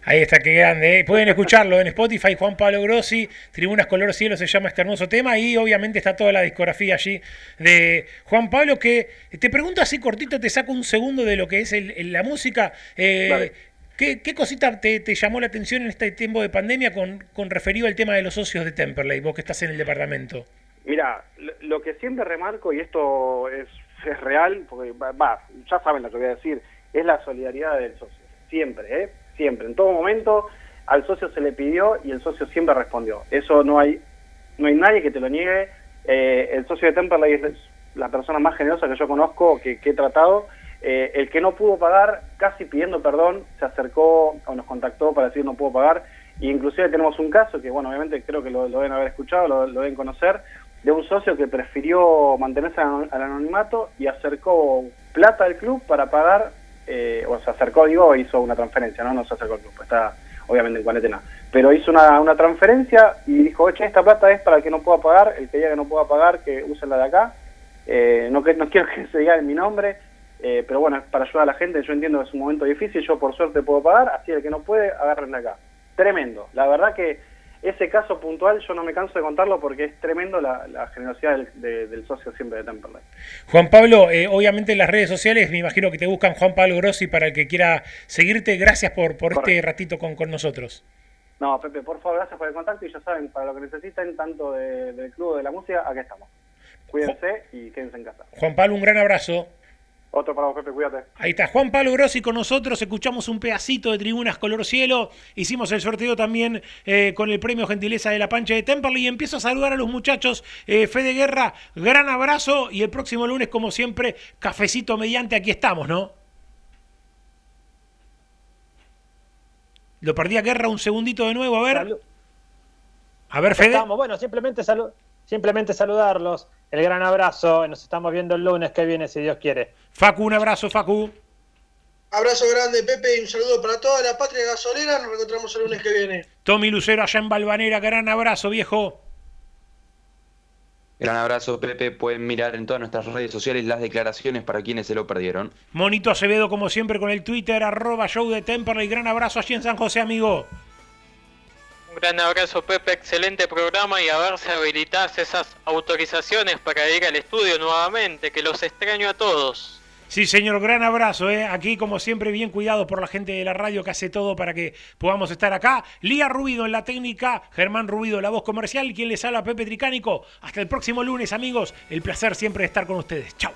Ahí está, qué grande. ¿eh? Pueden escucharlo en Spotify, Juan Pablo Grossi, Tribunas Color Cielo se llama este hermoso tema y obviamente está toda la discografía allí de Juan Pablo que te pregunto así cortito, te saco un segundo de lo que es el- el- la música. Eh, Vale. ¿qué, qué cosita te, te llamó la atención en este tiempo de pandemia con, con referido al tema de los socios de Temperley, vos que estás en el departamento? Mira, lo, que siempre remarco, y esto es, es real, porque va, ya saben lo que voy a decir, es la solidaridad del socio. Siempre, ¿eh? Siempre. En todo momento al socio se le pidió y el socio siempre respondió. Eso no hay, no hay nadie que te lo niegue. Eh, el socio de Temperley es la persona más generosa que yo conozco, que, he tratado. Eh, el que no pudo pagar, casi pidiendo perdón, se acercó o nos contactó para decir no puedo pagar. E inclusive tenemos un caso que, bueno, obviamente creo que lo, deben haber escuchado, lo, lo deben conocer, de un socio que prefirió mantenerse al anonimato y acercó plata al club para pagar, eh, o se acercó, digo, hizo una transferencia, ¿no? No se acercó al club, está obviamente en cuarentena. Pero hizo una, una transferencia y dijo, che, esta plata es para el que no pueda pagar, el que diga que no pueda pagar, que use la de acá. Eh, no, que, no quiero que se diga en mi nombre, eh, pero bueno, para ayudar a la gente, yo entiendo que es un momento difícil, yo por suerte puedo pagar, así el que no puede, agárrenla acá. Tremendo, la verdad que ese caso puntual yo no me canso de contarlo porque es tremendo la, la generosidad del, de- del socio siempre de Temperley. Juan Pablo, eh, obviamente en las redes sociales me imagino que te buscan Juan Pablo Grossi para el que quiera seguirte. Gracias por, por este ratito con, con nosotros. No, Pepe, por favor, gracias por el contacto y ya saben, para lo que necesiten, tanto de- del club de la música, aquí estamos. Cuídense y quédense en casa. Juan Pablo, un gran abrazo. Otro para vos, Pepe, cuídate. Ahí está Juan Pablo Grossi con nosotros, escuchamos un pedacito de Tribunas Color Cielo, hicimos el sorteo también eh, con el premio Gentileza de la Pancha de Temperley y empiezo a saludar a los muchachos. Eh, Fede Guerra, gran abrazo y el próximo lunes, como siempre, cafecito mediante, aquí estamos, ¿no? Lo perdí a Guerra un segundito de nuevo, a ver. A ver, Fede. Estamos, bueno, simplemente, salu- simplemente saludarlos. El gran abrazo. Nos estamos viendo el lunes que viene, si Dios quiere. Facu, un abrazo, Facu. Abrazo grande, Pepe, y un saludo para toda la patria gasolera. Nos reencontramos el lunes que viene. Tommy Lucero allá en Balvanera, gran abrazo, viejo. Gran abrazo, Pepe. Pueden mirar en todas nuestras redes sociales las declaraciones para quienes se lo perdieron. Monito Acevedo, como siempre, con el Twitter, arroba show de Temperley. Gran abrazo allí en San José, amigo. Gran abrazo, Pepe. Excelente programa y a ver si habilitas esas autorizaciones para ir al estudio nuevamente, que los extraño a todos. Sí, señor, gran abrazo. ¿eh? Aquí, como siempre, bien cuidado por la gente de la radio que hace todo para que podamos estar acá. Lía Rubido en la técnica, Germán Rubido, la voz comercial. Quien les habla, Pepe Tricánico. Hasta el próximo lunes, amigos. El placer siempre de estar con ustedes. Chao.